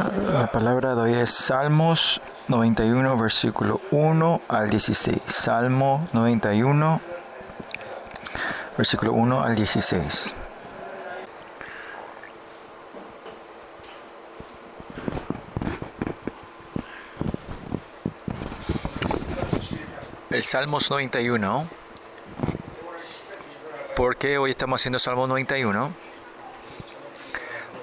La palabra de hoy es Salmos 91, versículo 1 al 16. Salmo 91, versículo 1 al 16. El Salmos 91. ¿Por qué hoy estamos haciendo Salmo 91?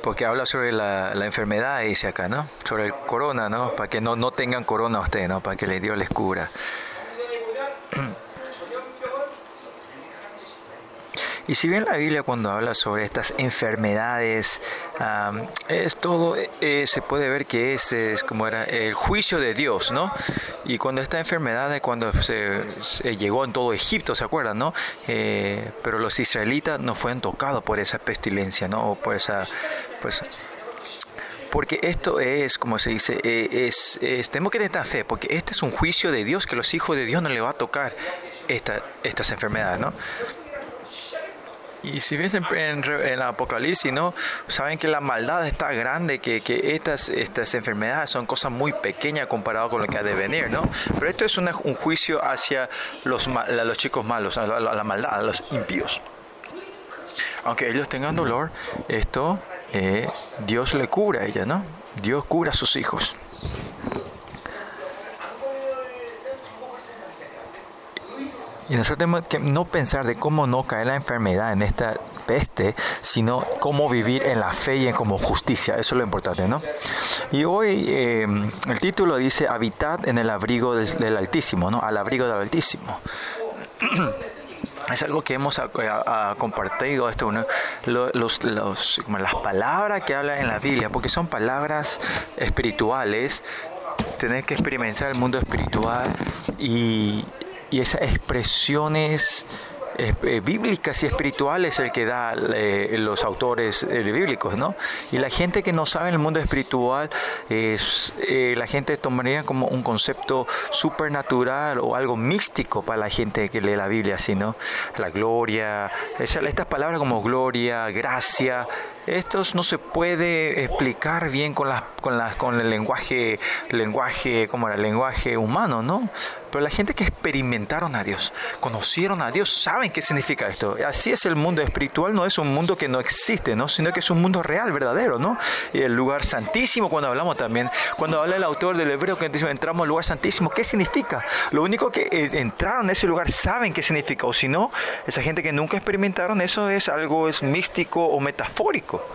Porque habla sobre la, la, enfermedad, dice acá, ¿no? Sobre el corona, ¿no? Para que no, no tengan corona ustedes, ¿no? Para que Dios les cura. Y si bien la Biblia cuando habla sobre estas enfermedades, um, es todo, eh, se puede ver que es, es, como era el juicio de Dios, ¿no? Y cuando esta enfermedad, cuando se, se llegó en todo Egipto, ¿se acuerdan, no? Eh, pero los israelitas no fueron tocados por esa pestilencia, ¿no? O por esa, pues, porque esto es, como se dice, es, es, tenemos que tener fe, porque este es un juicio de Dios que los hijos de Dios no le va a tocar esta, estas enfermedades, ¿no? Y si ves en, en, en, Apocalipsis, ¿no? Saben que la maldad está grande, que, que, estas, estas enfermedades son cosas muy pequeñas comparado con lo que ha de venir, ¿no? Pero esto es una, un juicio hacia los, los chicos malos, a la, a la, maldad, a los impíos. Aunque ellos tengan dolor, esto eh, Dios le cura a ella, ¿no? Dios cura a sus hijos. Y nosotros tenemos que no pensar de cómo no caer la enfermedad en esta peste, sino cómo vivir en la fe y en como justicia. Eso es lo importante, ¿no? Y hoy eh, el título dice Habitad en el abrigo del, del Altísimo, ¿no? Al abrigo del Altísimo. es algo que hemos compartido los, las palabras que hablan en la Biblia porque son palabras espirituales tener que experimentar el mundo espiritual y, y esas expresiones bíblicas y espirituales el que da eh, los autores eh, bíblicos, ¿no? Y la gente que no sabe el mundo espiritual, es, eh, la gente tomaría como un concepto supernatural o algo místico para la gente que lee la Biblia, así, ¿no? La gloria, estas palabras como gloria, gracia, estos no se puede explicar bien con, la, con, la, con el lenguaje, lenguaje, como el lenguaje humano, ¿no? Pero la gente que experimentaron a Dios, conocieron a Dios, saben qué significa esto. Así es el mundo espiritual, no es un mundo que no existe, ¿no? Sino que es un mundo real, verdadero, ¿no? Y el lugar santísimo, cuando hablamos también, cuando habla el autor del hebreo que entramos al lugar santísimo, ¿qué significa? Lo único que entraron a ese lugar saben qué significa, o si no, esa gente que nunca experimentaron eso es algo es místico o metafórico.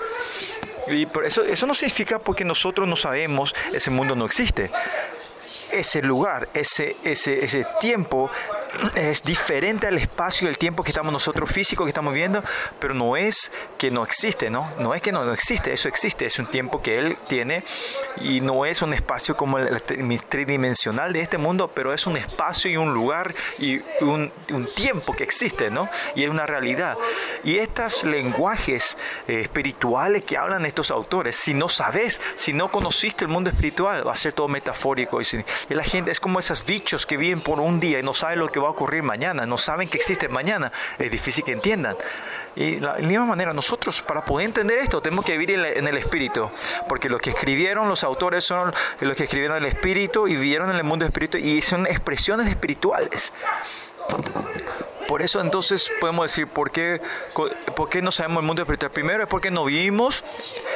Y por eso, eso no significa porque nosotros no sabemos, ese mundo no existe. Ese lugar, ese, ese, ese tiempo es diferente al espacio y el tiempo que estamos nosotros físicos que estamos viendo, pero no es que no existe, ¿no? No es que no, no existe, eso existe, es un tiempo que él tiene y no es un espacio como el, tridimensional de este mundo, pero es un espacio y un lugar y un, un tiempo que existe, ¿no? Y es una realidad. Y estos lenguajes eh, espirituales que hablan estos autores, si no sabes, si no conociste el mundo espiritual, va a ser todo metafórico. Y, y la gente es como esos bichos que viven por un día y no saben lo que va a ocurrir mañana, no saben que existe mañana, es difícil que entiendan. Y la, de la misma manera, nosotros para poder entender esto tenemos que vivir en, en, el espíritu, porque los que escribieron, los autores son los que escribieron el espíritu y vivieron en el mundo espíritu y son expresiones espirituales. Por eso entonces podemos decir, ¿por qué, ¿por qué no sabemos el mundo espiritual? Primero es porque no vivimos.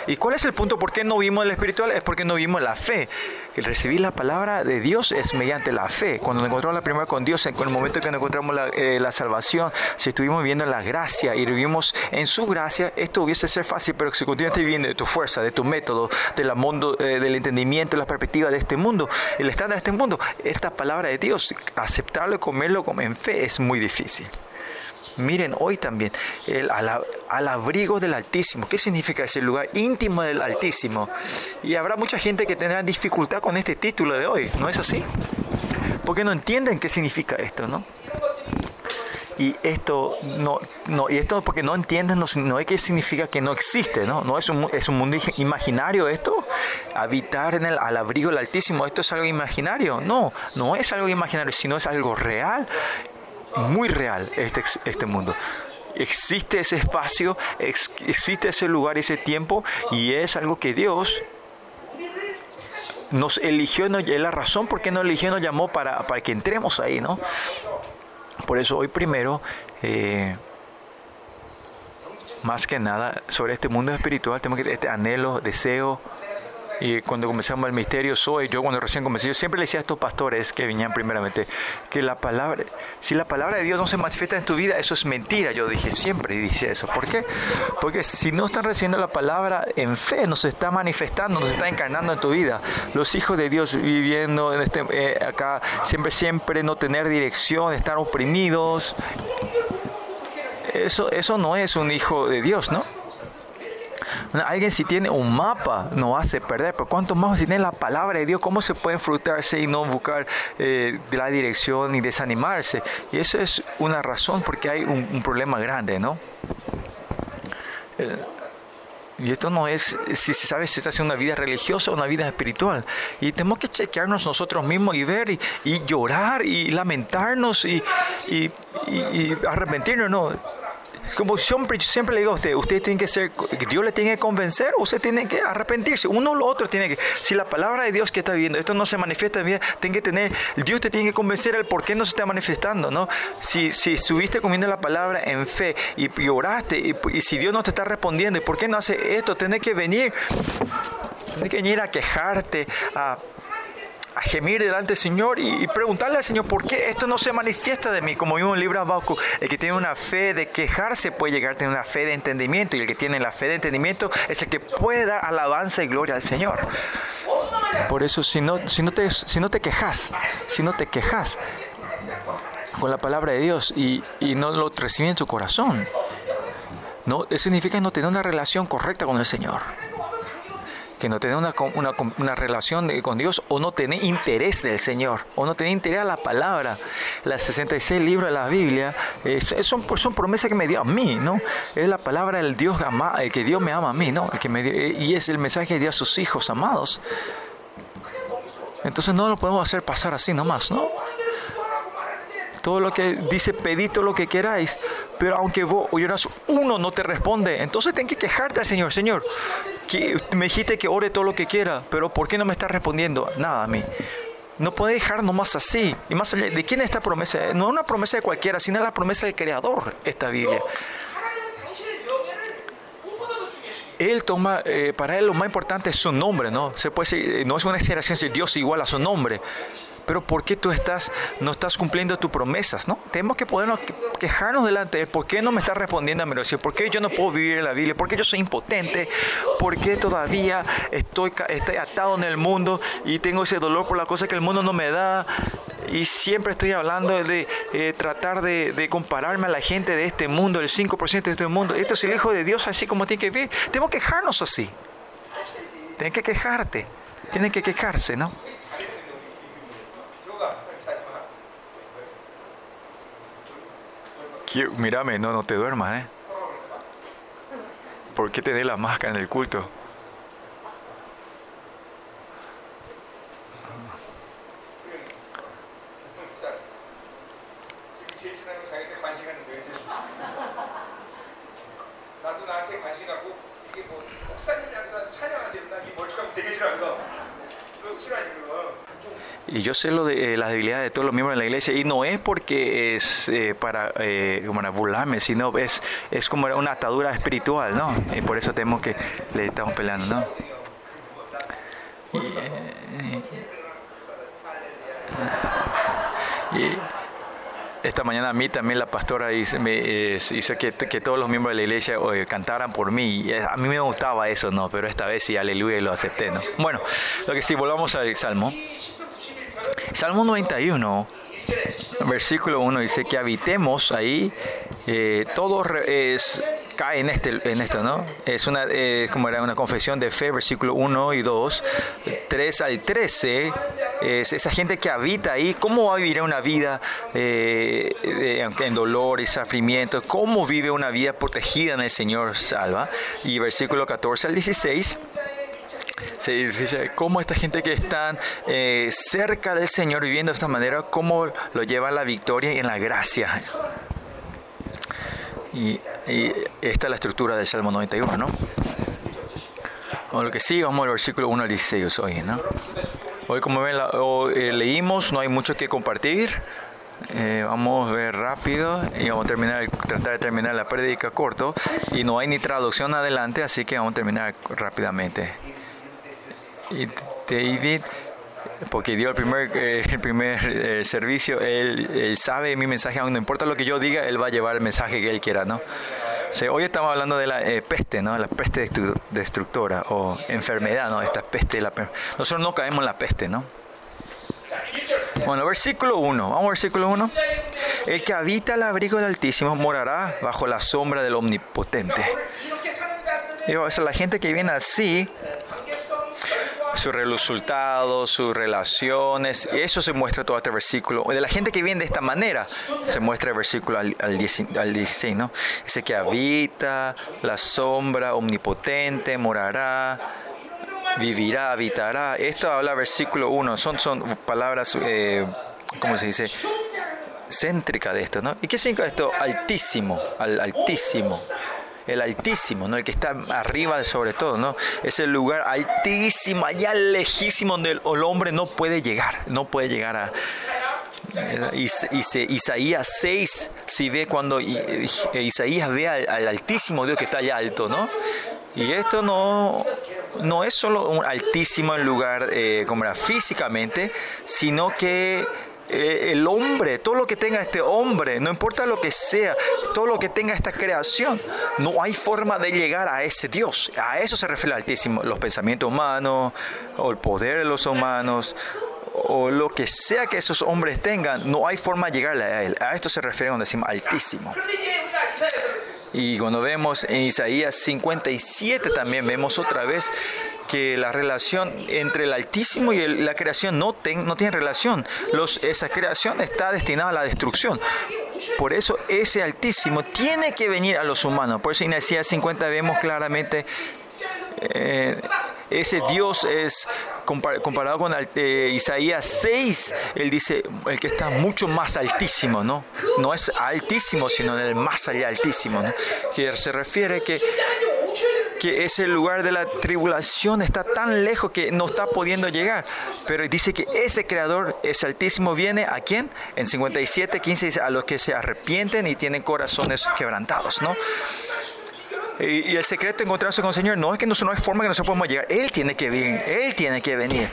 ¿Y cuál es el punto? ¿Por qué no vimos el espiritual? Es porque no vimos la fe. El recibir la palabra de Dios es mediante la fe. Cuando nos encontramos la primera con Dios, en el momento en que nos encontramos la, eh, la salvación, si estuvimos viviendo la gracia y vivimos en su gracia, esto hubiese ser fácil, pero si continuas viviendo de tu fuerza, de tu método, de la mundo, eh, del entendimiento, la perspectiva de este mundo, el estándar de este mundo, esta palabra de Dios, aceptarlo y comerlo en fe es muy difícil. Miren, hoy también, el, al, abrigo del Altísimo. ¿Qué significa ese lugar íntimo del Altísimo? Y habrá mucha gente que tendrá dificultad con este título de hoy, ¿no es así? Porque no entienden qué significa esto, ¿no? y esto no, no y esto porque no entienden no, no es que significa que no existe no no es un, es un mundo imaginario esto habitar en el al abrigo del altísimo esto es algo imaginario no no es algo imaginario sino es algo real muy real este, este mundo. Existe ese espacio, ex, existe ese lugar, ese tiempo, y es algo que Dios nos eligió, no, es la razón por qué nos eligió, nos llamó para, para que entremos ahí, ¿no? Por eso hoy primero, eh, más que nada, sobre este mundo espiritual, tenemos que este anhelo, deseo, y cuando comenzamos el misterio soy, yo cuando recién comencé, yo siempre le decía a estos pastores que venían primeramente, que la palabra, si la palabra de Dios no se manifiesta en tu vida, eso es mentira. Yo dije siempre y dije eso. ¿Por qué? Porque si no están recibiendo la palabra en fe, no se está manifestando, no se está encarnando en tu vida. Los hijos de Dios viviendo en este, eh, acá, siempre, siempre no tener dirección, estar oprimidos. Eso, eso no es un hijo de Dios, ¿no? Alguien si tiene un mapa no hace perder, pero cuánto más si tiene la palabra de Dios, ¿cómo se puede enfrutarse y no buscar eh, la dirección y desanimarse? Y eso es una razón porque hay un, problema grande, ¿no? Eh, y esto no es, si se sabe si está haciendo una vida religiosa o una vida espiritual. Y tenemos que chequearnos nosotros mismos y ver y, llorar y lamentarnos y arrepentirnos. No, como siempre, siempre le digo a usted, usted tiene que ser, Dios le tiene que convencer, usted tiene que arrepentirse, uno o lo otro tiene que, si la palabra de Dios que está viendo, esto no se manifiesta bien, tiene que tener, Dios te tiene que convencer el por qué no se está manifestando, ¿no? Si, si estuviste comiendo la palabra en fe y, lloraste, y, y, si Dios no te está respondiendo, ¿y por qué no hace esto? Tienes que venir, tienes que venir a quejarte, a a gemir delante del Señor y, preguntarle al Señor por qué esto no se manifiesta de mí. Como vimos en el libro Abaco, el que tiene una fe de quejarse puede llegar a tener una fe de entendimiento y el que tiene la fe de entendimiento es el que puede dar alabanza y gloria al Señor. Por eso si no, si no, te, si no te quejas, si no te quejas con la palabra de Dios y, y no lo recibes en tu corazón, no, significa no tener una relación correcta con el Señor que no tiene una, una, una relación con Dios o no tiene interés del Señor o no tiene interés a la palabra. Las 66 libros de la Biblia son, son promesas que me dio a mí, ¿no? Es la palabra del Dios ama, el que Dios me ama a mí, ¿no? El que me y es el mensaje que dio a sus hijos amados. Entonces no lo podemos hacer pasar así nomás, ¿no? todo lo que dice, pedid todo lo que queráis, pero aunque vos oyeras uno no te responde, entonces ten que quejarte al Señor, Señor, me dijiste que ore todo lo que quiera, pero ¿por qué no me estás respondiendo nada a mí? No puede dejar nomás así. Y más allá, ¿de quién es esta promesa? No es una promesa de cualquiera, sino la promesa del Creador, esta Biblia. Él toma, eh, para él lo más importante es su nombre, ¿no? Se puede decir, no es una exageración decir Dios igual a su nombre, pero ¿por qué tú estás, no estás cumpliendo tus promesas? ¿no? Tenemos que podernos quejarnos delante de. ¿Por qué no me está respondiendo a mi oración? ¿Por qué yo no puedo vivir en la Biblia? ¿Por qué yo soy impotente? ¿Por qué todavía estoy, atado en el mundo y tengo ese dolor por la cosa que el mundo no me da? Y siempre estoy hablando de eh, tratar de, compararme a la gente de este mundo, el 5% de este mundo. Esto es el Hijo de Dios, así como tiene que vivir. Tenemos que quejarnos así. Tienes que quejarte. Tienes que quejarse, ¿no? Mírame, no, no te duermas, ¿eh? ¿Por qué te dé la máscara en el culto? Y yo sé lo de eh, las debilidades de todos los miembros de la iglesia y no es porque es eh, para, eh, burlarme, sino es, es como una atadura espiritual, ¿no? Y por eso tenemos que le estamos peleando, ¿no? Y, esta mañana a mí también la pastora hizo, me, hizo que, que, todos los miembros de la iglesia cantaran por mí. A mí me gustaba eso, ¿no? Pero esta vez sí, aleluya, lo acepté, ¿no? Bueno, lo que sí, volvamos al Salmo. Salmo 91, versículo 1 dice que habitemos ahí, eh, todo es, cae en, este, en esto, ¿no? Es una, eh, como era una confesión de fe, versículo 1 y 2, 3 al 13, es esa gente que habita ahí, ¿cómo va a vivir una vida eh, en dolor y sufrimiento? ¿Cómo vive una vida protegida en el Señor salva? Y versículo 14 al 16 se dice cómo esta gente que está eh, cerca del Señor viviendo de esta manera, cómo lo lleva a la victoria y en la gracia. Y, esta es la estructura del Salmo 91, ¿no? O lo que sí, vamos al versículo 1 al 16 hoy, ¿no? Hoy como ven, eh, leímos, no hay mucho que compartir. Eh, vamos a ver rápido y vamos a terminar, tratar de terminar la prédica corto y no hay ni traducción adelante, así que vamos a terminar rápidamente. Y David, porque dio el primer, eh, el primer servicio, él, sabe mi mensaje, aún no importa lo que yo diga, él va a llevar el mensaje que él quiera, ¿no? hoy estamos hablando de la peste, ¿no? La peste destructora o enfermedad, ¿no? Esta peste, la, nosotros no caemos en la peste, ¿no? Bueno, versículo 1. Vamos al versículo 1. El que habita el abrigo del Altísimo morará bajo la sombra del Omnipotente. Y, la gente que viene así, sus resultados, sus relaciones, eso se muestra todo este versículo. De la gente que viene de esta manera, se muestra el versículo al, al 16, ¿no? Ese que habita la sombra omnipotente morará vivirá, habitará. Esto habla versículo 1, son, son palabras, eh, ¿cómo se dice? Céntrica de esto, ¿no? ¿Y qué significa esto? Altísimo, al, altísimo. El altísimo, ¿no? El que está arriba sobre todo, ¿no? Es el lugar altísimo, allá lejísimo donde el, hombre no puede llegar, no puede llegar a, Isaías 6, si ve cuando Isaías ve al, al, Altísimo Dios que está allá alto, ¿no? Y esto no, no es solo un altísimo lugar eh, como era físicamente, sino que eh, el hombre, todo lo que tenga este hombre, no importa lo que sea, todo lo que tenga esta creación, no hay forma de llegar a ese Dios. A eso se refiere Altísimo, los pensamientos humanos, o el poder de los humanos, o lo que sea que esos hombres tengan, no hay forma de llegar a él. A esto se refiere cuando decimos Altísimo. Y cuando vemos en Isaías 57 también vemos otra vez que la relación entre el Altísimo y la creación no, no tiene relación. Los, esa creación está destinada a la destrucción. Por eso ese Altísimo tiene que venir a los humanos. Por eso en Isaías 50 vemos claramente eh, ese Dios es comparado con eh, Isaías 6, él dice el que está mucho más altísimo, ¿no? No es altísimo, sino el más allá altísimo, ¿no? Que se refiere que que ese lugar de la tribulación está tan lejos que no está pudiendo llegar. Pero dice que ese creador, ese altísimo, viene a quién? En 57, 15 dice a los que se arrepienten y tienen corazones quebrantados, ¿no? Y, el secreto de encontrarse con el Señor no es que no, no hay forma que nosotros podemos llegar. Él tiene que venir. Él tiene que venir.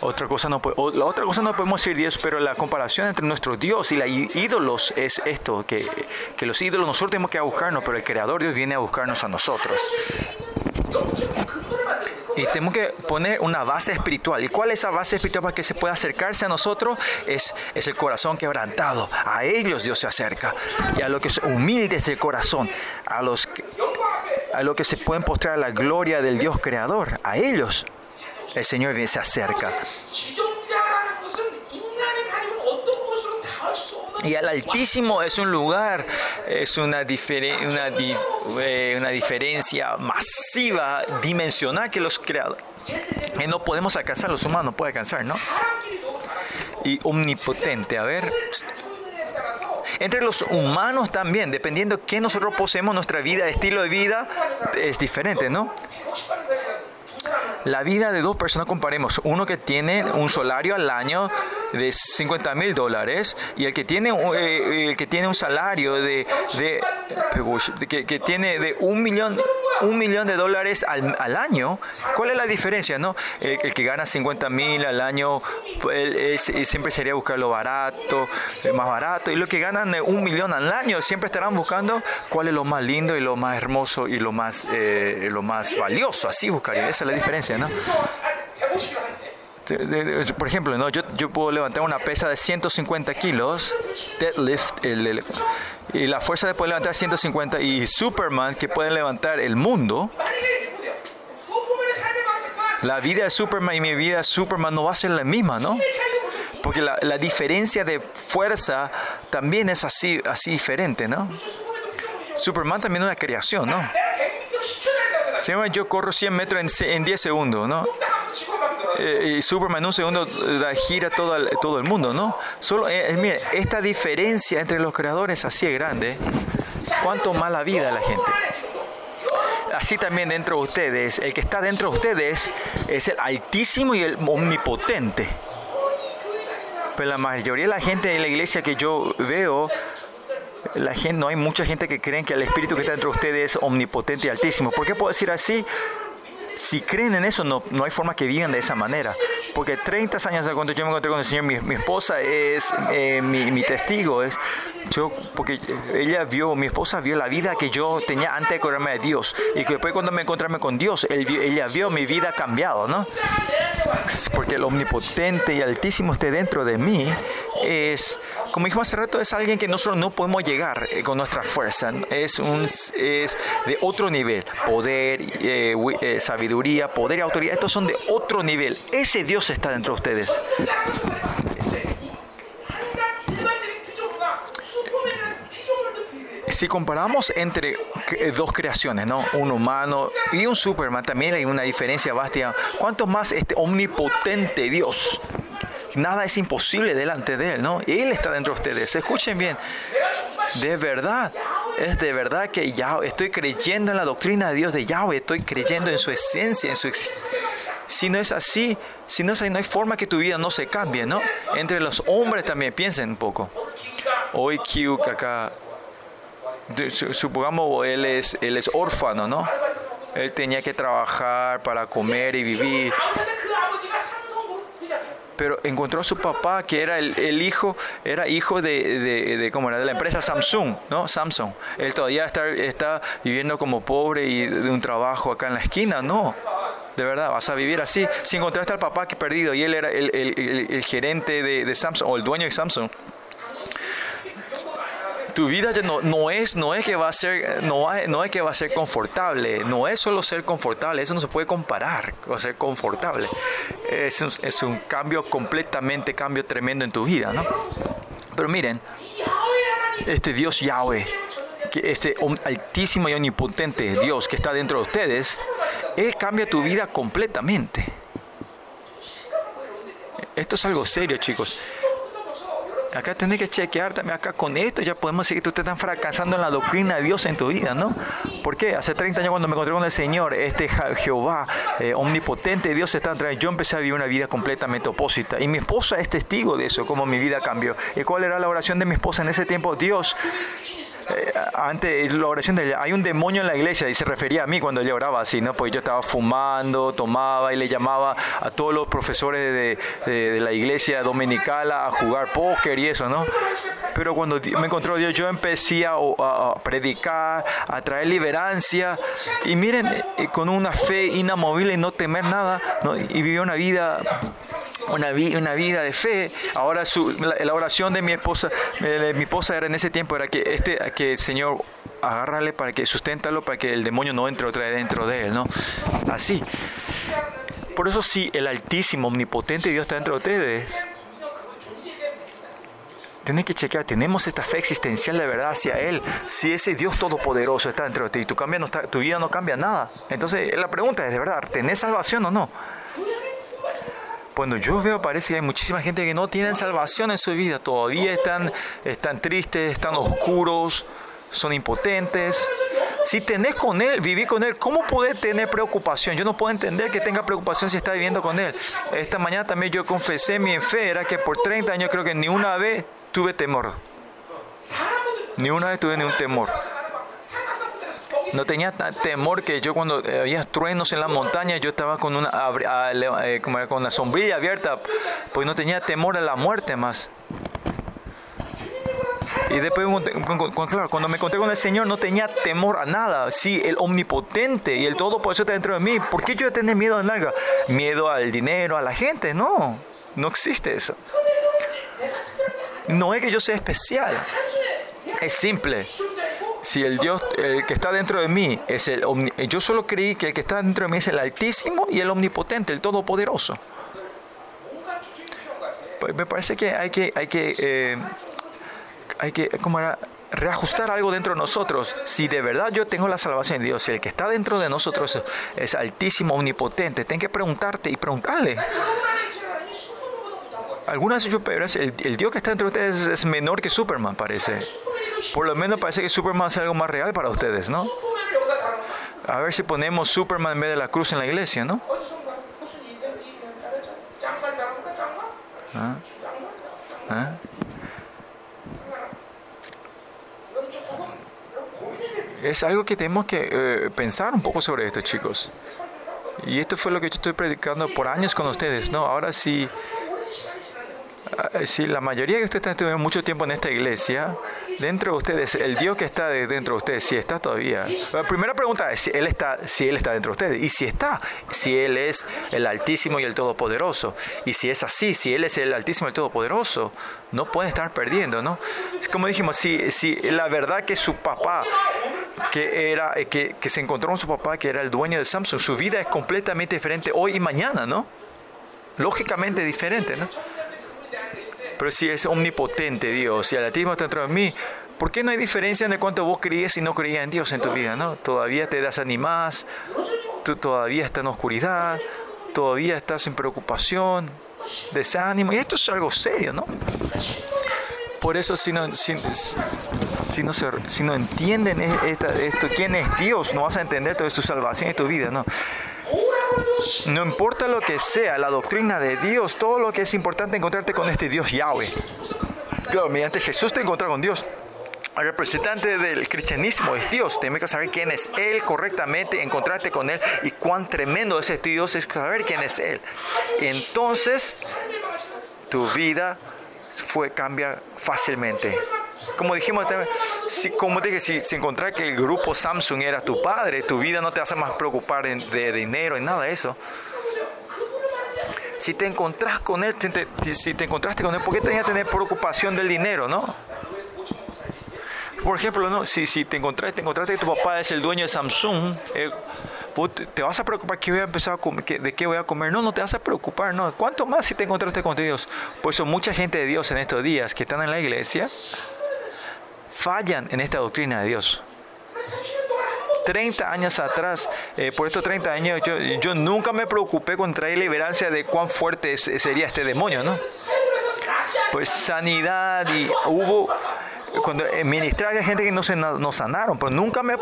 Otra cosa no podemos decir Dios, pero la comparación entre nuestro Dios y los ídolos es esto, que, los ídolos nosotros tenemos que buscarnos, pero el Creador Dios viene a buscarnos a nosotros. Y tenemos que poner una base espiritual. ¿Y cuál es esa base espiritual para que se pueda acercarse a nosotros? Es, es el corazón quebrantado. A ellos Dios se acerca. Y a los que son humildes de corazón, a los que, a los que se pueden postrar la gloria del Dios creador, a ellos el Señor se acerca. Y al Altísimo es un lugar, es una, una, eh, una diferencia masiva, dimensional que los creadores. Y no podemos alcanzar, los humanos no pueden alcanzar, ¿no? Y omnipotente, a ver. Entre los humanos también, dependiendo de qué nosotros poseemos, nuestra vida, estilo de vida es diferente, ¿no? La vida de dos personas comparemos, uno que tiene un salario al año de 50 mil dólares y el que tiene, eh, el que tiene un salario de, de, que, tiene de un millón un millón de dólares al, al año, ¿cuál es la diferencia? no El, que gana 50 mil al año pues, siempre sería buscar lo barato, más barato, y los que ganan un millón al año siempre estarán buscando cuál es lo más lindo y lo más hermoso y lo más, eh, lo más valioso, así buscaría, esa es la diferencia, ¿no? Por ejemplo, ¿no? yo, yo puedo levantar una pesa de 150 kilos, deadlift, el, y la fuerza de poder levantar 150 y Superman que pueden levantar el mundo, la vida de Superman y mi vida de Superman no va a ser la misma, ¿no? Porque la, la diferencia de fuerza también es así, así diferente, ¿no? Superman también es una creación, ¿no? Yo corro 100 metros en, en 10 segundos, ¿no? Eh, y Superman en un segundo gira todo el, todo el mundo, ¿no? Solo, eh, eh, mire, esta diferencia entre los creadores así es grande. ¿Cuánto más la vida la gente? así también dentro de ustedes. El que está dentro de ustedes es el altísimo y el omnipotente. Pero la mayoría de la gente de la iglesia que yo veo, la gente, no hay mucha gente que creen que el espíritu que está dentro de ustedes es omnipotente y altísimo. ¿Por qué puedo decir así? si creen en eso, no, no hay forma que vivan de esa manera. Porque 30 años cuando yo me encontré con el Señor, mi, mi esposa es eh, mi, mi, testigo, es yo, porque ella vio, mi esposa vio la vida que yo tenía antes de correrme de Dios. Y después cuando me encontrarme con Dios, ella vio mi vida cambiado, ¿no? Porque el omnipotente y altísimo esté dentro de mí es, como dijimos hace rato, es alguien que nosotros no podemos llegar eh, con nuestra fuerza. Es, un, es de otro nivel. Poder, eh, eh, sabiduría, poder y autoridad. Estos son de otro nivel. Ese Dios está dentro de ustedes. si comparamos entre dos creaciones, ¿no? Un humano y un Superman, también hay una diferencia vasta. ¿Cuánto más este omnipotente Dios? Nada es imposible delante de Él, ¿no? Él está dentro de ustedes. Escuchen bien. De verdad, es de verdad que ya estoy creyendo en la doctrina de Dios de Yahweh, estoy creyendo en su esencia, en su si no es así, si no es así, no hay forma que tu vida no se cambie, ¿no? Entre los hombres también piensen un poco. Hoy Q acá, supongamos él es, él es órfano, ¿no? Él tenía que trabajar para comer y vivir pero encontró a su papá que era el, hijo, era hijo de, de, ¿cómo era? de la empresa Samsung, ¿no? Samsung. Él todavía está, está viviendo como pobre y de un trabajo acá en la esquina, no. De verdad, vas a vivir así. Si encontraste al papá que perdido y él era el, el, gerente de Samsung o el dueño de Samsung, tu vida no, no, es, no es que va a ser, no, no es que va a ser confortable, no es solo ser confortable, eso no se puede comparar con ser confortable. Es un, es un cambio completamente, cambio tremendo en tu vida, ¿no? Pero miren, este Dios Yahweh, este altísimo y omnipotente Dios que está dentro de ustedes, Él cambia tu vida completamente. Esto es algo serio, chicos. Acá tenés que chequear también acá con esto, ya podemos tú te estás fracasando en la doctrina de Dios en tu vida, ¿no? ¿Por qué? Hace 30 años cuando me encontré con el Señor, este Jehová eh, omnipotente, Dios está atrás, yo empecé a vivir una vida completamente opuesta. Y mi esposa es testigo de eso, cómo mi vida cambió. ¿Y cuál era la oración de mi esposa en ese tiempo? Dios, eh, antes la oración de ella, hay un demonio en la iglesia y se refería a mí cuando ella oraba así, ¿no? Pues yo estaba fumando, tomaba y le llamaba a todos los profesores de, la iglesia dominical a jugar póker y eso, ¿no? Pero cuando me encontró Dios, yo empecé a, a, predicar, a traer liberancia y miren, eh, con una fe inamovible y no temer nada, ¿no? Y vivió una vida una, una vida de fe. Ahora su, la, oración de mi esposa, de mi esposa era en ese tiempo era que este que el Señor agárrale para que susténtalo para que el demonio no entre otra vez dentro de él, ¿no? Así. Por eso si el altísimo, omnipotente Dios está dentro de ustedes, Tienes que chequear, tenemos esta fe existencial de verdad hacia Él. Si ese Dios todopoderoso está dentro de ti, tu, cambia no está, tu vida no cambia nada. Entonces la pregunta es, ¿de verdad, tenés salvación o no? Cuando yo veo, parece que hay muchísima gente que no tiene salvación en su vida, todavía están, están tristes, están oscuros, son impotentes. Si tenés con Él, viví con Él, ¿cómo puede tener preocupación? Yo no puedo entender que tenga preocupación si está viviendo con Él. Esta mañana también yo confesé mi fe, era que por 30 años creo que ni una vez tuve temor. Ni una vez tuve ni un temor. No tenía temor que yo cuando había truenos en la montaña, yo estaba con una, eh, con una sombrilla abierta, pues no tenía temor a la muerte más. Y después, claro, cuando me encontré con el Señor, no tenía temor a nada. Sí, el omnipotente y el todo por eso está dentro de mí. ¿Por qué yo tener miedo a nada? Miedo al dinero, a la gente. No, no existe eso. No es que yo sea especial. Es simple si el Dios el que está dentro de mí es el yo solo creí que el que está dentro de mí es el Altísimo y el Omnipotente, el Todopoderoso. Pues me parece que hay que hay que eh, hay que como era, reajustar algo dentro de nosotros. Si de verdad yo tengo la salvación de Dios, si el que está dentro de nosotros es altísimo, omnipotente, ten que preguntarte y preguntarle. Algunas pero el, el Dios que está dentro de ustedes es menor que Superman, parece. Por lo menos parece que Superman es algo más real para ustedes, ¿no? A ver si ponemos Superman en vez de la cruz en la iglesia, ¿no? ¿Ah? ¿Ah? Es algo que tenemos que eh, pensar un poco sobre esto, chicos. Y esto fue lo que yo estoy predicando por años con ustedes, ¿no? Ahora sí, la mayoría de ustedes están mucho tiempo en esta iglesia, dentro de ustedes, el Dios que está dentro de ustedes, si está todavía. La primera pregunta es si Él está, si Él está dentro de ustedes. Y si está, si Él es el Altísimo y el Todopoderoso. Y si es así, si Él es el Altísimo y el Todopoderoso, no puede estar perdiendo, ¿no? Como dijimos, si, si la verdad que su papá que, era, que, que se encontró con su papá, que era el dueño de Samsung, su vida es completamente diferente hoy y mañana, ¿no? Lógicamente diferente, ¿no? Pero si es omnipotente Dios, si el ateísmo está dentro de mí, ¿por qué no hay diferencia en cuanto vos creías y no creías en Dios en tu vida? ¿no? Todavía te desanimas, tú todavía estás en oscuridad, todavía estás en preocupación, desánimo, y esto es algo serio, ¿no? Por eso si no, si, no, si no entienden esto, quién es Dios, no vas a entender toda tu salvación y tu vida, ¿no? No importa lo que sea, la doctrina de Dios, todo lo que es importante encontrarte con este Dios Yahweh. Claro, mediante Jesús te encuentras con Dios. El representante del cristianismo es Dios. Tienes que saber quién es Él correctamente, encontrarte con Él y cuán tremendo es este Dios es saber quién es Él. Entonces, tu vida fue cambia fácilmente. Como dijimos si, como dije, si, si encontrar que el grupo Samsung era tu padre, tu vida no te hace más preocupar de dinero y nada de eso. Si te encontrás con él, si te encontraste con él, ¿por qué tenías que tener preocupación del dinero, no? Por ejemplo, ¿no? si, si te encontraste, te encontraste que tu papá es el dueño de Samsung, eh, te vas a preocupar ¿qué voy a empezar a comer, de qué voy a comer. No, no te vas a preocupar, no. ¿Cuánto más si te encontraste con Dios? Por eso mucha gente de Dios en estos días que están en la iglesia fallan en esta doctrina de Dios. 30 años atrás, eh, por estos 30 años, yo, nunca me preocupé con traer liberancia de cuán fuerte sería este demonio, ¿no? Pues sanidad y hubo cuando eh, ministraba a gente que no se no sanaron, pero nunca me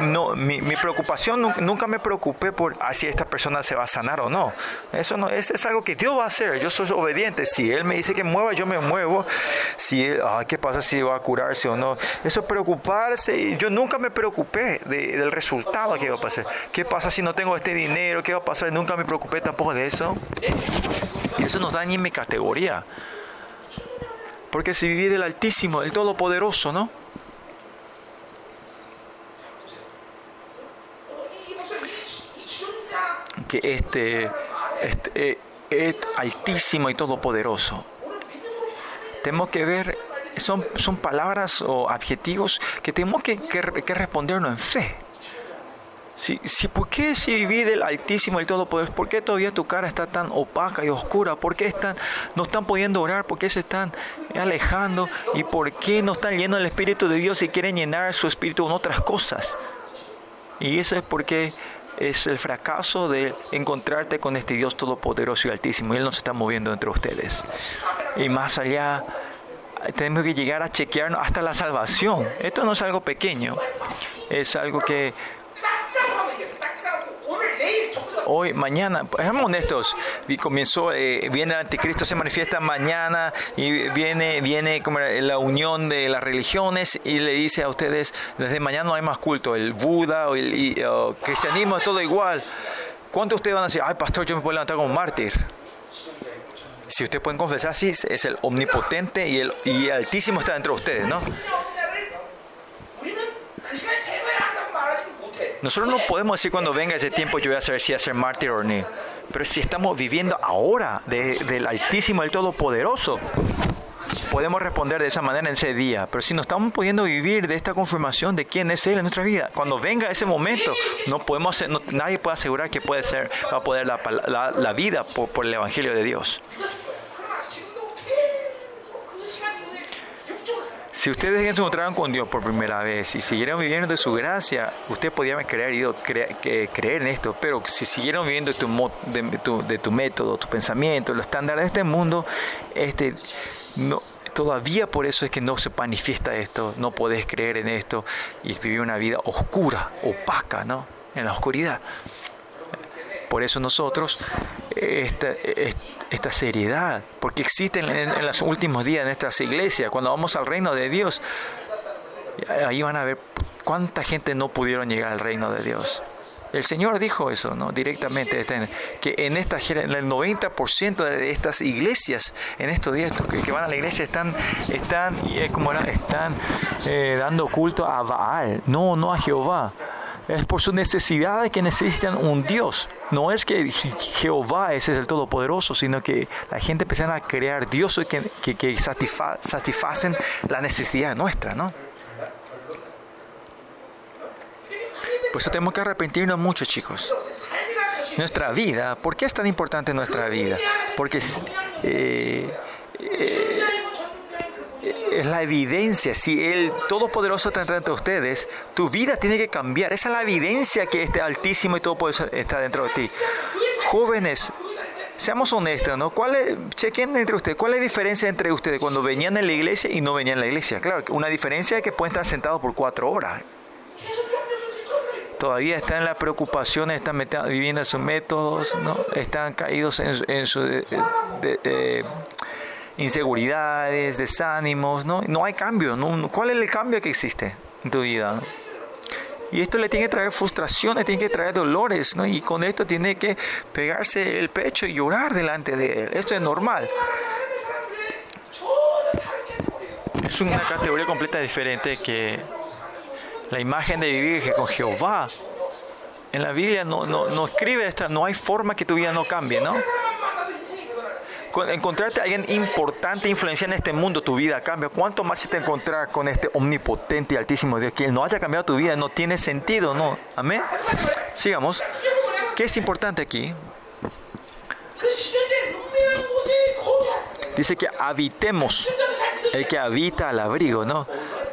no, mi, mi, preocupación nunca me preocupé por ah, si esta persona se va a sanar o no. Eso no es, es, algo que Dios va a hacer. Yo soy obediente. Si Él me dice que mueva, yo me muevo. Si él, ah, ¿qué pasa si va a curarse o no? Eso preocuparse. Yo nunca me preocupé de, del resultado que va a pasar. ¿Qué pasa si no tengo este dinero? ¿Qué va a pasar? Nunca me preocupé tampoco de eso. Eso nos da ni mi categoría. Porque si viví del Altísimo, del Todopoderoso, ¿no? Que este, este eh, es altísimo y todopoderoso. Tenemos que ver, son, son palabras o adjetivos que tenemos que, que, que respondernos en fe. Si, si, ¿Por qué si viví del Altísimo y Todopoderoso? ¿Por qué todavía tu cara está tan opaca y oscura? ¿Por qué están, no están pudiendo orar? ¿Por qué se están alejando? ¿Y por qué no están llenos del Espíritu de Dios y quieren llenar su espíritu con otras cosas? Y eso es porque es el fracaso de encontrarte con este Dios Todopoderoso y Altísimo. Y Él no se está moviendo entre ustedes. Y más allá, tenemos que llegar a chequearnos hasta la salvación. Esto no es algo pequeño. Es algo que Hoy, mañana, seamos honestos, comenzó, eh, viene el anticristo, se manifiesta mañana y viene, viene como la unión de las religiones y le dice a ustedes, desde mañana no hay más culto, el Buda o el, cristianismo es todo igual. ¿Cuántos de ustedes van a decir, ay pastor, yo me puedo levantar como mártir? Si ustedes pueden confesar, sí, es el omnipotente y el, y altísimo está dentro de ustedes, ¿no? Nosotros no podemos decir cuando venga ese tiempo yo voy a saber si voy a ser mártir o no. Pero si estamos viviendo ahora del Altísimo, el Todopoderoso, podemos responder de esa manera en ese día. Pero si no estamos pudiendo vivir de esta confirmación de quién es Él en nuestra vida, cuando venga ese momento, no podemos nadie puede asegurar que puede ser, va a poder la, la, vida por el Evangelio de Dios. Si ustedes se encontraron con Dios por primera vez y siguieron viviendo de su gracia, ustedes podían creer, creer en esto, pero si siguieron viviendo de tu, de, tu, método, tu pensamiento, los estándares de este mundo, este, no, todavía por eso es que no se manifiesta esto, no podés creer en esto y vivir una vida oscura, opaca, ¿no? en la oscuridad. Por eso nosotros, esta, esta seriedad, porque existen en, los últimos días en estas iglesias, cuando vamos al reino de Dios, ahí van a ver cuánta gente no pudieron llegar al reino de Dios. El Señor dijo eso, ¿no? Directamente, que en esta en el 90% de estas iglesias, en estos días que, van a la iglesia, están, están, como están eh, dando culto a Baal, no, no a Jehová. Es por su necesidad de que necesitan un Dios. No es que Jehová ese es el Todopoderoso, sino que la gente empieza a crear dioses que, que, que satisfacen la necesidad nuestra, ¿no? Por eso tenemos que arrepentirnos mucho, chicos. Nuestra vida, ¿por qué es tan importante nuestra vida? Porque eh, eh, es la evidencia. Si el Todopoderoso está entre ustedes, tu vida tiene que cambiar. Esa es la evidencia que este Altísimo y Todopoderoso está dentro de ti. Jóvenes, seamos honestos, ¿no? ¿Cuál es, chequen entre ustedes, ¿cuál es la diferencia entre ustedes cuando venían en la iglesia y no venían en la iglesia? Claro, una diferencia es que pueden estar sentados por cuatro horas todavía están en la preocupación, están viviendo en sus métodos, ¿no? están caídos en, de, inseguridades, desánimos, ¿no? no hay cambio. ¿no? ¿Cuál es el cambio que existe en tu vida? Y esto le tiene que traer frustraciones, tiene que traer dolores, ¿no? Y con esto tiene que pegarse el pecho y llorar delante de él. Esto es normal. Es una categoría completa diferente que la imagen de vivir con Jehová. En la Biblia no, no, no escribe esta, no hay forma que tu vida no cambie, ¿no? Encontrarte a alguien importante, influencia en este mundo, tu vida cambia. ¿Cuánto más si te encontrar con este omnipotente y altísimo Dios? Que no haya cambiado tu vida no tiene sentido, ¿no? Amén. Sigamos. ¿Qué es importante aquí? Dice que habitemos, el que habita al abrigo, ¿no?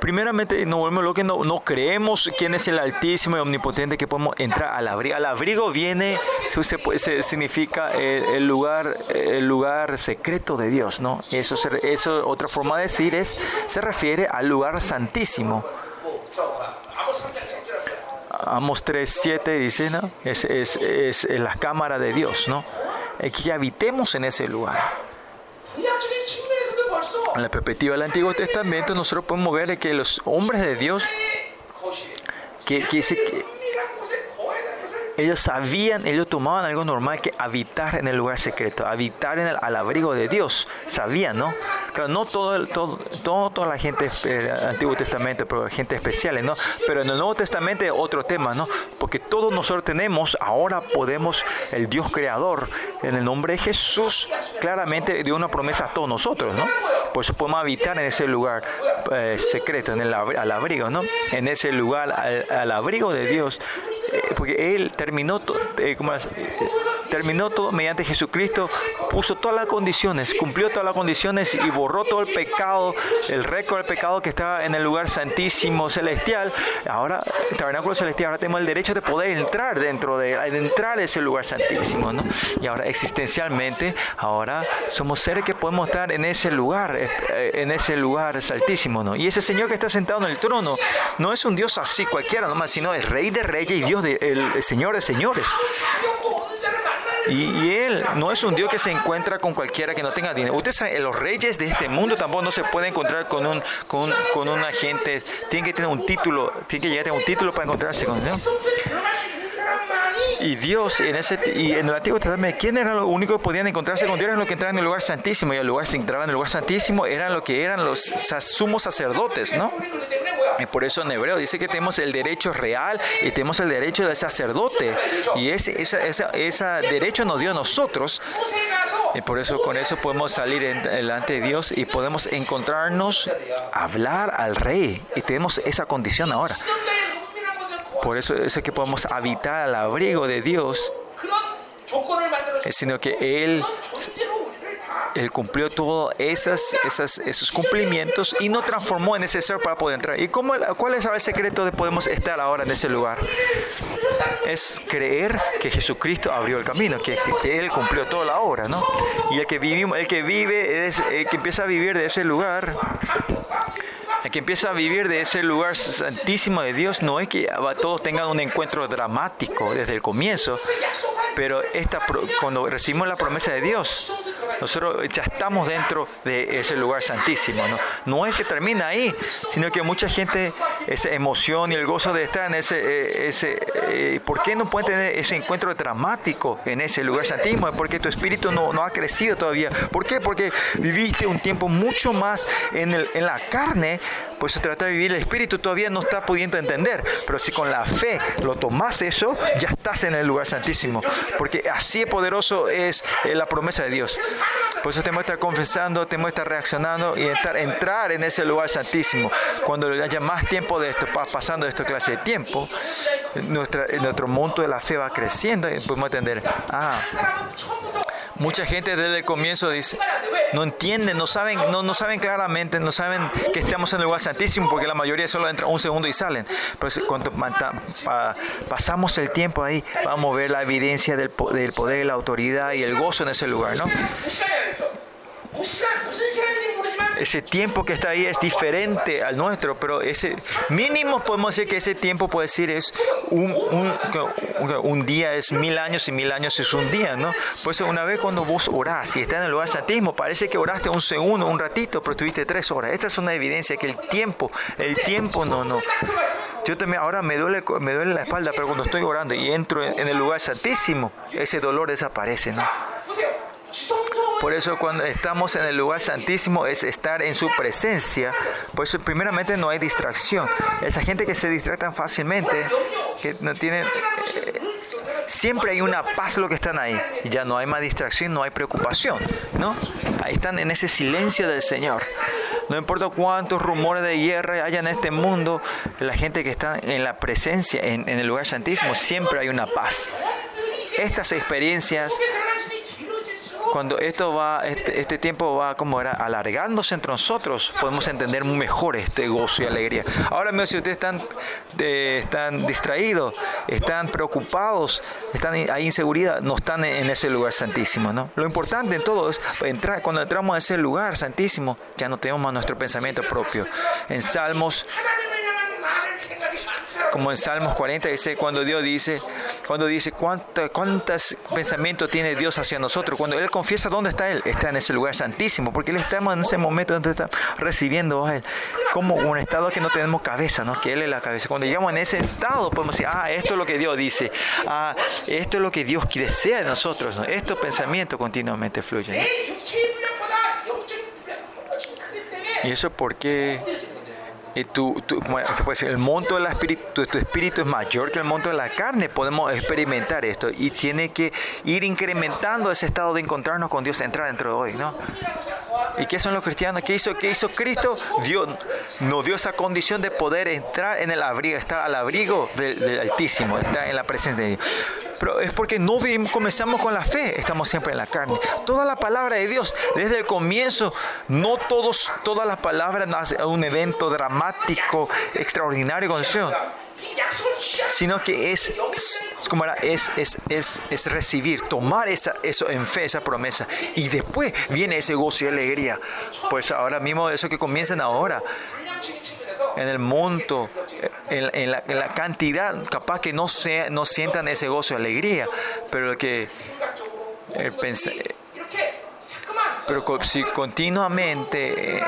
Primeramente no lo que no, no creemos quién es el altísimo y omnipotente que podemos entrar al abrigo. Al abrigo viene, se, significa el, lugar, el lugar secreto de Dios, ¿no? Eso, eso, otra forma de decir es, se refiere al lugar santísimo. Amos 3.7 dice, ¿no? Es, es, es, la cámara de Dios, ¿no? que habitemos en ese lugar. En la perspectiva del Antiguo Testamento, nosotros podemos ver que los hombres de Dios, que, que, que ellos sabían, ellos tomaban algo normal que habitar en el lugar secreto, habitar en el, al abrigo de Dios. Sabían, ¿no? Claro, no todo, todo, todo toda la gente del Antiguo Testamento, pero gente especial, ¿no? Pero en el Nuevo Testamento otro tema, ¿no? Porque todos nosotros tenemos, ahora podemos, el Dios creador, en el nombre de Jesús, claramente dio una promesa a todos nosotros, ¿no? Por eso podemos habitar en ese lugar eh, secreto, en el al abrigo, ¿no? En ese lugar, al abrigo de Dios eh, porque Él terminó, eh, como, eh, terminó todo mediante Jesucristo, puso todas las condiciones, cumplió todas las condiciones y borró todo el pecado, el récord del pecado que estaba en el lugar santísimo celestial. Ahora, el tabernáculo celestial, ahora tenemos el derecho de poder entrar dentro de, entrar a ese lugar santísimo, ¿no? Y ahora existencialmente, ahora somos seres que podemos estar en ese lugar, en ese lugar santísimo, ¿no? Y ese Señor que está sentado en el trono no es un Dios así cualquiera nomás, sino es Rey de Reyes y Dios de el Señor de señores. Y, Él no es un Dios que se encuentra con cualquiera que no tenga dinero. Ustedes saben, los reyes de este mundo tampoco no se pueden encontrar con un, con, con una gente. Tienen que tener un título, tienen que llegar a tener un título para encontrarse con Dios. Y Dios, en ese y en el Antiguo Testamento, ¿quién era lo único que podían encontrarse con Dios? Eran los que entraban en el lugar santísimo. Y el lugar se entraban en el lugar santísimo eran lo que eran los sumos sacerdotes, ¿no? Y por eso en hebreo dice que tenemos el derecho real y tenemos el derecho del sacerdote. Y ese ese derecho nos dio a nosotros. Y por eso con eso podemos salir delante de Dios y podemos encontrarnos, hablar al rey. Y tenemos esa condición ahora. Por eso es que podemos habitar al abrigo de Dios, sino que Él él cumplió todos esas, esas, esos cumplimientos y no transformó en necesario para poder entrar. ¿Y cómo, cuál es el secreto de podemos estar ahora en ese lugar? Es creer que Jesucristo abrió el camino, que, Él cumplió toda la obra, ¿no? Y el que, vivimos, el que vive, el que empieza a vivir de ese lugar, que empieza a vivir de ese lugar santísimo de Dios, no es que todos tengan un encuentro dramático desde el comienzo, pero esta, cuando recibimos la promesa de Dios, nosotros ya estamos dentro de ese lugar santísimo. ¿no? no es que termina ahí, sino que mucha gente, esa emoción y el gozo de estar en ese... Eh, ese eh, ¿Por qué no puede tener ese encuentro dramático en ese lugar santísimo? Porque tu espíritu no, no ha crecido todavía. ¿Por qué? Porque viviste un tiempo mucho más en, el, en la carne pues se trata de vivir el espíritu, todavía no está pudiendo entender. Pero si con la fe lo tomas eso, ya estás en el lugar santísimo. Porque así poderoso es eh, la promesa de Dios. Por eso tenemos que estar confesando, tenemos que estar reaccionando y estar, entrar en ese lugar santísimo. Cuando haya más tiempo de esto, pasando esta clase de tiempo, nuestra, nuestro monto de la fe va creciendo y podemos entender, ah, mucha gente desde el comienzo dice, no entienden, no saben, no, no saben claramente, no saben que estamos en el lugar santísimo porque la mayoría solo entra un segundo y salen. Pero cuando pasamos el tiempo ahí, vamos a ver la evidencia del poder, la autoridad y el gozo en ese lugar, ¿no? Ese tiempo que está ahí es diferente al nuestro, pero ese mínimo podemos decir que ese tiempo puede decir es un, un, un, día es mil años y mil años es un día, ¿no? Pues una vez cuando vos orás y estás en el lugar santísimo, parece que oraste un segundo, un ratito, pero estuviste tres horas. Esta es una evidencia que el tiempo, el tiempo no, no. Yo también ahora me duele, me duele la espalda, pero cuando estoy orando y entro en el lugar santísimo, ese dolor desaparece, ¿no? Por eso cuando estamos en el lugar santísimo es estar en su presencia. Por eso primeramente no hay distracción. Esa gente que se distrae tan fácilmente, que no tiene... Siempre hay una paz lo que están ahí. Ya no hay más distracción, no hay preocupación. ¿no? Ahí están en ese silencio del Señor. No importa cuántos rumores de guerra haya en este mundo, la gente que está en la presencia, en, en el lugar santísimo, siempre hay una paz. Estas experiencias cuando esto va, este, este, tiempo va como era alargándose entre nosotros, podemos entender mejor este gozo y alegría. Ahora mismo, si ustedes están, están distraídos, están preocupados, están hay inseguridad, no están en, ese lugar santísimo, ¿no? Lo importante en todo es entrar, cuando entramos a ese lugar santísimo, ya no tenemos más nuestro pensamiento propio. En Salmos como en Salmos 40 dice cuando Dios dice cuando dice cuántos pensamientos tiene Dios hacia nosotros cuando él confiesa dónde está él está en ese lugar santísimo porque él está en ese momento donde está recibiendo a él como un estado que no tenemos cabeza no que él es la cabeza cuando llegamos en ese estado podemos decir ah esto es lo que Dios dice ah esto es lo que Dios desea de nosotros ¿no? estos pensamientos continuamente fluyen y eso porque y tu, el monto del espíritu, tu espíritu es mayor que el monto de la carne, podemos experimentar esto y tiene que ir incrementando ese estado de encontrarnos con Dios, entrar dentro de hoy, ¿no? ¿Y qué son los cristianos? ¿Qué hizo, qué hizo Cristo? Dios nos dio esa condición de poder entrar en el abrigo, estar al abrigo del, Altísimo, estar en la presencia de Dios. Pero es porque no comenzamos con la fe, estamos siempre en la carne. Toda la palabra de Dios, desde el comienzo, no todos, todas las palabras un evento dramático, extraordinario con Dios sino que es, como era, es, es, es, es, recibir, tomar esa, eso en fe, esa promesa, y después viene ese gozo y alegría. Pues ahora mismo, eso que comiencen ahora, en el monto, en, la, cantidad, capaz que no, sea, no sientan ese gozo y alegría, pero que eh, pero si continuamente eh,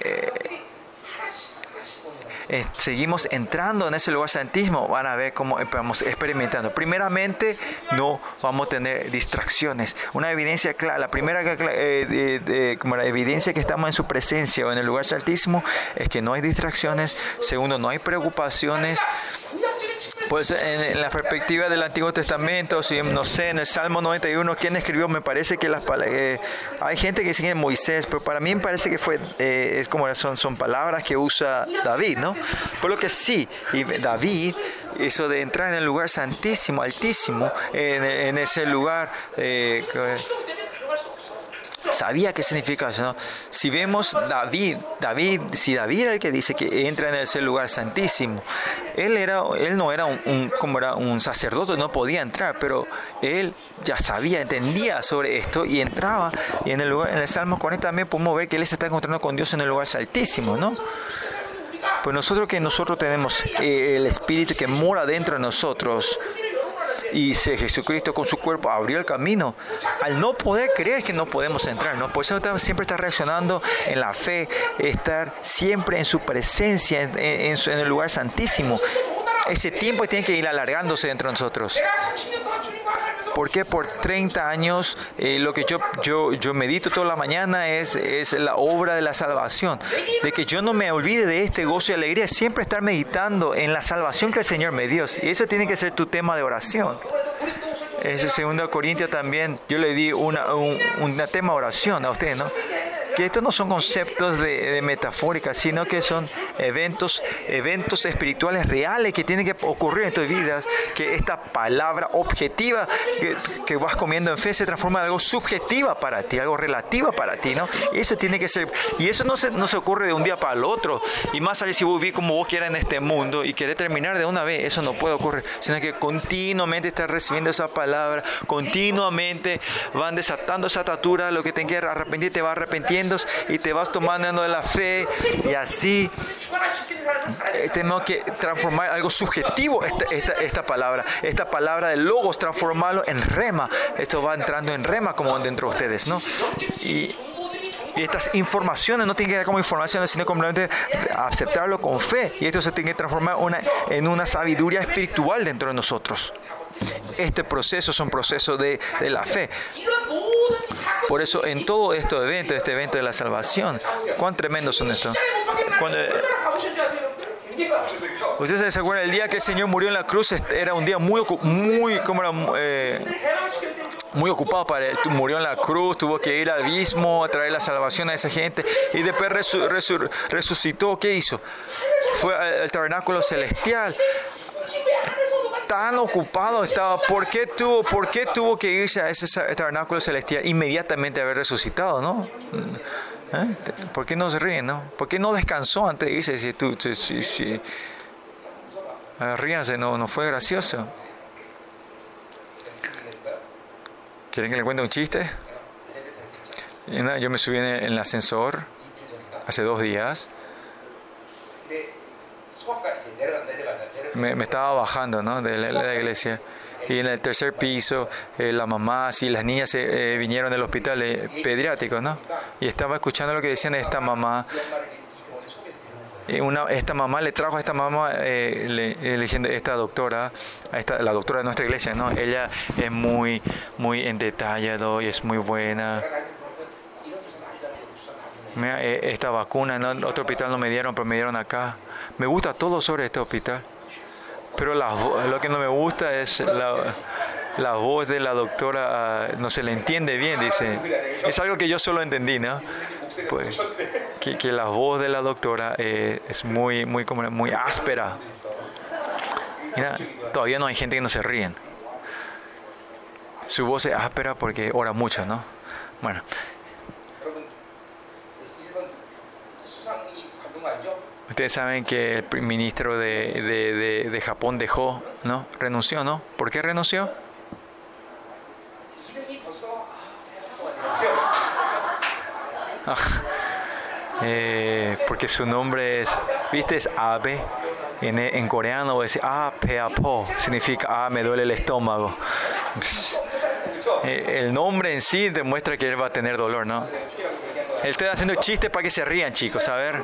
eh, eh, seguimos entrando en ese lugar santísimo, van a ver cómo vamos experimentando. Primeramente, no vamos a tener distracciones. Una evidencia clara, la primera eh, la evidencia que estamos en su presencia o en el lugar santísimo es que no hay distracciones. Segundo, no hay preocupaciones. Pues en, la perspectiva del Antiguo Testamento, si no sé, en el Salmo 91, ¿quién escribió? Me parece que las eh, hay gente que sigue Moisés, pero para mí me parece que fue, eh, es como son, son palabras que usa David, ¿no? Por lo que sí, y David, eso de entrar en el lugar santísimo, altísimo, en, ese lugar... Eh, sabía qué significa eso. Si vemos David, David, si David era el que dice que entra en ese lugar santísimo, él era, él no era un, como era un sacerdote, no podía entrar, pero él ya sabía, entendía sobre esto y entraba. Y en el lugar, en el Salmo 40 también podemos ver que él se está encontrando con Dios en el lugar santísimo, ¿no? Pues nosotros que nosotros tenemos eh, el Espíritu que mora dentro de nosotros, y si Jesucristo con su cuerpo abrió el camino, al no poder creer que no podemos entrar, ¿no? Por eso siempre está reaccionando en la fe, estar siempre en su presencia, en, en el lugar santísimo. Ese tiempo tiene que ir alargándose dentro de nosotros. Porque por 30 años eh, lo que yo, yo, medito toda la mañana es, es la obra de la salvación. De que yo no me olvide de este gozo y alegría, siempre estar meditando en la salvación que el Señor me dio. Y eso tiene que ser tu tema de oración. Ese segundo Corintios también, yo le di una, un, tema oración a ustedes, ¿no? Que estos no son conceptos de, metafóricas, sino que son eventos, eventos espirituales reales que tienen que ocurrir en tus vidas, que esta palabra objetiva que, que, vas comiendo en fe se transforma en algo subjetiva para ti, algo relativa para ti, ¿no? Y eso tiene que ser, y eso no se, no se ocurre de un día para el otro, y más allá si vos vivís como vos quieras en este mundo y querés terminar de una vez, eso no puede ocurrir, sino que continuamente estás recibiendo esa palabra, continuamente van desatando esa atatura, lo que te que arrepentir te va y te vas tomando de la fe y así eh, tenemos que transformar algo subjetivo esta, esta, palabra, esta palabra de logos, transformarlo en rema. Esto va entrando en rema como dentro de ustedes, ¿no? Y, estas informaciones no tienen que quedar como informaciones, sino completamente aceptarlo con fe. Y esto se tiene que transformar una, en una sabiduría espiritual dentro de nosotros. Este proceso es un proceso de, de la fe. Por eso en todo este evento, este evento de la salvación, cuán tremendos son estos. Ustedes se acuerdan, el día que el Señor murió en la cruz era un día muy, muy, eh, muy ocupado para él. Murió en la cruz, tuvo que ir al abismo a traer la salvación a esa gente y después resucitó. ¿Qué hizo? Fue al tabernáculo celestial tan ocupado estaba. ¿Por qué tuvo, por qué tuvo que irse a ese tabernáculo celestial inmediatamente haber resucitado, no? ¿Eh? ¿Por qué no se ríen, no? ¿Por qué no descansó antes de irse? Si tú, si, si, ríanse, no, no fue gracioso. ¿Quieren que le cuente un chiste? Yo me subí en el ascensor hace dos días me, estaba bajando ¿no? de, la, iglesia. Y en el tercer piso, eh, la mamá y las niñas eh, vinieron del hospital eh, pediátrico, ¿no? Y estaba escuchando lo que decían de esta mamá. Esta mamá le trajo a esta mamá, le, esta doctora, esta, la doctora de nuestra iglesia, ¿no? Ella es muy, muy en detallado y es muy buena. esta vacuna en otro hospital no me dieron, pero me dieron acá. Me gusta todo sobre este hospital. Pero lo que no me gusta es la, voz de la doctora, ah, no se le entiende bien, dice. Es algo que yo solo entendí, ¿no? Pues, que, la voz de la doctora eh, es muy, muy, como, muy áspera. Mira, todavía no hay gente que no se ríen. Su voz es áspera porque ora mucho, ¿no? Bueno, Ustedes saben que el ministro de, de, de, Japón dejó, ¿no? Renunció, ¿no? ¿Por qué renunció? Ah, eh, porque su nombre es, ¿viste? Es Abe. En, en coreano es A, Po, significa Ah, me duele el estómago. Eh, el nombre en sí demuestra que él va a tener dolor, ¿no? Él está haciendo chistes para que se rían, chicos, a ver.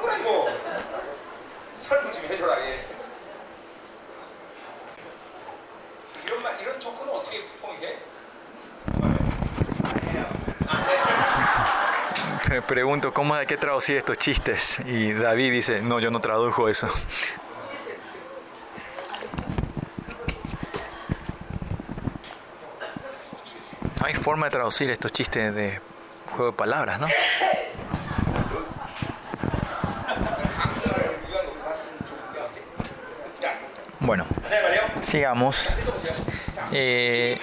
Me pregunto cómo hay que traducir estos chistes y David dice, no, yo no tradujo eso. Hay forma de traducir estos chistes de juego de palabras, ¿no? Bueno, sigamos. Eh,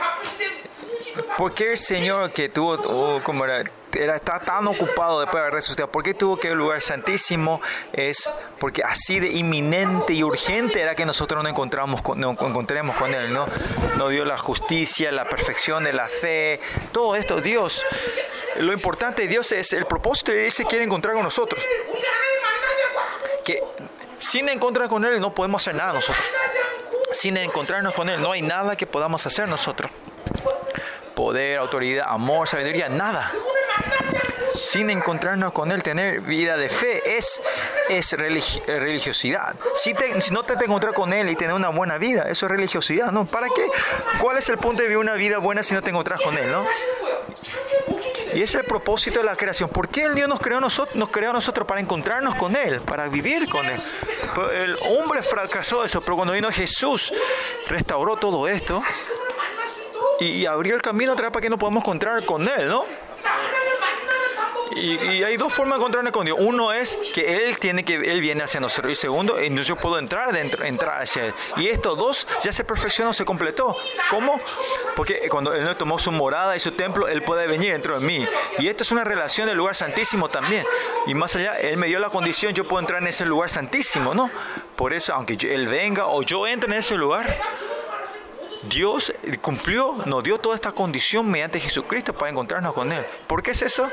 ¿Por qué el Señor que tuvo, oh, como era, era, está tan ocupado después de haber resucitado, por qué tuvo que ir al lugar santísimo? Es porque así de inminente y urgente era que nosotros nos, encontramos con, nos encontremos con Él, ¿no? Nos dio la justicia, la perfección de la fe, todo esto. Dios, lo importante de Dios es el propósito de Él se quiere encontrar con nosotros. Que sin encontrar con Él no podemos hacer nada nosotros. Sin encontrarnos con Él no hay nada que podamos hacer nosotros. Poder, autoridad, amor, sabiduría, nada sin encontrarnos con Él, tener vida de fe, es, es religiosidad. Si, no te, encontrar con Él y tener una buena vida, eso es religiosidad, ¿no? ¿Para qué? ¿Cuál es el punto de vivir una vida buena si no te encontrás con Él, ¿no? Y ese es el propósito de la creación. ¿Por qué el Dios nos creó, nosotros, nos creó a nosotros para encontrarnos con Él, para vivir con Él? el hombre fracasó eso, pero cuando vino Jesús, restauró todo esto y, abrió el camino atrás para que nos podamos encontrar con Él, ¿no? Y, hay dos formas de encontrarnos con Dios. Uno es que Él tiene que Él viene hacia nosotros. Y segundo, entonces yo puedo entrar dentro, entrar hacia Él. Y estos dos ya se perfeccionó, se completó. ¿Cómo? Porque cuando Él tomó su morada y su templo, Él puede venir dentro de mí. Y esto es una relación del lugar santísimo también. Y más allá, Él me dio la condición, yo puedo entrar en ese lugar santísimo, ¿no? Por eso, aunque Él venga o yo entre en ese lugar, Dios cumplió, nos dio toda esta condición mediante Jesucristo para encontrarnos con Él. ¿Por qué es eso?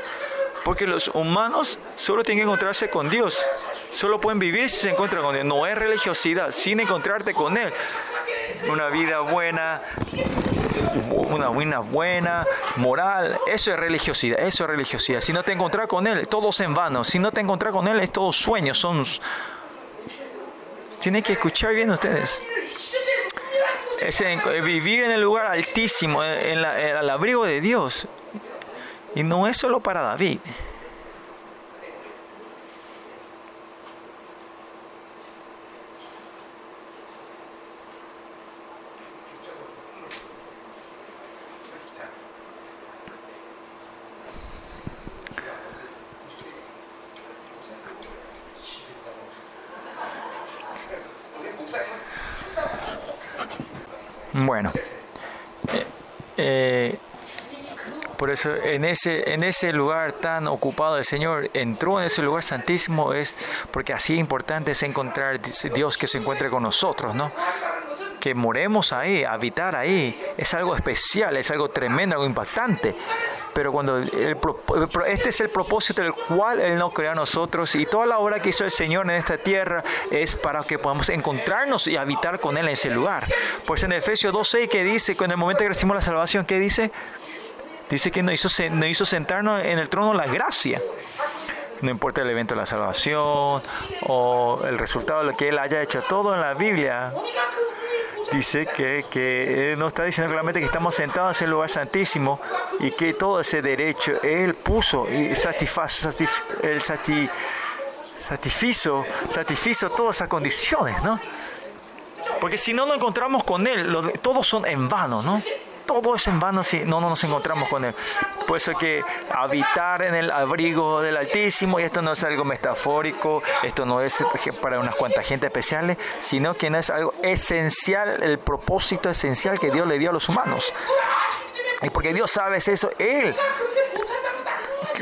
Porque los humanos solo tienen que encontrarse con Dios. Solo pueden vivir si se encuentran con Dios. No es religiosidad, sin encontrarte con Él. Una vida buena, una vida buena, moral, eso es religiosidad, eso es religiosidad. Si no te encuentras con Él, todo es en vano. Si no te encuentras con Él, es todo sueño, son... Tienen que escuchar bien ustedes. Es vivir en el lugar altísimo, en, en el abrigo de Dios. Y no es solo para David. Bueno, eh, eh por eso en ese, en ese lugar tan ocupado el Señor entró en ese lugar santísimo es porque así importante es encontrar Dios que se encuentre con nosotros, ¿no? Que moremos ahí, habitar ahí, es algo especial, es algo tremendo, algo impactante. Pero cuando este es el propósito del cual Él nos creó a nosotros y toda la obra que hizo el Señor en esta tierra es para que podamos encontrarnos y habitar con Él en ese lugar. Pues en Efesios 2.6 que dice, con el momento que recibimos la salvación, ¿qué dice? Dice que nos hizo, nos hizo sentarnos en el trono la gracia. No importa el evento de la salvación o el resultado de lo que Él haya hecho, todo en la Biblia dice que, que no está diciendo claramente que estamos sentados en el lugar santísimo y que todo ese derecho Él puso y satisfazo, el satisfizo, satisfizo todas esas condiciones, ¿no? Porque si no nos encontramos con Él, todos son en vano, ¿no? Todo es en vano si no, nos encontramos con Él. Por eso que habitar en el abrigo del Altísimo, y esto no es algo metafórico, esto no es para unas cuantas gente especiales, sino que no es algo esencial, el propósito esencial que Dios le dio a los humanos. Y porque Dios sabe eso, Él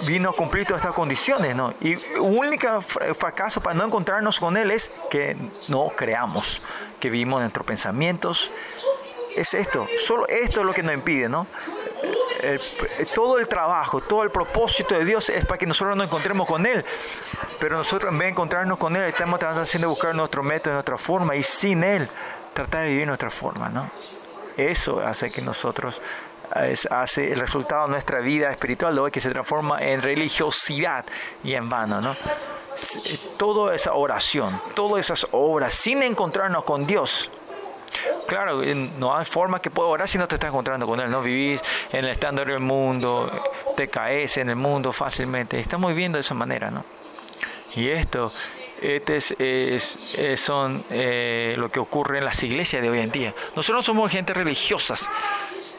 vino a cumplir todas estas condiciones, ¿no? Y único fracaso para no encontrarnos con Él es que no creamos, que vivimos nuestros pensamientos, es esto, solo esto es lo que nos impide, ¿no? todo el trabajo, todo el propósito de Dios es para que nosotros nos encontremos con Él. Pero nosotros en vez de encontrarnos con Él, estamos tratando de buscar nuestro método, nuestra forma y sin Él tratar de vivir nuestra forma, ¿no? Eso hace que nosotros hace el resultado de nuestra vida espiritual de que se transforma en religiosidad y en vano, ¿no? Toda esa oración, todas esas obras sin encontrarnos con Dios Claro, no hay forma que pueda orar si no te estás encontrando con Él. No vivís en el estándar del mundo, te caes en el mundo fácilmente. Estamos viviendo de esa manera, ¿no? Y esto, este es, son eh, lo que ocurre en las iglesias de hoy en día. Nosotros no somos gente religiosas,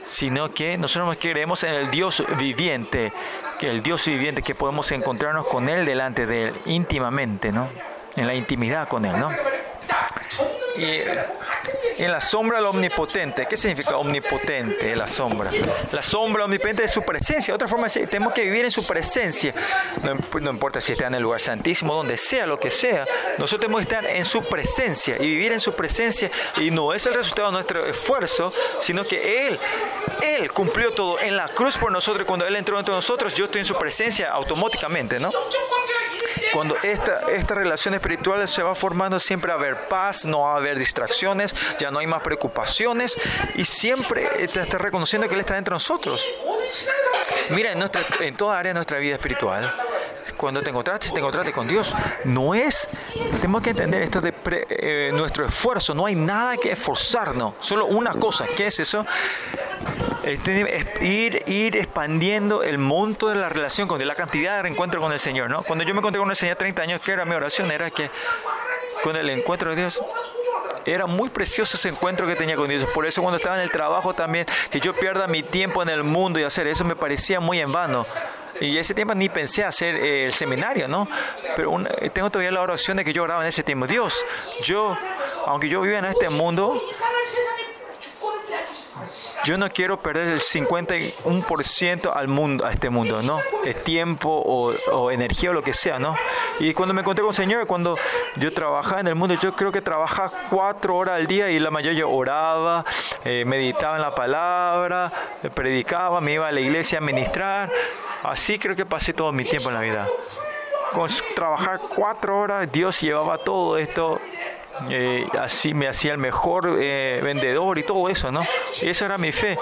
sino que nosotros creemos en el Dios viviente, que el Dios viviente, que podemos encontrarnos con Él delante de Él íntimamente, ¿no? En la intimidad con Él, ¿no? Y en la sombra del omnipotente. ¿Qué significa omnipotente, la sombra? La sombra omnipotente es su presencia. Otra forma es tenemos que vivir en su presencia. No, importa si está en el lugar santísimo, donde sea, lo que sea. Nosotros tenemos que estar en su presencia y vivir en su presencia. Y no es el resultado de nuestro esfuerzo, sino que Él, Él cumplió todo en la cruz por nosotros. Cuando Él entró entre nosotros, yo estoy en su presencia automáticamente, ¿no? Cuando esta, esta relación espiritual se va formando, siempre va a haber paz, no va a haber distracciones, ya no hay más preocupaciones y siempre está, está reconociendo que Él está dentro de nosotros. Mira, en, nuestra, en toda área de nuestra vida espiritual, cuando te encontraste, te encontraste con Dios, no es, tenemos que entender esto de eh, nuestro esfuerzo, no hay nada que esforzarnos, solo una cosa, ¿qué es eso? Es ir, ir expandiendo el monto de la relación con Dios, la cantidad de reencuentro con el Señor, ¿no? Cuando yo me encontré con el Señor 30 años, ¿qué era mi oración? Era que con el encuentro de Dios, era muy precioso ese encuentro que tenía con Dios. Por eso cuando estaba en el trabajo también, que yo pierda mi tiempo en el mundo y hacer eso me parecía muy en vano. Y ese tiempo ni pensé hacer eh, el seminario, ¿no? Pero eh, tengo todavía la oración de que yo oraba en ese tiempo. Dios, yo, aunque yo viva en este mundo, yo no quiero perder el 51% al mundo, a este mundo, ¿no? Es tiempo o, energía o lo que sea, ¿no? Y cuando me encontré con el Señor, cuando yo trabajaba en el mundo, yo creo que trabajaba cuatro horas al día y la mayoría oraba, eh, meditaba en la palabra, predicaba, me iba a la iglesia a ministrar. Así creo que pasé todo mi tiempo en la vida. Con trabajar cuatro horas, Dios llevaba todo esto eh, así me hacía el mejor eh, vendedor y todo eso, ¿no? Y eso era mi fe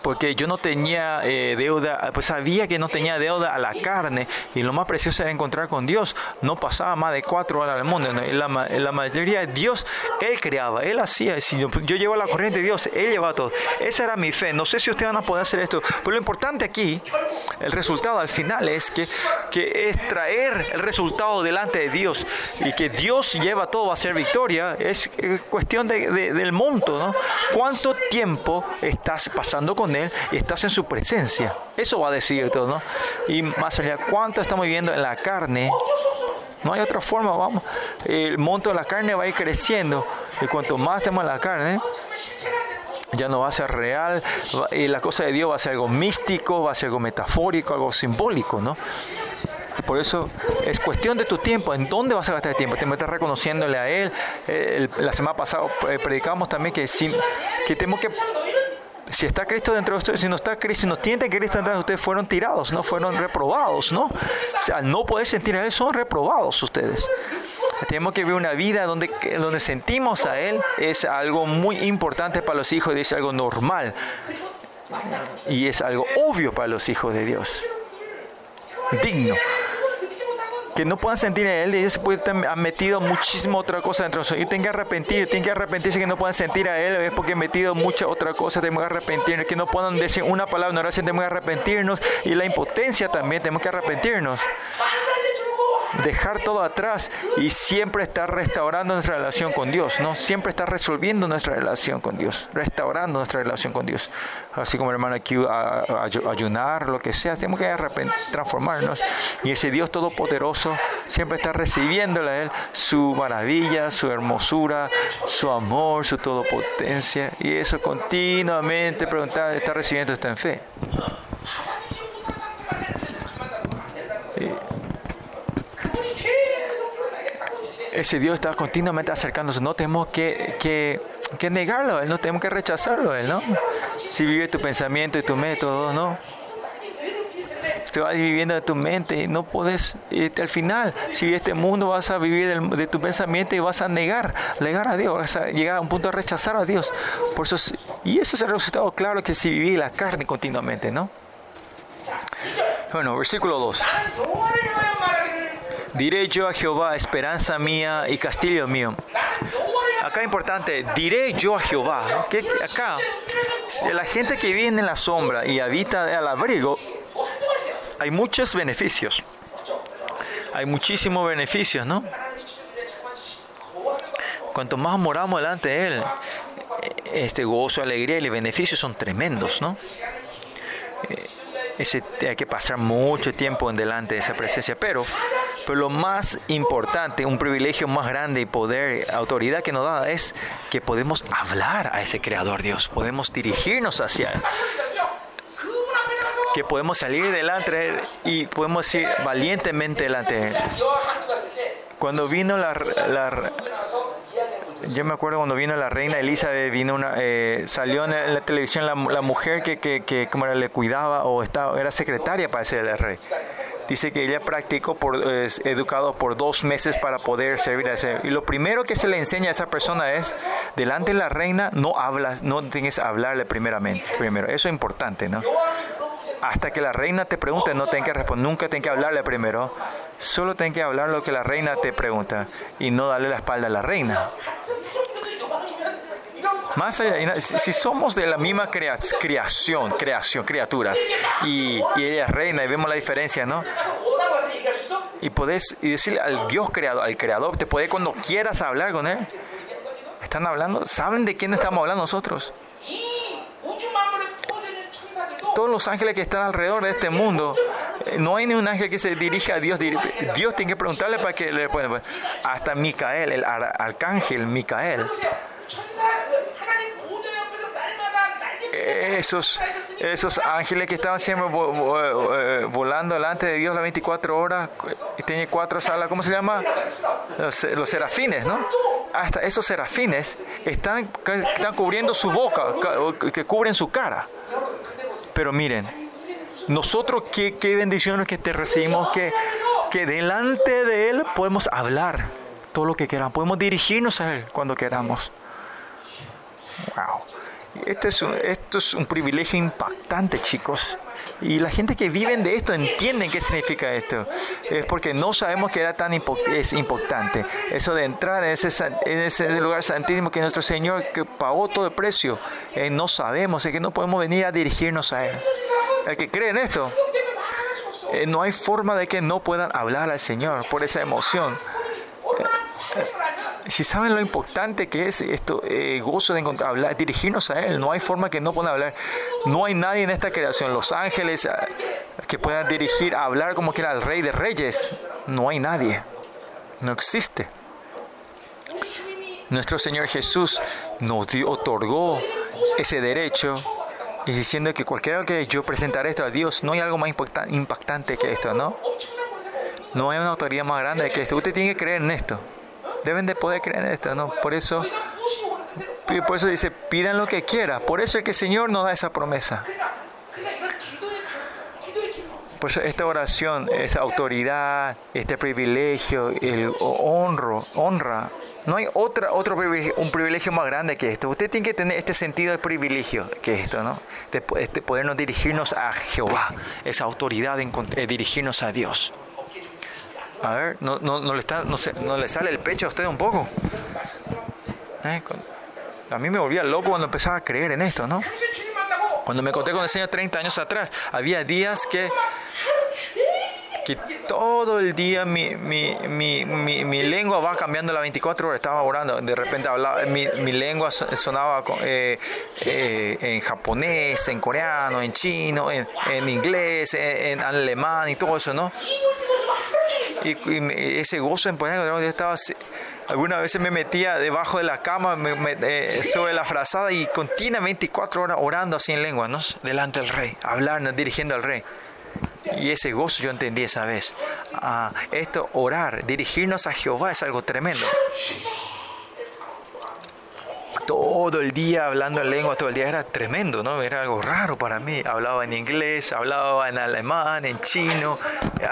porque yo no tenía eh, deuda, pues sabía que no tenía deuda a la carne y lo más precioso era encontrar con Dios. No pasaba más de cuatro horas del mundo. En, la, la, mayoría de Dios, Él creaba, Él hacía. Si yo, yo llevo la corriente de Dios, Él lleva todo. Esa era mi fe. No sé si ustedes van a poder hacer esto, pero lo importante aquí, el resultado al final es que, que es traer el resultado delante de Dios y que Dios lleva todo a ser victoria. Es cuestión de, del monto, ¿no? ¿Cuánto tiempo estás pasando con Él y estás en su presencia. Eso va a decir todo, ¿no? Y más allá, ¿cuánto estamos viviendo en la carne? No hay otra forma, vamos. El monto de la carne va a ir creciendo. Y cuanto más estemos la carne, ya no va a ser real. Y la cosa de Dios va a ser algo místico, va a ser algo metafórico, algo simbólico, ¿no? Por eso es cuestión de tu tiempo. ¿En dónde vas a gastar el tiempo? Te estás reconociéndole a Él. la semana pasada eh, predicamos también que, que tenemos que si está Cristo dentro de ustedes, si no está Cristo, si no tiene Cristo dentro de ustedes, fueron tirados, no fueron reprobados, ¿no? O sea, no poder sentir a Él, son reprobados ustedes. Tenemos que vivir una vida donde, donde sentimos a Él, es algo muy importante para los hijos de es algo normal. Y es algo obvio para los hijos de Dios. Digno que no puedan sentir en él, ellos han metido muchísima otra cosa dentro de nosotros. Y tienen que arrepentir, tienen que arrepentirse que no puedan sentir a él, es porque han metido mucha otra cosa, tenemos que arrepentirnos, que no puedan decir una palabra en oración, tenemos que arrepentirnos. Y la impotencia también, tenemos que arrepentirnos dejar todo atrás y siempre estar restaurando nuestra relación con Dios, ¿no? Siempre estar resolviendo nuestra relación con Dios, restaurando nuestra relación con Dios. Así como hermano aquí a, ayunar, lo que sea, tenemos que transformarnos y ese Dios todopoderoso siempre está recibiéndole a Él su maravilla, su hermosura, su amor, su todopotencia y eso continuamente preguntar, está recibiendo esto en fe. Ese Dios está continuamente acercándose. No tenemos que, que, que negarlo, no tenemos que rechazarlo, ¿no? Si vive tu pensamiento y tu método, ¿no? Te vas viviendo de tu mente y no puedes, al final, si este mundo vas a vivir de tu pensamiento y vas a negar, negar a Dios, vas a llegar a un punto de rechazar a Dios. Por eso, y ese es el resultado claro que si vivís la carne continuamente, ¿no? Bueno, versículo 2. Diré yo a Jehová, esperanza mía y castillo mío. Acá importante, diré yo a Jehová. Que acá, la gente que vive en la sombra y habita al abrigo, hay muchos beneficios. Hay muchísimos beneficios, ¿no? Cuanto más moramos delante de Él, este gozo, alegría y beneficios son tremendos, ¿no? Hay que pasar mucho tiempo en delante de esa presencia, pero, pero lo más importante, un privilegio más grande y poder, autoridad que nos da es que podemos hablar a ese Creador Dios, podemos dirigirnos hacia Él que podemos salir delante de Él y podemos ir valientemente delante de Él. Cuando vino la, yo me acuerdo cuando vino la reina Elizabeth, vino una, eh, salió en la, televisión la, mujer que, que, que como le cuidaba o estaba, era secretaria para ser el rey. dice que ella practicó, por, educado por dos meses para poder servir a ese. Y lo primero que se le enseña a esa persona es, delante de la reina no hablas, no tienes que hablarle primeramente. Primero, eso es importante, ¿no? Hasta que la reina te pregunte, no tengas que responder, nunca tengas que hablarle primero. Solo tengas que hablar lo que la reina te pregunta y no darle la espalda a la reina. Más allá, si somos de la misma creación, creación, criaturas, y, ella es reina y vemos la diferencia, ¿no? Y podés y decirle al Dios creador, al creador, te puede cuando quieras hablar con él. Están hablando, ¿saben de quién estamos hablando nosotros? Todos los ángeles que están alrededor de este mundo, eh, no hay ni un ángel que se dirija a Dios. Dios tiene que preguntarle para que le responda. Hasta Micael, el arcángel Micael esos, esos ángeles que estaban siempre eh, volando delante de Dios las 24 horas, tiene cuatro salas, ¿cómo se llama? Los, serafines, ¿no? Hasta esos serafines están, están cubriendo su boca, que cubren su cara. Pero miren, nosotros qué, qué bendiciones que te recibimos, que, que delante de Él podemos hablar todo lo que queramos, podemos dirigirnos a Él cuando queramos. Wow. Esto es, un, esto es un privilegio impactante, chicos. Y la gente que vive de esto entiende qué significa esto. Es porque no sabemos que era tan es importante. Eso de entrar en ese, lugar santísimo que nuestro Señor pagó todo el precio. Eh, no sabemos, es que no podemos venir a dirigirnos a Él. El que cree en esto, eh, no hay forma de que no puedan hablar al Señor por esa emoción si saben lo importante que es esto, eh, gozo de encontrar, hablar, dirigirnos a Él, no hay forma que no puedan hablar. No hay nadie en esta creación, los ángeles, ah, que puedan dirigir, hablar como quiera al Rey de Reyes. No hay nadie. No existe. Nuestro Señor Jesús nos otorgó ese derecho y diciendo que cualquiera que yo presentaré esto a Dios, no hay algo más impactante que esto, ¿no? No hay una autoridad más grande que esto. Usted tiene que creer en esto deben de poder creer en esto, ¿no? Por eso, por eso dice, pidan lo que quieran. Por eso es que el Señor nos da esa promesa. Por eso esta oración, esa autoridad, este privilegio, el honro, honra, no hay otra, otro privilegio, un privilegio más grande que esto. Usted tiene que tener este sentido de privilegio que esto, ¿no? De, este podernos dirigirnos a Jehová, esa autoridad de dirigirnos a Dios. A ver, ¿no, no, no, le, está, no, se, ¿no le sale el pecho a usted un poco? ¿Eh? A mí me volvía loco cuando empezaba a creer en esto, ¿no? Cuando me conté con el Señor 30 años atrás, había días que, que todo el día mi, mi, mi, mi, lengua va cambiando las 24 horas. Estaba orando, de repente hablaba, mi, lengua sonaba eh, eh, en japonés, en coreano, en chino, en, en inglés, en, alemán y todo eso, ¿no? y, ese gozo en poner yo estaba algunas veces me metía debajo de la cama eh, sobre la frazada y continuamente 24 horas orando así en lengua ¿no? delante del rey hablando dirigiendo al rey y ese gozo yo entendí esa vez ah, esto orar dirigirnos a Jehová es algo tremendo todo el día hablando en lengua, todo el día era tremendo, ¿no? Era algo raro para mí. Hablaba en inglés, hablaba en alemán, en chino,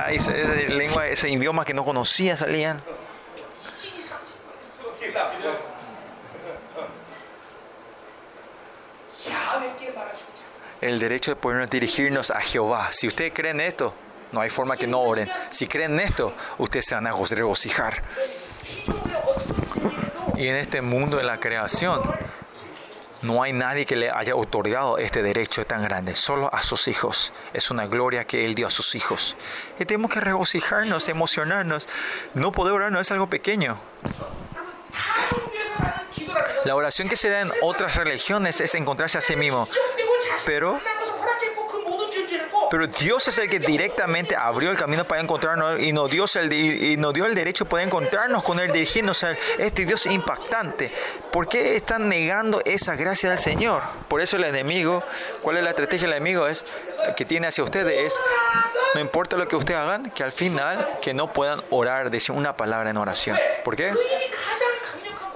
ese, lengua, ese idioma que no conocía salían. El derecho de podernos dirigirnos a Jehová. Si ustedes creen esto, no hay forma que no oren. Si creen esto, ustedes se van a regocijar. Y en este mundo de la creación, no hay nadie que le haya otorgado este derecho tan grande, solo a sus hijos. Es una gloria que Él dio a sus hijos. Y tenemos que regocijarnos, emocionarnos. No poder orar no es algo pequeño. La oración que se da en otras religiones es encontrarse a sí mismo. Pero pero Dios es el que directamente abrió el camino para encontrarnos y nos dio el, y nos dio el derecho de encontrarnos con Él, dirigirnos a Este Dios impactante. ¿Por qué están negando esa gracia del Señor? Por eso el enemigo, ¿cuál es la estrategia del enemigo? Es que tiene hacia ustedes es, no importa lo que ustedes hagan, que al final que no puedan orar, decir una palabra en oración. ¿Por qué?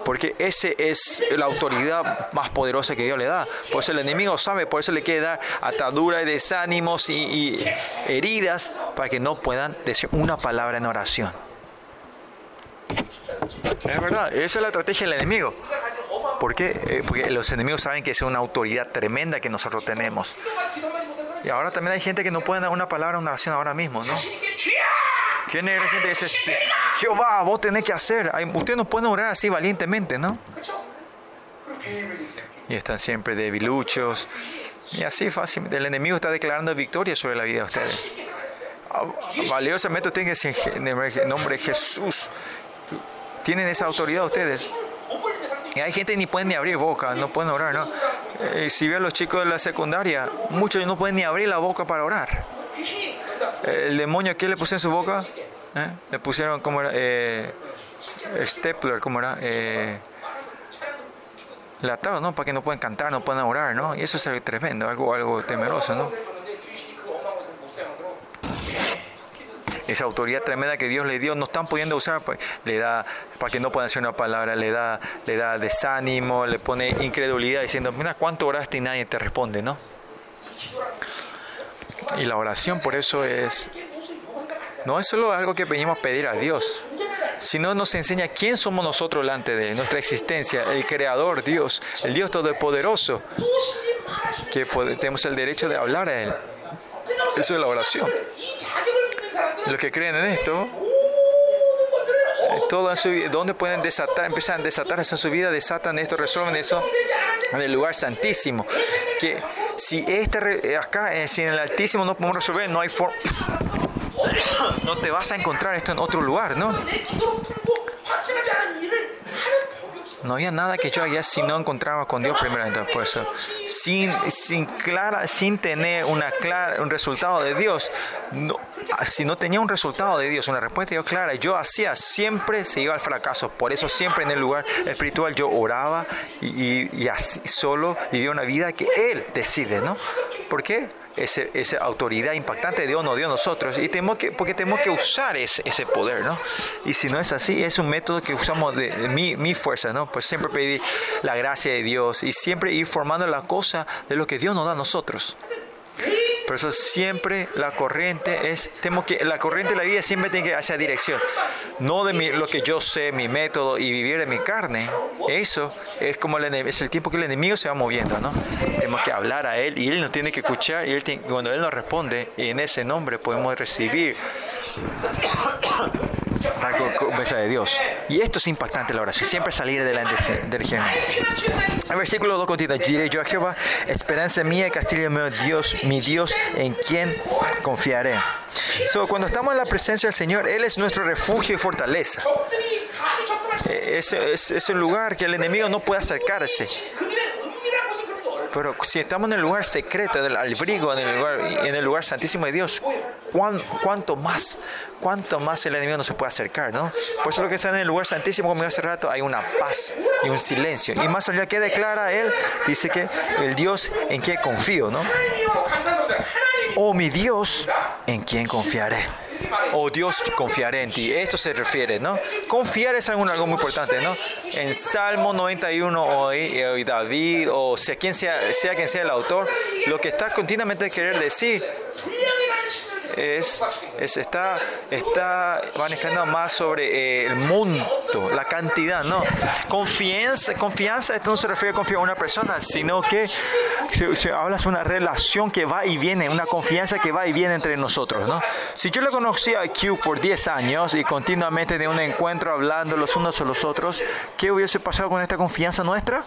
Porque ese es la autoridad más poderosa que Dios le da. Por eso el enemigo sabe, por eso le quiere dar atadura y desánimos y, y heridas para que no puedan decir una palabra en oración. Es verdad, esa es la estrategia del enemigo. ¿Por qué? Eh, porque los enemigos saben que es una autoridad tremenda que nosotros tenemos. Y ahora también hay gente que no puede dar una palabra en oración ahora mismo, ¿no? ¿Quién es la gente que dice, Jehová, vos tenés que hacer? Ustedes no pueden orar así valientemente, ¿no? Y están siempre debiluchos. Y así fácilmente. El enemigo está declarando victoria sobre la vida de ustedes. Ah, valiosamente decir en el nombre de Jesús. Tienen esa autoridad ustedes. Y hay gente que ni pueden ni abrir boca, no pueden orar, ¿no? Eh, si ven a los chicos de la secundaria, muchos no pueden ni abrir la boca para orar. El demonio, ¿qué le pusieron en su boca? ¿Eh? Le pusieron, ¿cómo era? Eh, stepler, ¿cómo era? Eh, atado, ¿no? Para que no puedan cantar, no puedan orar, ¿no? Y eso es algo tremendo, algo, algo temeroso, ¿no? esa autoridad tremenda que Dios le dio, no están pudiendo usar, pues, le da, para que no puedan hacer una palabra, le da, le da desánimo, le pone incredulidad diciendo, mira, ¿cuánto oraste y nadie te responde, no? Y la oración por eso es, no es solo algo que venimos a pedir a Dios, sino nos enseña quién somos nosotros delante de nuestra existencia, el Creador, Dios, el Dios Todopoderoso, que tenemos el derecho de hablar a Él. Eso es la oración. Los que creen en esto, todo en su donde pueden desatar, empiezan a desatar eso en su vida, desatan esto, resuelven eso en el lugar santísimo. Que si este eh, acá, eh, si en el Altísimo no podemos resolver, no hay forma. No te vas a encontrar esto en otro lugar, ¿no? No había nada que yo haría si no encontraba con Dios primeramente. Por eso, sin, sin, clara, sin tener una clara, un resultado de Dios, no, si no tenía un resultado de Dios, una respuesta de Dios clara, yo hacía, siempre se iba al fracaso. Por eso siempre en el lugar espiritual yo oraba y, y así solo vivía una vida que Él decide, ¿no? ¿Por qué? Ese, esa autoridad impactante de Dios no dio nosotros. Y tenemos que porque tenemos que usar ese, ese poder no y si no es así es un método que usamos de, mi, mi, fuerza no pues siempre pedir la gracia de Dios y siempre ir formando la cosa de lo que Dios nos da a nosotros por eso siempre la corriente es, tenemos que, la corriente de la vida siempre tiene que ir hacia dirección. No de mi, lo que yo sé, mi método y vivir de mi carne. Eso es como el, es el tiempo que el enemigo se va moviendo, ¿no? Tenemos que hablar a él y él nos tiene que escuchar y él cuando él nos responde, en ese nombre podemos recibir la de Dios. Y esto es impactante la oración, siempre salir delante del género. El versículo 2 continúa, diré yo a Jehová, esperanza mía, castillo mío, Dios, mi Dios, en quien confiaré. So, cuando estamos en la presencia del Señor, Él es nuestro refugio y fortaleza. Es, es, es un lugar que el enemigo no puede acercarse. Pero si estamos en el lugar secreto, en el abrigo, en el lugar, en el lugar santísimo de Dios, ¿cuánto más, cuánto más el enemigo no se puede acercar, ¿no? Por eso lo que está en el lugar santísimo, como hace rato, hay una paz y un silencio. Y más allá que declara él, dice que el Dios en quien confío, ¿no? Oh mi Dios, en quien confiaré Dios, confiaré en ti. Esto se refiere, ¿no? Confiar es algo, algo muy importante, ¿no? En Salmo 91, hoy, hoy David, o sea quien sea, sea quien sea el autor, lo que está continuamente querer decir es, es, está, está manifestando más sobre eh, el monto, la cantidad, ¿no? Confianza, confianza, esto no se refiere a confiar en una persona, sino que se, habla de una relación que va y viene, una confianza que va y viene entre nosotros, ¿no? Si yo le conocía a Q por 10 años y continuamente de un encuentro hablando los unos a los otros, ¿qué hubiese pasado con esta confianza nuestra?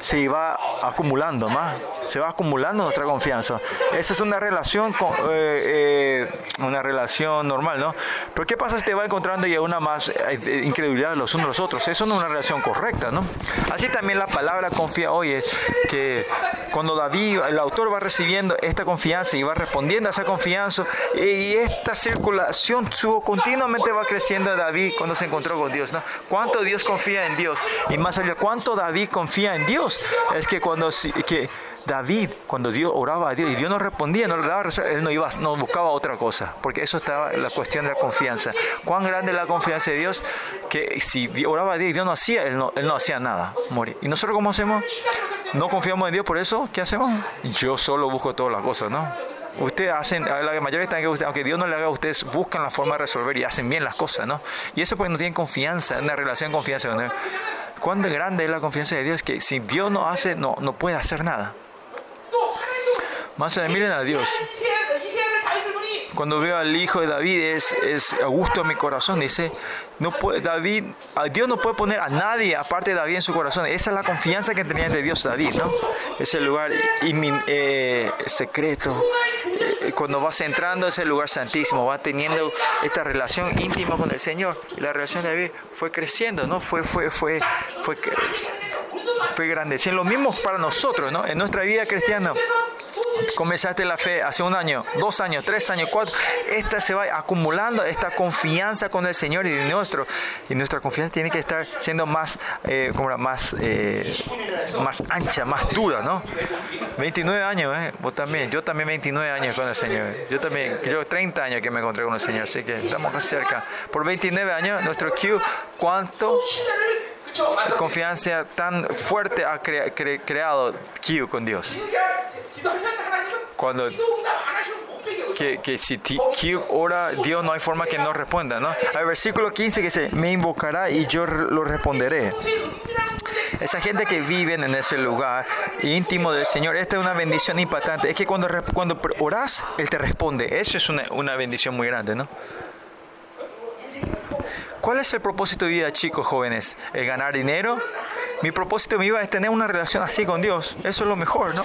Se iba acumulando más, se va acumulando nuestra confianza. Esa es una relación con, eh, eh, una relación normal, ¿no? Pero ¿qué pasa si te va encontrando y una más eh, incredulidad los unos a los otros? Eso no es una relación correcta, ¿no? Así también la palabra confía hoy es que cuando David, el autor va recibiendo esta confianza y va respondiendo a esa confianza y esta circulación su continuamente va creciendo a David cuando se encontró con Dios, ¿no? ¿Cuánto Dios confía en Dios? Y más allá, ¿cuánto David confía en Dios? Es que cuando que David, cuando Dios oraba a Dios y Dios no respondía, no le daba él no iba, no buscaba otra cosa, porque eso estaba la cuestión de la confianza. Cuán grande es la confianza de Dios que si oraba a Dios y Dios no hacía, él no, él no hacía nada, morir. ¿Y nosotros cómo hacemos? No confiamos en Dios, por eso, ¿qué hacemos? Yo solo busco todas las cosas, ¿no? Ustedes hacen, la mayoría están que ustedes, aunque Dios no le haga a ustedes, buscan la forma de resolver y hacen bien las cosas, ¿no? Y eso porque no tienen confianza, una relación confianza con Él. Cuán grande es la confianza de Dios que si Dios no hace, no, no puede hacer nada. Más allá, miren a Dios. Cuando veo al hijo de David es, es a gusto a mi corazón. Dice, no puede, David, Dios no puede poner a nadie aparte de David en su corazón. Esa es la confianza que tenía de Dios David, ¿no? Ese lugar eh, secreto. Cuando vas entrando a ese lugar santísimo, va teniendo esta relación íntima con el Señor. Y la relación de David fue creciendo, ¿no? Fue, fue, fue, fue, fue, fue grande. Y lo mismo para nosotros, ¿no? En nuestra vida cristiana comenzaste la fe hace un año, dos años, tres años, cuatro, esta se va acumulando, esta confianza con el Señor y nuestro, y nuestra confianza tiene que estar siendo más, eh, como más, eh, más ancha, más dura, ¿no? 29 años, ¿eh? Vos también, yo también 29 años con el Señor, yo también, yo 30 años que me encontré con el Señor, así que estamos cerca. Por 29 años, nuestro Q, ¿cuánto? Confianza tan fuerte ha creado Q con Dios. Cuando que, que si Q ora, Dios no hay forma que no responda, ¿no? El versículo 15 que dice, me invocará y yo lo responderé. Esa gente que vive en ese lugar íntimo del Señor, esta es una bendición impactante. Es que cuando, cuando oras, Él te responde. Eso es una, una bendición muy grande, ¿no? ¿Cuál es el propósito de vida, chicos jóvenes? ¿El ganar dinero? Mi propósito de vida es tener una relación así con Dios. Eso es lo mejor, ¿no?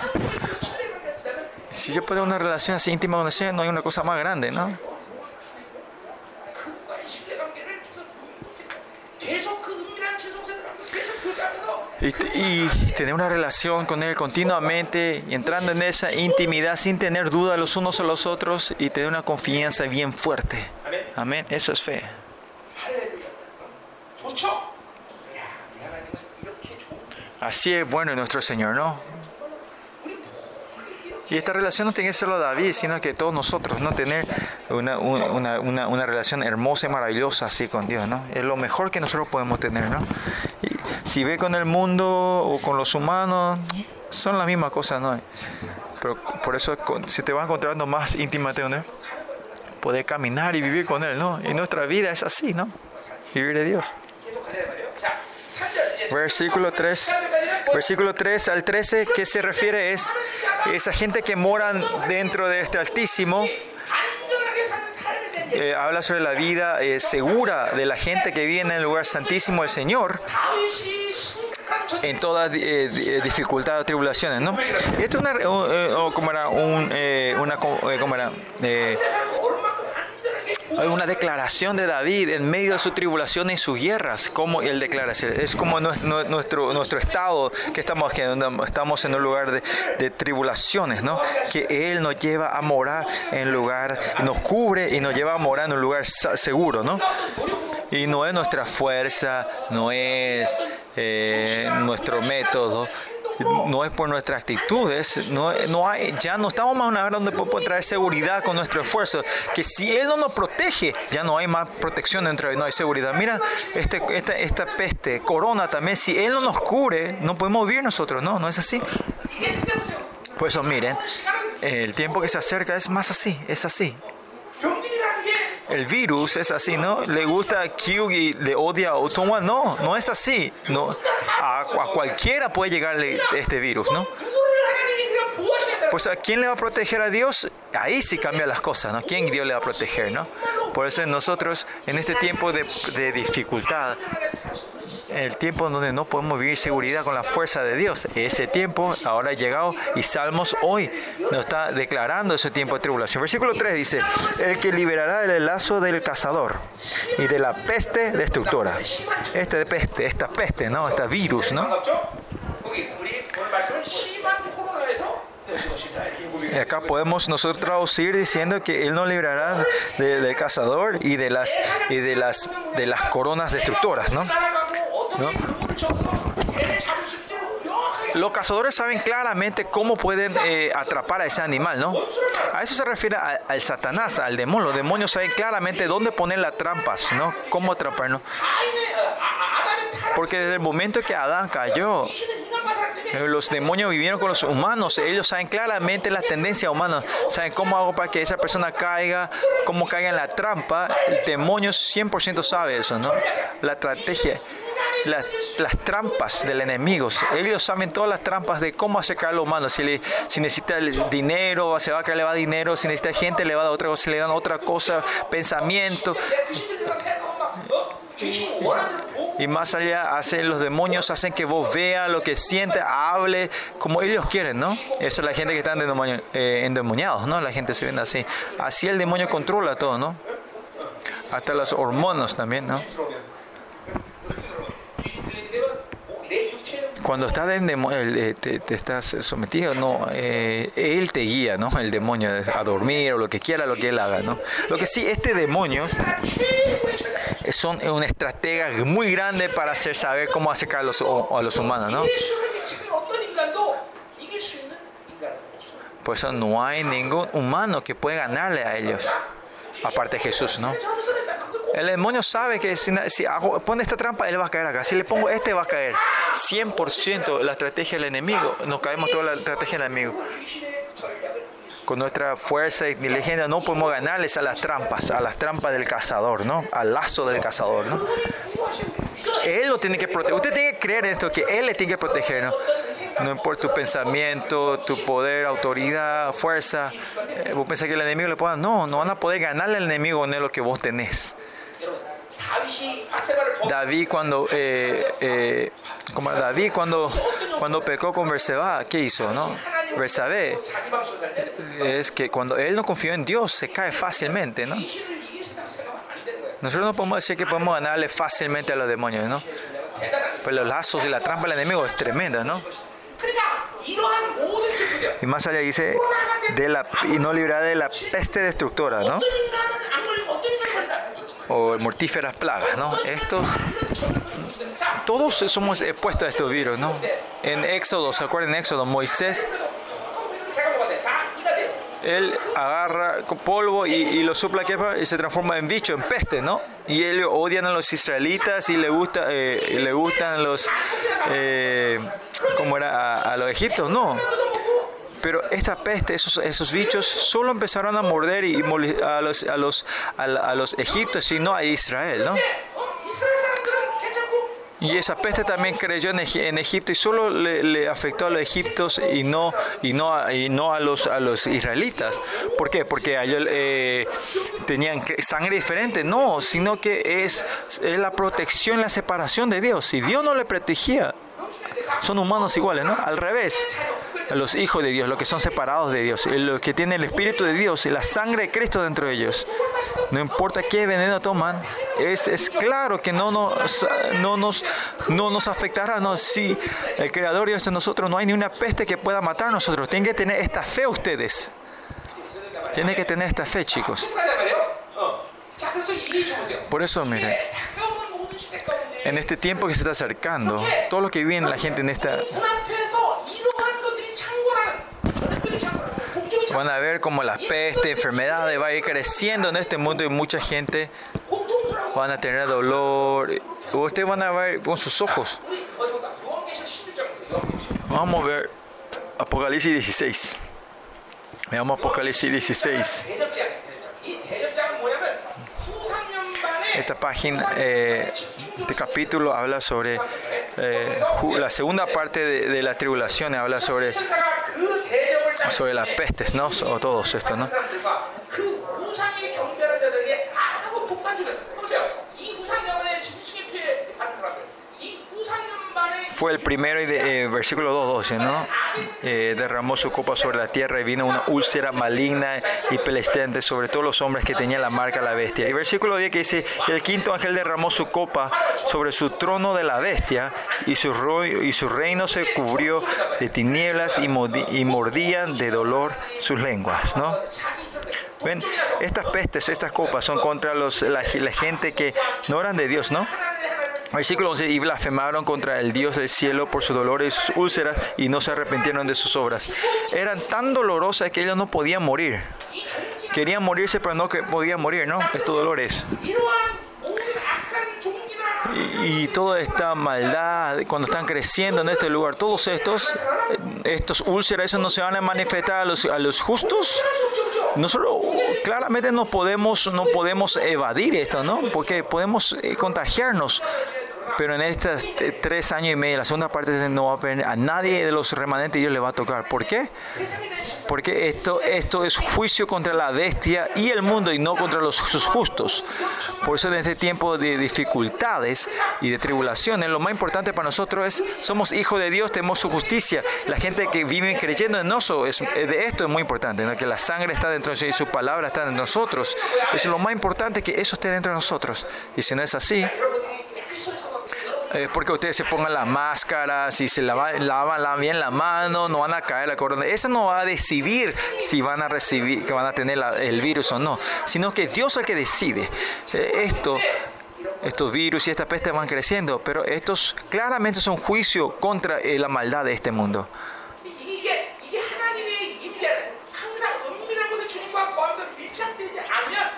Si yo puedo una relación así íntima con Dios, no hay una cosa más grande, ¿no? Y, tener una relación con Él continuamente, y entrando en esa intimidad sin tener duda los unos a los otros y tener una confianza bien fuerte. Amén. Eso es fe. Así es bueno nuestro Señor, ¿no? Y esta relación no tiene solo David, sino que todos nosotros, ¿no? Tener una, relación hermosa y maravillosa así con Dios, ¿no? Es lo mejor que nosotros podemos tener, ¿no? Y si ve con el mundo o con los humanos, son la misma cosa, ¿no? Pero por eso, si te vas encontrando más íntimamente con Él, poder caminar y vivir con Él, ¿no? Y nuestra vida es así, ¿no? Vivir de Dios. Versículo 3. Versículo 3 al 13, ¿qué se refiere? Es esa gente que mora dentro de este Altísimo. Eh, habla sobre la vida eh, segura de la gente que vive en el lugar santísimo del Señor en toda eh, dificultad o tribulaciones, ¿no? Esto es una, como era un, una, como era, hay una declaración de David en medio de su tribulación y sus guerras, como él declara, es como nuestro, nuestro estado que estamos aquí, estamos en un lugar de, tribulaciones, ¿no? Que Él nos lleva a morar en lugar, nos cubre y nos lleva a morar en un lugar seguro, ¿no? Y no es nuestra fuerza, no es eh, nuestro método, no es por nuestras actitudes, no, no hay, ya no estamos más una hora donde podemos traer seguridad con nuestro esfuerzo, que si Él no nos protege, ya no hay más protección dentro de no hay seguridad. Mira, este, esta, esta peste, corona también, si Él no nos cubre, no podemos vivir nosotros, ¿no? ¿No es así? Por eso miren, el tiempo que se acerca es más así, es así. El virus es así, ¿no? Le gusta a le odia a Otoma. No, no es así. No, a, cualquiera puede llegarle este virus, ¿no? Pues a quién le va a proteger a Dios, ahí sí cambia las cosas, ¿no? ¿Quién Dios le va a proteger, ¿no? Por eso nosotros en este tiempo de, de dificultad el tiempo en donde no podemos vivir seguridad con la fuerza de Dios. Ese tiempo ahora ha llegado y Salmos hoy nos está declarando ese tiempo de tribulación. Versículo 3 dice, el que liberará el lazo del cazador y de la peste destructora. Este de peste, esta peste, ¿no? Este virus, ¿no? Acá podemos nosotros traducir diciendo que Él nos librará del cazador y de las y de las de las coronas destructoras, ¿no? los cazadores saben claramente cómo pueden eh, atrapar a ese animal, ¿no? A eso se refiere al Satanás, al demonio. Los demonios saben claramente dónde poner las trampas, ¿no? Cómo atraparnos. Porque desde el momento que Adán cayó, los demonios vivieron con los humanos. Ellos saben claramente las tendencias humanas. Saben cómo hago para que esa persona caiga, cómo caiga en la trampa. El demonio 100% sabe eso, ¿no? La estrategia las, trampas del enemigo. Ellos saben todas las trampas de cómo hacer caer a los humanos. Si, le, si necesita dinero, se va a caer, le va dinero. Si necesita gente, le va a dar otra cosa, le dan otra cosa, pensamiento. Y más allá, hacen, los demonios hacen que vos veas lo que siente, hable como ellos quieren, ¿no? Eso es la gente que está eh, endemoniados, ¿no? La gente se ve así. Así el demonio controla todo, ¿no? Hasta las hormonas también, ¿no? Cuando estás eh, te, te, estás sometido, no, eh, él te guía, ¿no? El demonio a dormir o lo que quiera, lo que él haga, ¿no? Lo que sí, este demonio son una estratega muy grande para hacer saber cómo acercar a los, a los humanos, ¿no? Por eso no hay ningún humano que pueda ganarle a ellos, aparte Jesús, ¿no? El demonio sabe que si, pone esta trampa, él va a caer acá. Si le pongo este, va a caer. 100% la estrategia del enemigo. Nos caemos toda la estrategia del enemigo. Con nuestra fuerza y inteligencia no podemos ganarles a las trampas, a las trampas del cazador, ¿no? Al lazo del cazador, ¿no? Él lo tiene que proteger. Usted tiene que creer en esto, que Él le tiene que proteger, ¿no? No importa tu pensamiento, tu poder, autoridad, fuerza. Eh, vos pensás que el enemigo le pueda. No, no van a poder ganarle al enemigo es lo que vos tenés. David cuando eh, eh, como David cuando cuando pecó con Berseba, ¿qué hizo, no? Bersabé es que cuando él no confió en Dios se cae fácilmente, ¿no? Nosotros no podemos decir que podemos ganarle fácilmente a los demonios, ¿no? Pero los lazos y la trampa del enemigo es tremenda, ¿no? Y más allá dice de la y no librar de la peste destructora, ¿no? O mortíferas plagas, ¿no? Estos, todos somos expuestos a estos virus, ¿no? En Éxodo, ¿se acuerdan en Éxodo? Moisés, él agarra polvo y, lo supla y se transforma en bicho, en peste, ¿no? Y ellos odian a los israelitas y le, gusta, eh, le gustan los, eh, ¿cómo era? A, a los egipcios, no pero esta peste, esos, esos bichos, solo empezaron a morder y a los, a los, a, los egipcios y no a Israel, ¿no? Y esa peste también creyó en, Egipto y solo le, afectó a los egipcios y no, y no, y no a, los, a los israelitas. ¿Por qué? Porque ellos eh, tenían sangre diferente. No, sino que es, es la protección, la separación de Dios. Si Dios no le protegía, son humanos iguales, ¿no? Al revés los hijos de Dios, los que son separados de Dios, los que tienen el Espíritu de Dios y la sangre de Cristo dentro de ellos. No importa qué veneno toman, es, claro que no nos, no nos, no nos afectará. No, si el Creador Dios de nosotros no hay ni una peste que pueda matar a nosotros. Tienen que tener esta fe ustedes. Tienen que tener esta fe, chicos. Por eso, miren, en este tiempo que se está acercando, todo lo que vive la gente en esta Van a ver como la peste, enfermedades va a ir creciendo en este mundo y mucha gente van a tener dolor. Ustedes van a ver con sus ojos. Vamos a ver Apocalipsis 16. Veamos Apocalipsis 16. Esta página, eh, este capítulo habla sobre eh, la segunda parte de, de la habla sobre sobre las pestes, ¿no? O todos estos, ¿no? Fue el primero, y de, eh, versículo 2.12, ¿no? Eh, derramó su copa sobre la tierra y vino una úlcera maligna y pelestante sobre todos los hombres que tenían la marca de la bestia. Y versículo 10 que dice, el quinto ángel derramó su copa sobre su trono de la bestia y su, reino se cubrió de tinieblas y, mordían de dolor sus lenguas, ¿no? Ven, estas pestes, estas copas son contra la gente que no eran de Dios, ¿no? Versículo 11, y blasfemaron contra el Dios del cielo por sus dolores y sus úlceras y no se arrepintieron de sus obras. Eran tan dolorosas que ellos no podían morir. Querían morirse, pero no que podían morir, ¿no? Estos dolores. Y, y, toda esta maldad, cuando están creciendo en este lugar, todos estos, estos úlceras, esos no se van a manifestar a los, a los justos. Nosotros claramente no podemos, no podemos evadir esto, ¿no? Porque podemos contagiarnos pero en estos tres años y medio, la segunda parte no va a a nadie de los remanentes Dios le va a tocar. ¿Por qué? Porque esto, esto es juicio contra la bestia y el mundo y no contra los justos. Por eso en este tiempo de dificultades y de tribulaciones, lo más importante para nosotros es, somos hijos de Dios, tenemos su justicia. La gente que vive creyendo en nosotros, de esto es muy importante, que la sangre está dentro de nosotros y su palabra está en nosotros. Es lo más importante que eso esté dentro de nosotros. Y si no es así, es porque ustedes se pongan las máscaras y se lavan, lavan bien la mano, no van a caer la corona. Eso no va a decidir si van a recibir, que van a tener el virus o no, sino que Dios es el que decide. Eh, esto estos virus y esta peste van creciendo, pero estos claramente son juicio contra eh, la maldad de este mundo.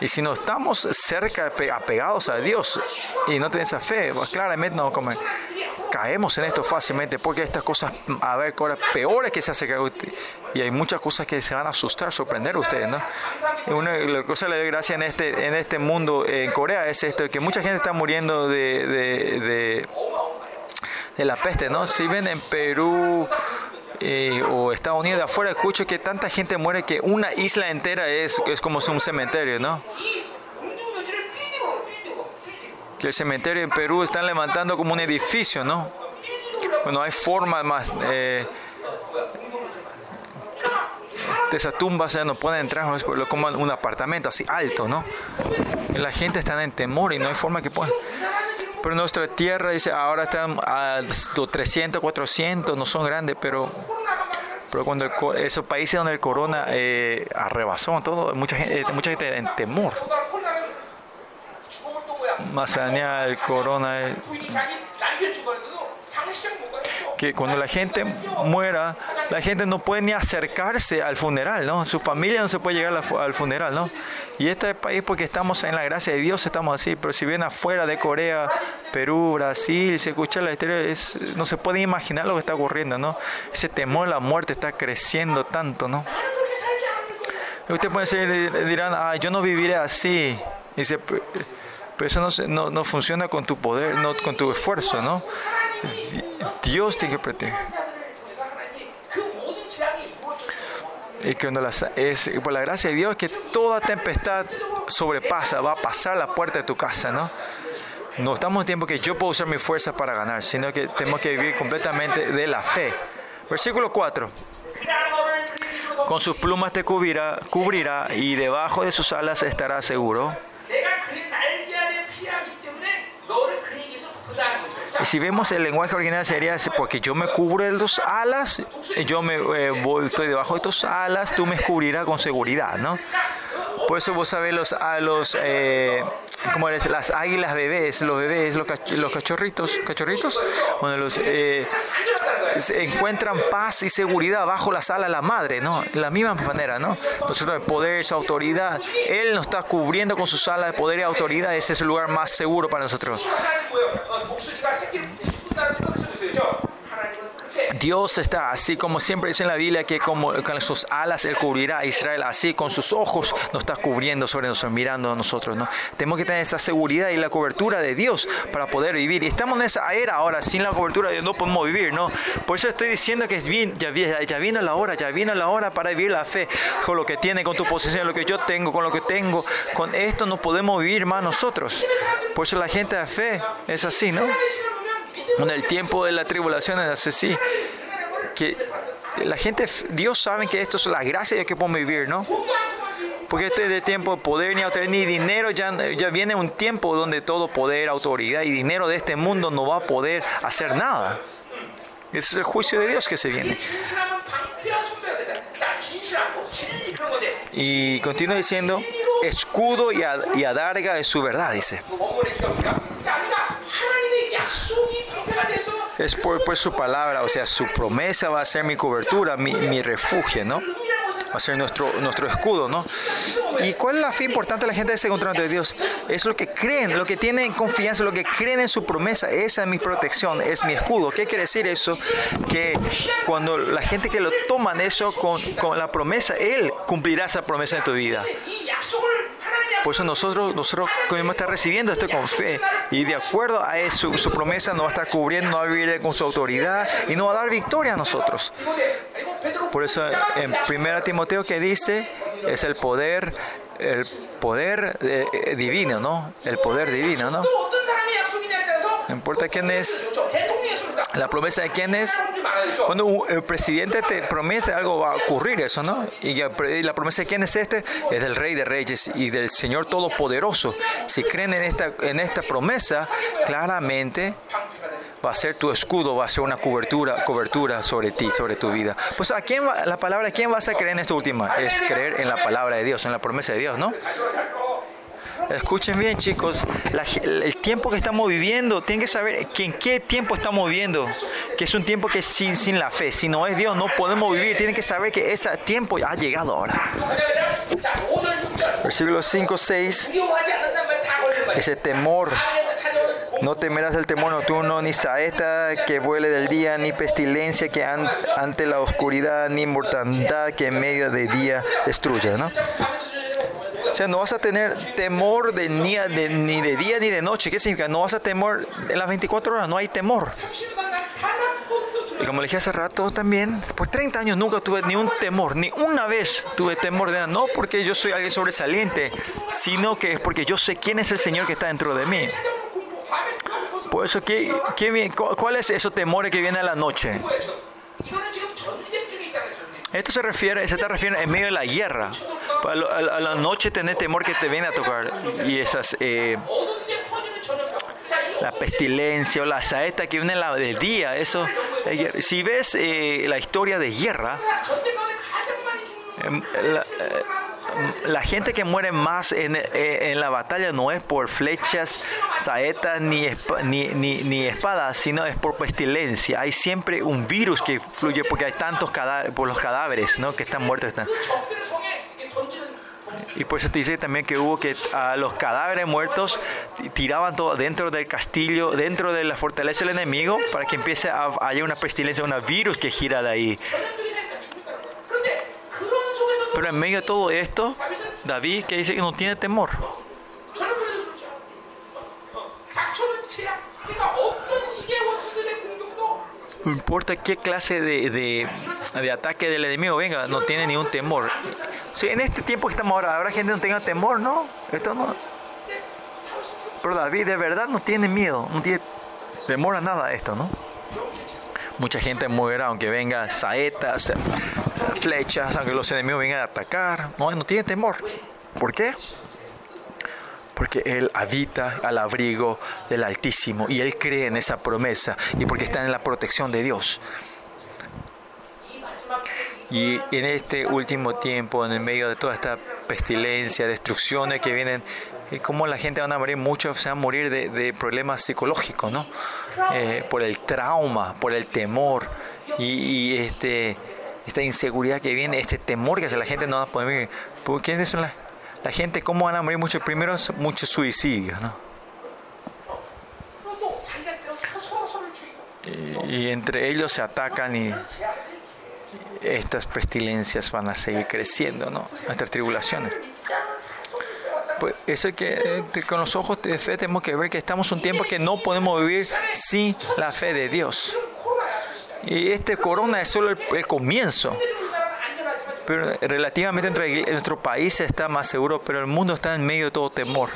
Y si no estamos cerca, apegados a Dios y no tenemos esa fe, pues claramente no caemos en esto fácilmente porque estas cosas, a ver, cosas peores que se acercan y hay muchas cosas que se van a asustar, sorprender a ustedes, ¿no? Y una la cosa le doy gracia en este, en este mundo, en Corea, es esto, que mucha gente está muriendo de, de, de, de la peste, ¿no? Si ven en Perú, eh, o Estados Unidos de afuera escucho que tanta gente muere que una isla entera es, es como un cementerio, ¿no? Que el cementerio en Perú están levantando como un edificio, ¿no? Bueno, hay forma más... Eh, de esas tumbas ya no pueden entrar como un apartamento así alto, ¿no? La gente está en temor y no hay forma que puedan. Pero nuestra tierra dice, ahora están a 300, 400, no son grandes, pero, pero cuando esos países donde el corona eh, arrebasó todo, mucha gente, eh, mucha gente en temor. Más allá del corona. Eh, que cuando la gente muera, la gente no puede ni acercarse al funeral, ¿no? Su familia no se puede llegar al funeral, ¿no? Y este país, porque estamos en la gracia de Dios, estamos así, pero si viene afuera de Corea, Perú, Brasil, se escucha la historia, es, no se puede imaginar lo que está ocurriendo, ¿no? Ese temor a la muerte está creciendo tanto, ¿no? Usted puede decir, dirán, ah, yo no viviré así. Dice, pero eso no, no, no funciona con tu poder, no con tu esfuerzo, ¿no? Dios tiene que proteger. Y cuando es por la gracia de Dios que toda tempestad sobrepasa, va a pasar la puerta de tu casa, ¿no? No estamos en tiempo que yo puedo usar mi fuerza para ganar, sino que tenemos que vivir completamente de la fe. Versículo 4. Con sus plumas te cubrirá, cubrirá y debajo de sus alas estará seguro. Y si vemos el lenguaje original sería porque yo me cubro de tus alas, yo me eh, estoy debajo de tus alas, tú me cubrirás con seguridad, ¿no? Por eso vos sabés los, a los eh, como las águilas bebés, los bebés, los, los cachorritos, cachorritos, bueno, los eh, encuentran paz y seguridad bajo las alas de la madre, ¿no? De la misma manera, ¿no? Nosotros el poder, esa autoridad, Él nos está cubriendo con sus alas de poder y autoridad, ese es el lugar más seguro para nosotros. Dios está así como siempre dice en la Biblia que como con sus alas él cubrirá a Israel, así con sus ojos nos está cubriendo sobre nosotros, mirando a nosotros, ¿no? Tenemos que tener esa seguridad y la cobertura de Dios para poder vivir. Y estamos en esa era ahora, sin la cobertura de Dios no podemos vivir, ¿no? Por eso estoy diciendo que bien, ya, ya vino la hora, ya vino la hora para vivir la fe, con lo que tiene, con tu posesión, lo que yo tengo, con lo que tengo, con esto no podemos vivir más nosotros. Por eso la gente de fe es así, ¿no? En el tiempo de la tribulación es así. Que la gente, Dios sabe que esto es la gracia de que podemos vivir, ¿no? Porque este de tiempo de poder ni autoridad ni dinero, ya, ya viene un tiempo donde todo poder, autoridad y dinero de este mundo no va a poder hacer nada. Ese es el juicio de Dios que se viene. Y continúa diciendo, escudo y, adarga es su verdad, dice. Es por, por, su palabra, o sea, su promesa va a ser mi cobertura, mi, mi refugio, ¿no? Va a ser nuestro, nuestro escudo, ¿no? ¿Y cuál es la fe importante de la gente de encontramiento de Dios? Es lo que creen, lo que tienen confianza, lo que creen en su promesa. Esa es mi protección, es mi escudo. ¿Qué quiere decir eso? Que cuando la gente que lo toman eso con, con la promesa, Él cumplirá esa promesa en tu vida. Por eso nosotros, nosotros podemos estar recibiendo esto con fe. Y de acuerdo a eso, su promesa nos va a estar cubriendo, no va a vivir con su autoridad y nos va a dar victoria a nosotros. Por eso en 1 Timoteo que dice es el poder, el poder eh, divino, ¿no? El poder divino, ¿no? No importa quién es, la promesa de quién es. Cuando el presidente te promete algo va a ocurrir eso, ¿no? Y la promesa de quién es este es del Rey de Reyes y del Señor Todopoderoso. Si creen en esta, en esta promesa, claramente va a ser tu escudo, va a ser una cobertura, cobertura sobre ti, sobre tu vida. Pues a quién va, la palabra de quién vas a creer en esta última? Es creer en la palabra de Dios, en la promesa de Dios, ¿no? Escuchen bien, chicos, el tiempo que estamos viviendo, tienen que saber que en qué tiempo estamos viviendo, que es un tiempo que sin, sin la fe, si no es Dios, no podemos vivir. Tienen que saber que ese tiempo ha llegado ahora. Versículos 5, 6, ese temor no temerás el temor nocturno, ni saeta que vuele del día, ni pestilencia que ante la oscuridad, ni mortandad que en medio de día destruya, ¿no? O sea, no vas a tener temor de, ni, de, ni de día ni de noche. ¿Qué significa? No vas a temor en las 24 horas, no hay temor. Y como le dije hace rato también, por 30 años nunca tuve ni un temor, ni una vez tuve temor de nada. No porque yo soy alguien sobresaliente, sino que es porque yo sé quién es el Señor que está dentro de mí. Por eso, ¿qué, qué, ¿cuál es esos temores que vienen a la noche? Esto se refiere, se está refiriendo en medio de la guerra. A, la noche tener temor que te viene a tocar. Y esas, eh, la pestilencia o la saeta que viene la de día, eso. Eh, si ves eh, la historia de guerra, em, la, la gente que muere más en, eh, en, la batalla no es por flechas, saetas ni, ni, ni, ni, espadas, sino es por pestilencia. Hay siempre un virus que fluye porque hay tantos por los cadáveres ¿no? que están muertos. Están. Y por eso te dice también que hubo que a los cadáveres muertos tiraban todo dentro del castillo, dentro de la fortaleza del enemigo, para que empiece a haya una pestilencia, un virus que gira de ahí. Pero en medio de todo esto, David que dice que no tiene temor. No importa qué clase de, de, ataque del enemigo venga, no tiene ningún temor. Si en este tiempo que estamos ahora, habrá gente no tenga temor, ¿no? Esto no. Pero David de verdad no tiene miedo, no tiene temor a nada esto, ¿no? Mucha gente moverá aunque venga saetas, flechas, aunque los enemigos vengan a atacar. No, no tiene temor. ¿Por qué? Porque Él habita al abrigo del Altísimo y Él cree en esa promesa y porque está en la protección de Dios. Y en este último tiempo, en el medio de toda esta pestilencia, destrucciones que vienen, como la gente van a morir, muchos se van a morir de, problemas psicológicos, ¿no? Eh, por el trauma, por el temor y, este, esta inseguridad que viene, este temor que hace la gente no va a poder vivir. ¿Por es la, la gente? ¿Cómo van a morir muchos? Primero, muchos suicidios, ¿no? Y, entre ellos se atacan y estas pestilencias van a seguir creciendo, ¿no? Nuestras tribulaciones. Pues eso que con los ojos de fe tenemos que ver que estamos un tiempo que no podemos vivir sin la fe de Dios. Y este corona es solo el, comienzo. Pero relativamente entre nuestro país está más seguro, pero el mundo está en medio de todo temor.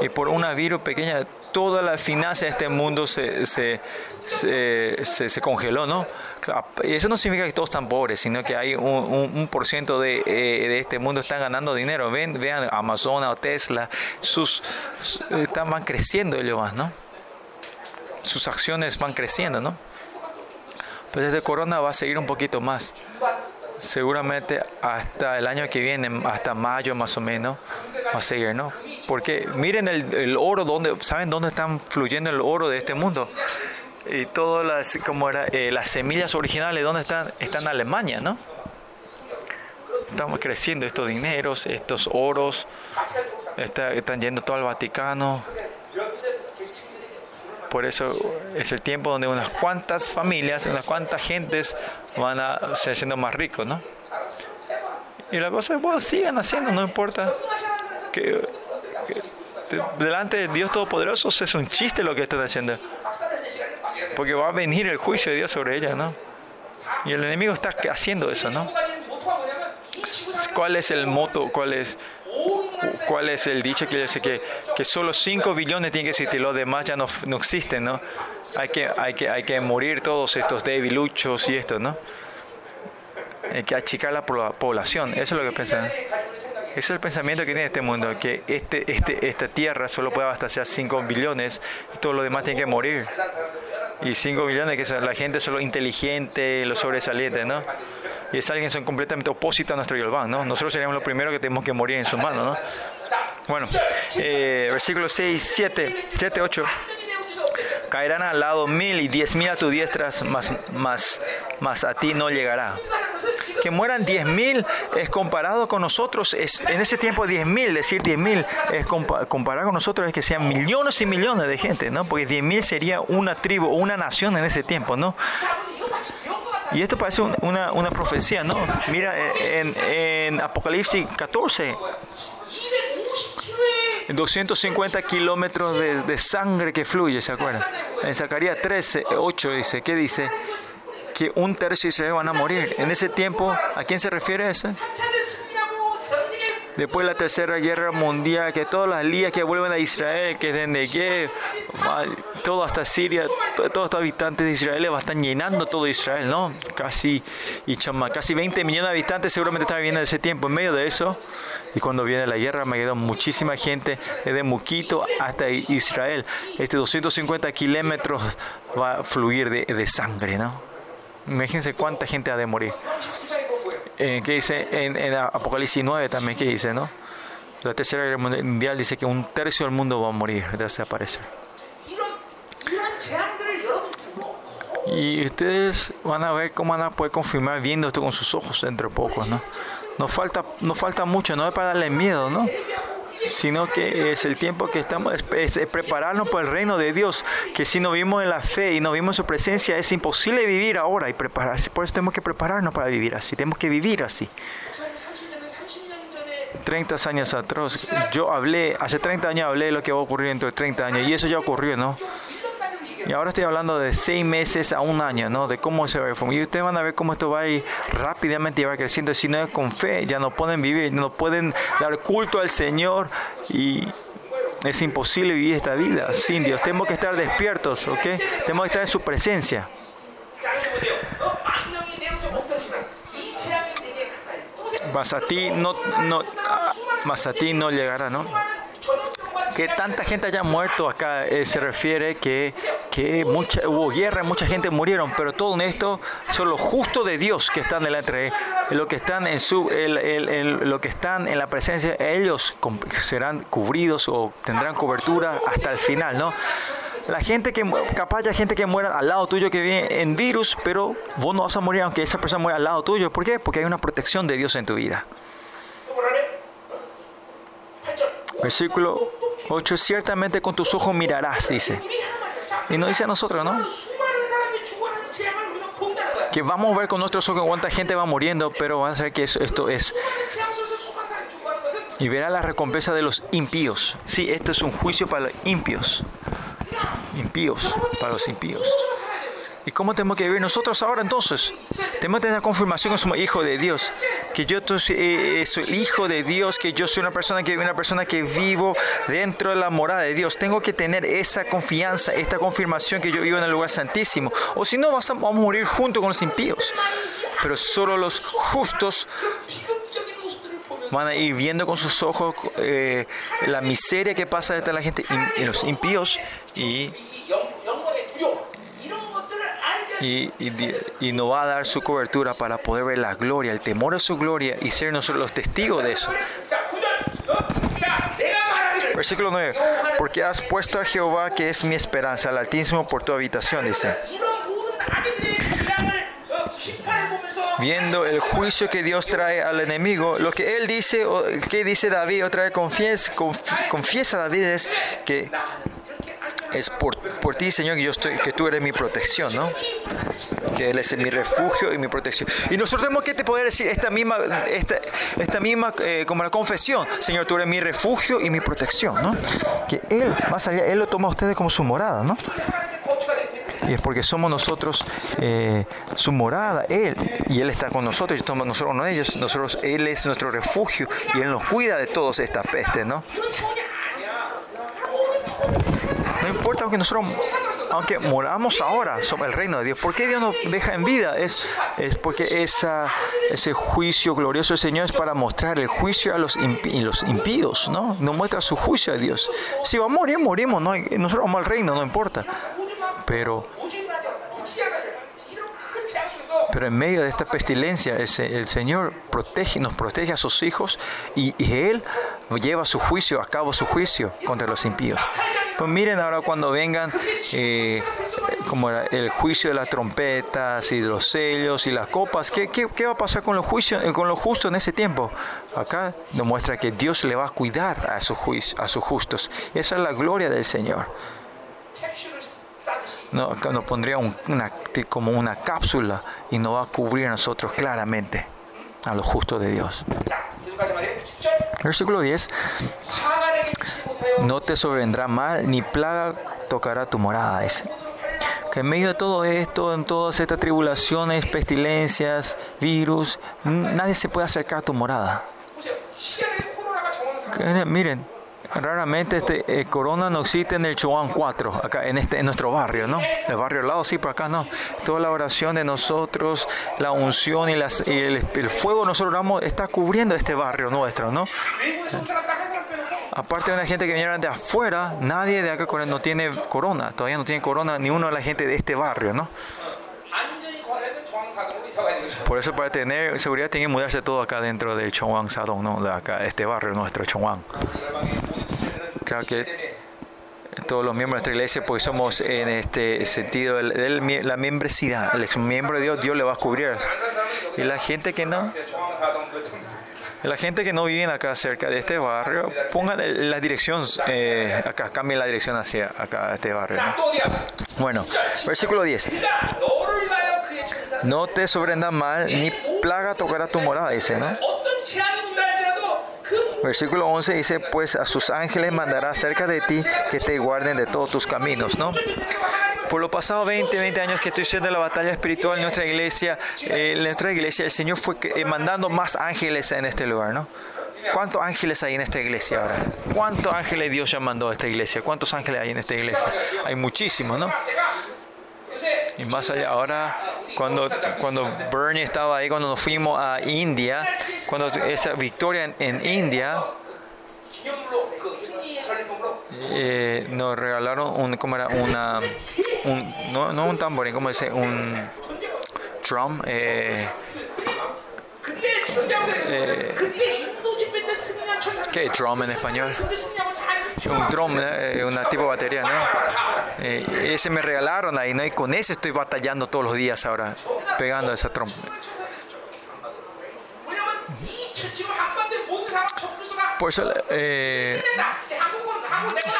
Y por una virus pequeña, toda la finanza de este mundo se, se, se, congeló, ¿no? Y eso no significa que todos están pobres, sino que hay un, un, por ciento de, eh, de, este mundo están ganando dinero. Ven, vean Amazon o Tesla, sus, están, van creciendo ellos más, ¿no? Sus acciones van creciendo, ¿no? Pues este corona va a seguir un poquito más. Seguramente hasta el año que viene, hasta mayo más o menos, va a seguir, ¿no? Porque miren el, el oro, donde, ¿saben dónde están fluyendo el oro de este mundo? Y todas las, como era, eh, las semillas originales, ¿dónde están? Están en Alemania, ¿no? Estamos creciendo estos dineros, estos oros, está- están yendo todo al Vaticano. Por eso es el tiempo donde unas cuantas familias, unas cuantas gentes van a ser siendo más ricos, ¿no? Y la cosa es, bueno, sigan haciendo, no importa. Que, que de- delante de Dios Todopoderoso es un chiste lo que están haciendo. Porque va a venir el juicio de Dios sobre ella, ¿no? Y el enemigo está haciendo eso, ¿no? ¿Cuál es el moto? ¿Cuál es, cuál es el dicho que dice que, que solo 5 billones tienen que existir, los demás ya no, no existen, ¿no? Hay que, hay, que, hay que morir todos estos debiluchos y esto, ¿no? Hay que achicar la pobla- población, eso es lo que piensan. Ese es el pensamiento que tiene este mundo, que este, este, esta tierra solo puede abastecer 5 billones y todos los demás tienen que morir. Y 5 billones, que son la gente solo inteligente, los sobresalientes, ¿no? Y es alguien son completamente opuestos a nuestro Yolván, ¿no? Nosotros seríamos los primeros que tenemos que morir en sus manos, ¿no? Bueno, eh, versículo 6, 7, 7, 8. Caerán al lado mil y diez mil a tu diestra, más, más, más a ti no llegará. Que mueran diez mil es comparado con nosotros, es, en ese tiempo diez mil, decir diez mil es compa- comparado con nosotros es que sean millones y millones de gente, ¿no? Porque diez mil sería una tribu o una nación en ese tiempo, ¿no? Y esto parece un- una, una profecía, ¿no? Mira, en, en Apocalipsis 14, 250 kilómetros de, de sangre que fluye, ¿se acuerdan? En Zacarías 13, 8 dice, ¿qué dice? Que un tercio de Israel van a morir. En ese tiempo, ¿a quién se refiere eso? Después de la tercera guerra mundial, que todas las lías que vuelven a Israel, que desde Negev, todo hasta Siria, to- todos estos habitantes de Israel estar llenando todo Israel, ¿no? Casi, y chama, casi 20 millones de habitantes seguramente están viviendo en ese tiempo. En medio de eso, y cuando viene la guerra, me quedó muchísima gente desde Muquito hasta Israel. Este 250 kilómetros va a fluir de, de sangre, ¿no? Imagínense cuánta gente ha de morir eh, que dice en, en, Apocalipsis 9 también que dice, ¿no? La tercera guerra mundial dice que un tercio del mundo va a morir, desaparecer. Y ustedes van a ver cómo van a poder confirmar viendo esto con sus ojos dentro de poco, ¿no? Nos falta, nos falta mucho, no es para darle miedo, ¿no? sino que es el tiempo que estamos, es, prepararnos para el reino de Dios, que si no vimos en la fe y no vimos su presencia, es imposible vivir ahora y prepararse. Por eso tenemos que prepararnos para vivir así, tenemos que vivir así. 30 años atrás, yo hablé, hace 30 años hablé de lo que va a ocurrir dentro de 30 años, y eso ya ocurrió, ¿no? Y ahora estoy hablando de seis meses a un año, ¿no? De cómo se va a reformar. Y ustedes van a ver cómo esto va a ir rápidamente y va creciendo. Si no es con fe, ya no pueden vivir, no pueden dar culto al Señor y es imposible vivir esta vida sin Dios. Tenemos que estar despiertos, ¿ok? Tenemos que estar en su presencia. Mas a ti no, no, ah, no llegará, ¿no? que tanta gente haya muerto acá eh, se refiere que, que mucha, hubo guerra, mucha gente murieron, pero todo esto son los justos de Dios que están delante de lo que están en su el, el, el, lo que están en la presencia, ellos serán cubridos o tendrán cobertura hasta el final, ¿no? La gente que capaz hay gente que muera al lado tuyo que viene en virus, pero vos no vas a morir aunque esa persona muera al lado tuyo, ¿por qué? Porque hay una protección de Dios en tu vida. Versículo 8, ciertamente con tus ojos mirarás, dice. Y nos dice a nosotros, ¿no? Que vamos a ver con nuestros ojos cuánta gente va muriendo, pero van a saber que esto es. Y verá la recompensa de los impíos. Sí, esto es un juicio para los impíos. Impíos, para los impíos. ¿Y cómo tenemos que vivir nosotros ahora entonces? Tenemos que tener la confirmación que somos hijos de Dios, que yo eh, eh, soy hijo de Dios, que yo soy una persona que una persona que vivo dentro de la morada de Dios. Tengo que tener esa confianza, esta confirmación que yo vivo en el lugar santísimo. O si no, vamos a, vamos a morir junto con los impíos. Pero solo los justos van a ir viendo con sus ojos eh, la miseria que pasa detrás de la gente y, y los impíos y y, y, y, nos va a dar su cobertura para poder ver la gloria, el temor a su gloria y ser nosotros los testigos de eso. Versículo 9. Porque has puesto a Jehová, que es mi esperanza, al Altísimo por tu habitación, dice. Viendo el juicio que Dios trae al enemigo, lo que él dice, o, que dice David, otra vez confies, conf, confiesa David es que es por, por, ti, Señor, que, yo estoy, que tú eres mi protección, ¿no? Que Él es mi refugio y mi protección. Y nosotros tenemos que te poder decir esta misma, esta, esta misma eh, como la confesión, Señor, tú eres mi refugio y mi protección, ¿no? Que Él, más allá, Él lo toma a ustedes como su morada, ¿no? y es porque somos nosotros eh, su morada, Él, y Él está con nosotros, y somos nosotros con ellos, nosotros, Él es nuestro refugio, y Él nos cuida de todas estas pestes, ¿no? importa aunque nosotros, aunque moramos ahora, sobre el reino de Dios. ¿Por qué Dios nos deja en vida? Es, es porque esa, ese juicio glorioso del Señor es para mostrar el juicio a los, impi, los impíos, ¿no? Nos muestra su juicio a Dios. Si vamos a morir, morimos, ¿no? nosotros vamos al reino, no importa. Pero pero en medio de esta pestilencia, el, Señor protege, nos protege a sus hijos y, y, Él lleva su juicio, a cabo su juicio contra los impíos. Pues miren ahora cuando vengan eh, como el juicio de las trompetas y de los sellos y las copas, ¿qué, qué, qué va a pasar con los juicios, eh, con los justos en ese tiempo? Acá demuestra que Dios le va a cuidar a sus, a sus justos. Esa es la gloria del Señor. No, nos pondría un, una, como una cápsula y nos va a cubrir a nosotros claramente, a los justos de Dios. Versículo 10. No te sobrevendrá mal, ni plaga tocará tu morada. Es que en medio de todo esto, en todas estas tribulaciones, pestilencias, virus, nadie se puede acercar a tu morada. Miren, Raramente este eh, corona no existe en el Chuan 4, acá en este en nuestro barrio, ¿no? El barrio al lado sí, pero acá no. Toda la oración de nosotros, la unción y, las, y el, el, fuego nosotros oramos está cubriendo este barrio nuestro, ¿no? Aparte de la gente que vinieron de afuera, nadie de acá no tiene corona, todavía no tiene corona ni uno de la gente de este barrio, ¿no? Por eso para tener seguridad tienen que mudarse todo acá dentro de Chongwang Sadong, ¿no? De acá, este barrio nuestro, Chongwang creo que todos los miembros de nuestra iglesia, pues somos en este sentido el, la membresidad, el miembro de Dios, Dios le va a cubrir. Y la gente que no, la gente que no vive acá cerca de este barrio, pongan la dirección eh, acá, cambien la dirección hacia acá, este barrio. ¿no? Bueno, versículo 10. No te sobrendas mal, ni plaga tocará tu morada, dice, ¿no? Versículo 11 dice, pues a sus ángeles mandará cerca de ti que te guarden de todos tus caminos, ¿no? Por los pasados 20, 20 años que estoy haciendo la batalla espiritual en nuestra iglesia, eh, en nuestra iglesia el Señor fue eh, mandando más ángeles en este lugar, ¿no? ¿Cuántos ángeles hay en esta iglesia ahora? ¿Cuántos ángeles Dios ya mandó a esta iglesia? ¿Cuántos ángeles hay en esta iglesia? Hay muchísimos, ¿no? Y más allá, ahora cuando, cuando Bernie estaba ahí, cuando nos fuimos a India, cuando esa victoria en, India, eh, nos regalaron un, ¿cómo era? Una, un, no, no un tamborín, como dice? Un drum. Eh, ¿Qué es drum en español? Un drum, eh, una tipo de batería, ¿no? Eh, ese me regalaron ahí, ¿no? Y con ese estoy batallando todos los días ahora, pegando esa trompa. Por eso, eh,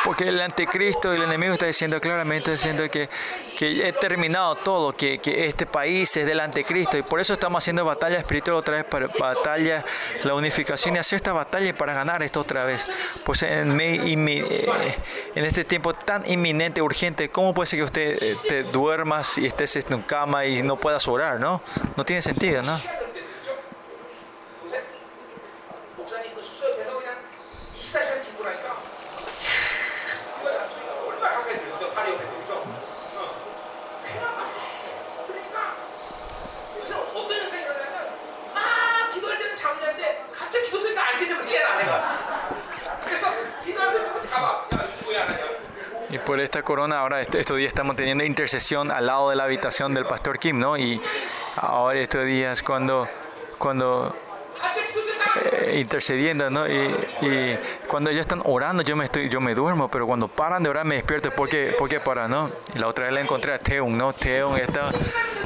porque el anticristo y el enemigo está diciendo claramente diciendo que, que he terminado todo, que, que, este país es del anticristo y por eso estamos haciendo batalla espiritual otra vez, para, batalla, la unificación y hacer esta batalla para ganar esto otra vez. Pues en, mi, mi, eh, en este tiempo tan inminente, urgente, ¿cómo puede ser que usted eh, te duermas y estés en tu cama y no puedas orar, no? No tiene sentido, ¿no? Y por esta corona, ahora est- estos días estamos teniendo intercesión al lado de la habitación del pastor Kim, ¿no? Y ahora estos días cuando, cuando eh, intercediendo, ¿no? Y, cuando ellos están orando, yo me estoy, yo me duermo, pero cuando paran de orar me despierto. ¿Por qué, por paran, no? Y la otra vez la encontré a Teun, ¿no? Teun está...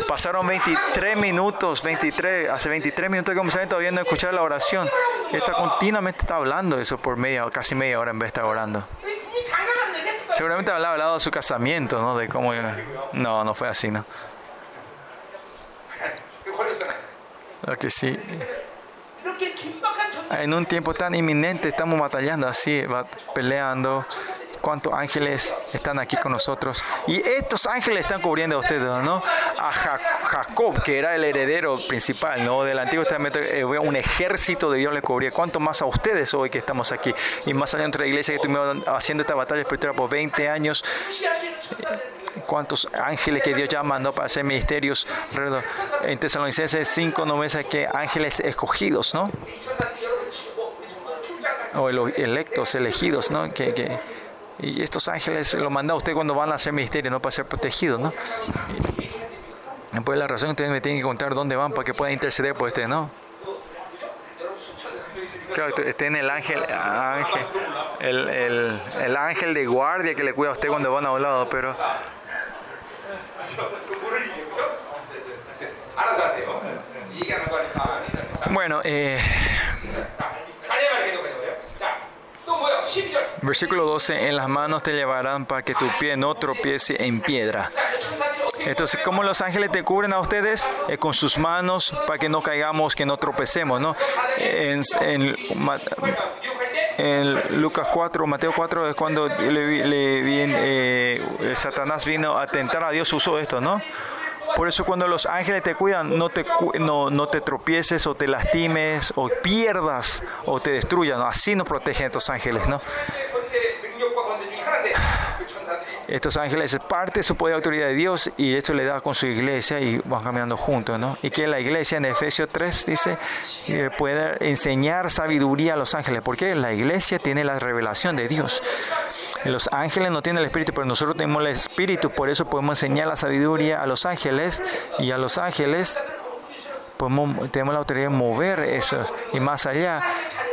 Pasaron 23 minutos, 23, hace 23 minutos que comenzaron todavía no escuchar la oración. Está continuamente está hablando eso por media, casi media hora en vez de estar orando. Seguramente hablaba al lado de su casamiento, ¿no? De cómo... No, no fue así, ¿no? Lo que sí... En un tiempo tan inminente estamos batallando así, peleando. ¿Cuántos ángeles están aquí con nosotros? Y estos ángeles están cubriendo a ustedes, ¿no? A Jacob, que era el heredero principal, ¿no? Del Antiguo Testamento, eh, un ejército de Dios le cubría. ¿Cuánto más a ustedes hoy que estamos aquí? Y más allá de nuestra iglesia que estuvimos haciendo esta batalla espiritual por 20 años cuántos ángeles que Dios ya mandó para hacer ministerios. En Tesalonicenses 5 nos dice que ángeles escogidos, ¿no? O electos, elegidos, ¿no? Que, y estos ángeles los manda usted cuando van a hacer ministerio, no para ser protegidos, ¿no? Pues la razón ustedes me tienen que contar dónde van para que puedan interceder por usted, ¿no? Claro, tiene el ángel, ángel el, el, ángel de guardia que le cuida a usted cuando van a un lado, pero bueno, eh, versículo 12, en las manos te llevarán para que tu pie no tropiece en piedra. Entonces, cómo los ángeles te cubren a ustedes eh, con sus manos para que no caigamos, que no tropecemos, ¿no? En, en, en Lucas 4, Mateo 4 es cuando le, le eh, Satanás vino a tentar a Dios, usó esto, ¿no? Por eso cuando los ángeles te cuidan, no te, no, no te tropieces o te lastimes o pierdas o te destruyan. Así nos protegen estos ángeles, ¿no? Estos ángeles es parte de su poder y autoridad de Dios y eso le da con su iglesia y van caminando juntos, ¿no? Y que la iglesia en Efesios 3 dice que puede enseñar sabiduría a los ángeles, porque la iglesia tiene la revelación de Dios. Los ángeles no tienen el espíritu, pero nosotros tenemos el espíritu, por eso podemos enseñar la sabiduría a los ángeles y a los ángeles podemos, tenemos la autoridad de mover eso y más allá.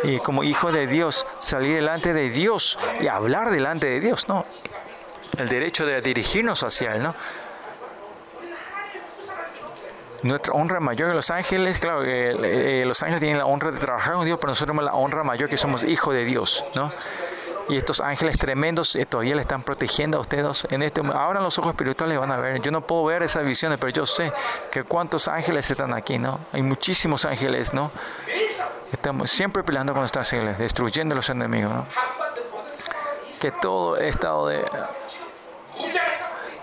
Y como hijo de Dios, salir delante de Dios y hablar delante de Dios, ¿no? el derecho de dirigirnos hacia Él, ¿no? Nuestra honra mayor que los ángeles, claro, eh, eh, los ángeles tienen la honra de trabajar con Dios, pero nosotros tenemos la honra mayor que somos hijos de Dios, ¿no? Y estos ángeles tremendos eh, todavía le están protegiendo a ustedes en este Ahora los ojos espirituales van a ver. Yo no puedo ver esas visiones, pero yo sé que cuántos ángeles están aquí, ¿no? Hay muchísimos ángeles, ¿no? Estamos siempre peleando con nuestros ángeles, destruyendo a los enemigos, ¿no? Que todo estado de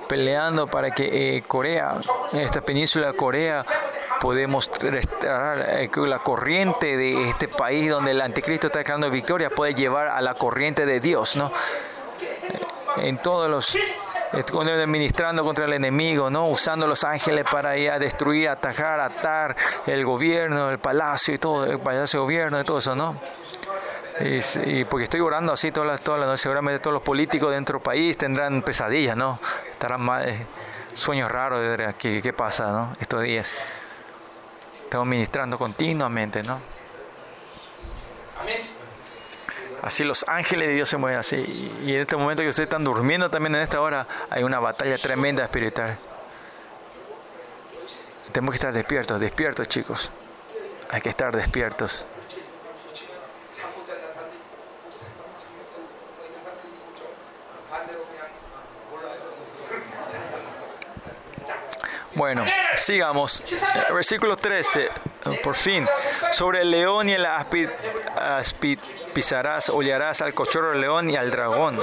peleando para que eh, Corea, esta península de Corea, podemos restaurar eh, la corriente de este país donde el anticristo está declarando victoria, puede llevar a la corriente de Dios, ¿no? Eh, En todos los eh, administrando contra el enemigo, ¿no? Usando los ángeles para ir a destruir, atacar, atar el gobierno, el palacio y todo, el palacio de gobierno y todo eso, ¿no? Y, y porque estoy orando así todas las, todas las noches, seguramente todos los políticos dentro del país tendrán pesadillas, ¿no? Estarán mal, eh, sueños raros de ¿qué, qué pasa, ¿no? Estos días. Estamos ministrando continuamente, ¿no? Así los ángeles de Dios se mueven así. Y en este momento que ustedes están durmiendo también en esta hora, hay una batalla tremenda espiritual. Tenemos que estar despiertos, despiertos chicos. Hay que estar despiertos. Bueno, sigamos. Versículo 13. Por fin. Sobre el león y el aspi, aspi- pisarás, hollarás al cochorro león y al dragón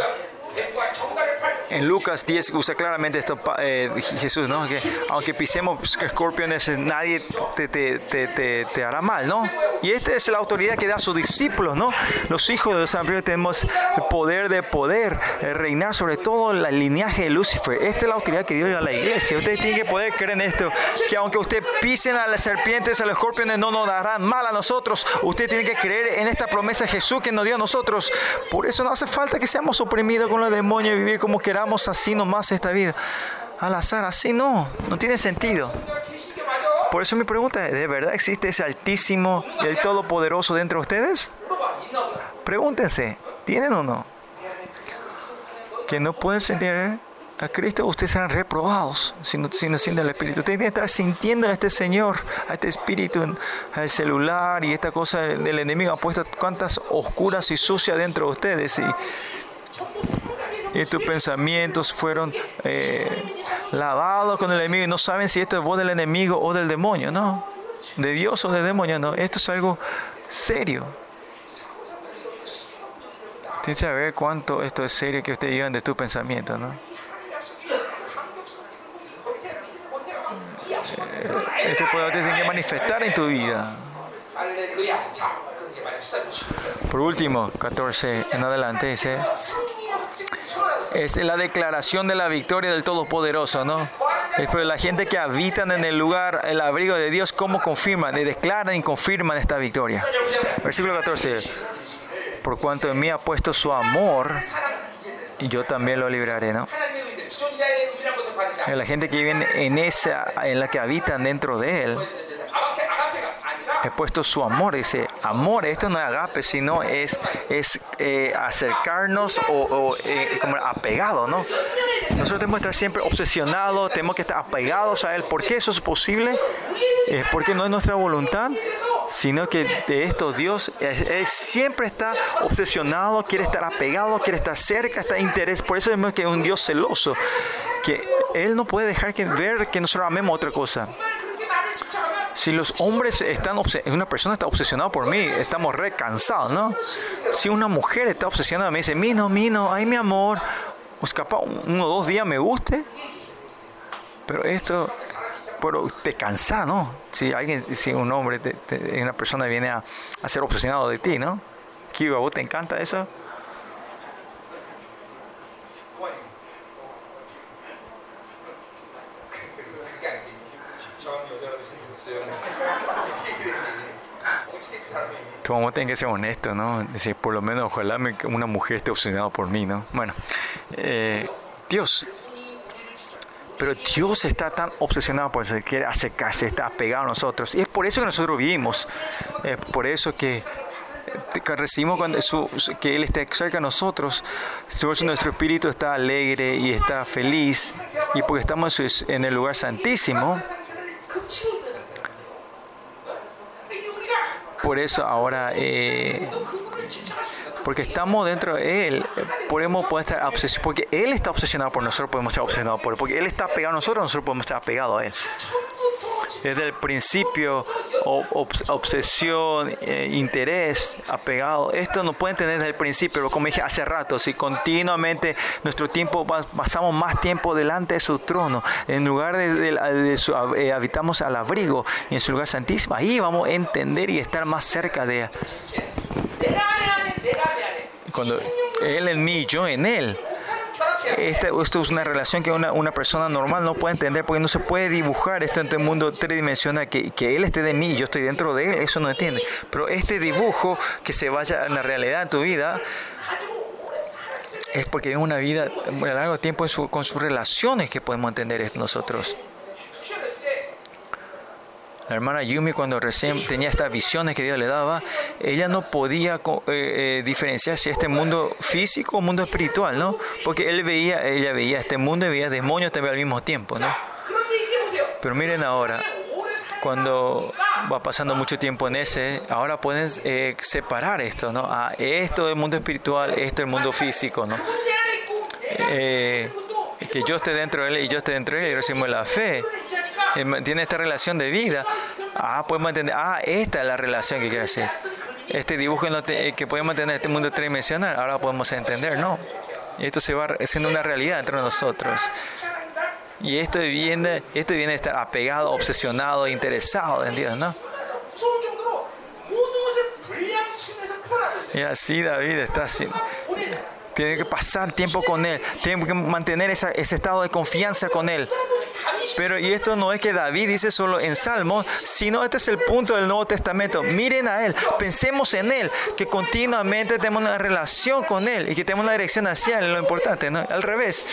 en Lucas 10 usa claramente esto eh, Jesús, ¿no? Que aunque pisemos escorpiones, nadie te, te, te, te, hará mal, ¿no? Y esta es la autoridad que da a sus discípulos, ¿no? Los hijos de los amplios tenemos el poder de poder eh, reinar sobre todo el linaje de Lucifer. Esta es la autoridad que dio a la iglesia. Ustedes tienen que poder creer en esto, que aunque usted pisen a las serpientes, a los escorpiones, no nos darán mal a nosotros. Usted tiene que creer en esta promesa de Jesús que nos dio a nosotros. Por eso no hace falta que seamos oprimidos con los demonios y vivir como queramos esperamos así nomás esta vida, al azar, así no, no tiene sentido. Por eso mi pregunta es, ¿de verdad existe ese altísimo y el todopoderoso dentro de ustedes? Pregúntense, ¿tienen o no? Que no pueden sentir a Cristo, ustedes serán reprobados si no, si no sienten el Espíritu. Ustedes tienen que estar sintiendo a este Señor, a este Espíritu, al celular y esta cosa del enemigo ha puesto cuantas oscuras y sucias dentro de ustedes. Y y tus pensamientos fueron eh, lavados con el enemigo y no saben si esto es voz del enemigo o del demonio, no, de Dios o del demonio, no, esto es algo serio. Tienes que saber cuánto esto es serio que ustedes llevan de tus pensamientos, ¿no? Eh, este poder te tiene que manifestar en tu vida. Por último, 14 en adelante dice, es la declaración de la victoria del Todopoderoso, ¿no? Eh, pero la gente que habitan en el lugar, el abrigo de Dios, ¿cómo confirman? Le declaran y confirman esta victoria. Versículo 14. Por cuanto en mí ha puesto su amor, y yo también lo libraré, ¿no? Eh, la gente que vive en esa, en la que habitan dentro de él, he puesto su amor. Dice, amor, esto no es agape, sino es, es eh, acercarnos o, o, eh, como apegado, ¿no? Nosotros tenemos que estar siempre obsesionados, tenemos que estar apegados a Él. ¿Por qué eso es posible? Es porque no es nuestra voluntad, sino que de esto Dios eh, Él siempre está obsesionado, quiere estar apegado, quiere estar cerca, está interés. Por eso vemos que es un Dios celoso, que Él no puede dejar que ver que nosotros amemos otra cosa. Si los hombres están, una persona está obsesionada por mí, estamos re cansados, ¿no? Si una mujer está obsesionada, me dice, Mino, Mino, ay mi amor, pues capaz uno o dos días me guste, pero esto, pero te cansa, ¿no? Si alguien, si un hombre, una persona viene a, a ser obsesionado de ti, ¿no? Kiva, ¿vos te encanta eso? Entonces vamos a tener que ser honestos, ¿no? Decir, por lo menos ojalá me, una mujer esté obsesionada por mí, ¿no? Bueno, eh, Dios. Pero Dios está tan obsesionado por eso, quiere acercarse, está apegado a nosotros. Y es por eso que nosotros vivimos. Es por eso que que recibimos cuando su, su, que Él esté cerca de nosotros, nuestro espíritu está alegre y está feliz, y porque estamos en el lugar santísimo, por eso ahora, eh, porque estamos dentro de Él, podemos poder estar obsesionados, porque Él está obsesionado por nosotros, podemos estar obsesionados por Él, porque Él está pegado a nosotros, nosotros podemos estar pegados a Él. Desde el principio obsesión, eh, interés, apegado. Esto no pueden tener desde el principio, pero como dije hace rato, si continuamente nuestro tiempo pasamos más tiempo delante de su trono, en lugar de, su, eh, habitamos al abrigo y en su lugar santísimo, ahí vamos a entender y estar más cerca de él. Cuando él en mí, yo en él. Esta, esto es una relación que una, una, persona normal no puede entender porque no se puede dibujar esto en un mundo tridimensional, que, que él esté de mí y yo estoy dentro de él, eso no entiende. Pero este dibujo que se vaya a la realidad de tu vida es porque es una vida a largo tiempo en su, con sus relaciones que podemos entender nosotros. La hermana Yumi cuando recién tenía estas visiones que Dios le daba, ella no podía eh, eh, diferenciar si este mundo físico o mundo espiritual, ¿no? Porque él veía, ella veía este mundo y veía demonios también al mismo tiempo, ¿no? Pero miren ahora, cuando va pasando mucho tiempo en ese, ahora pueden eh, separar esto, ¿no? Ah, esto es el mundo espiritual, esto es el mundo físico, ¿no? Eh, que yo esté dentro de él y yo esté dentro de él y recibimos la fe. Eh, tiene esta relación de vida. Ah, podemos entender, ah, esta es la relación que quiere decir. Este dibujo eh, que podemos tener este mundo tridimensional, ahora podemos entender, ¿no? Esto se va siendo una realidad entre nosotros. Y esto viene, esto viene de estar apegado, obsesionado, interesado en Dios, ¿no? Y así David está haciendo. Tiene que pasar tiempo con Él. Tiene que mantener ese estado de confianza con Él. Pero y esto no es que David dice solo en Salmos, sino este es el punto del Nuevo Testamento. Miren a Él, pensemos en Él, que continuamente tenemos una relación con Él y que tenemos una dirección hacia Él, lo importante, ¿no? Al revés,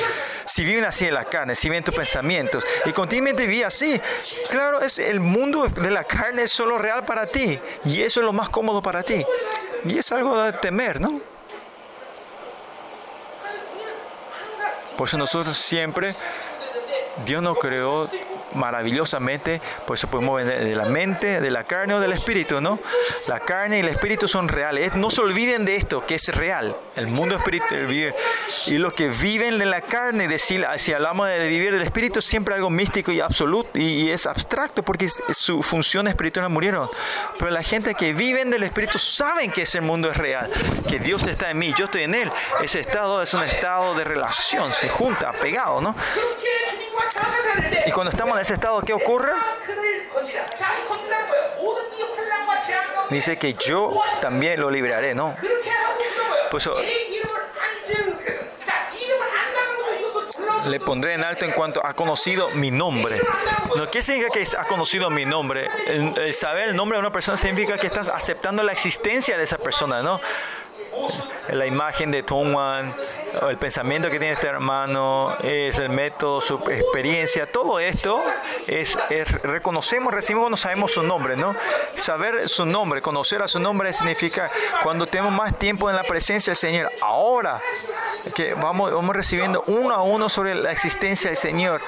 si viven así en la carne, si viven tus pensamientos y continuamente viven así, claro, es el mundo de la carne es solo real para ti y eso es lo más cómodo para ti. Y es algo de temer, ¿no? Por eso nosotros siempre Dios nos creó maravillosamente, pues se podemos vender de la mente, de la carne o del espíritu, ¿no? La carne y el espíritu son reales. No se olviden de esto, que es real. El mundo espiritual vive. Y los que viven en la carne, decir, si hablamos de vivir del espíritu, siempre algo místico y absoluto y, es abstracto porque su función espiritual murieron. Pero la gente que viven del espíritu saben que ese mundo es real, que Dios está en mí, yo estoy en él. Ese estado es un estado de relación, se junta, apegado, ¿no? Y cuando estamos en ese estado, ¿qué ocurre? Dice que yo también lo liberaré, ¿no? Pues oh, le pondré en alto en cuanto ha conocido mi nombre. ¿No? ¿Qué significa que ha conocido mi nombre? Saber el nombre de una persona significa que estás aceptando la existencia de esa persona, ¿no? La imagen de Tongwan, el pensamiento que tiene este hermano, es el método, su experiencia, todo esto es, es- reconocemos, recibimos cuando sabemos su nombre, ¿no? Saber su nombre, conocer a su nombre significa cuando tenemos más tiempo en la presencia del Señor. Ahora que vamos, vamos recibiendo uno a uno sobre la existencia del Señor,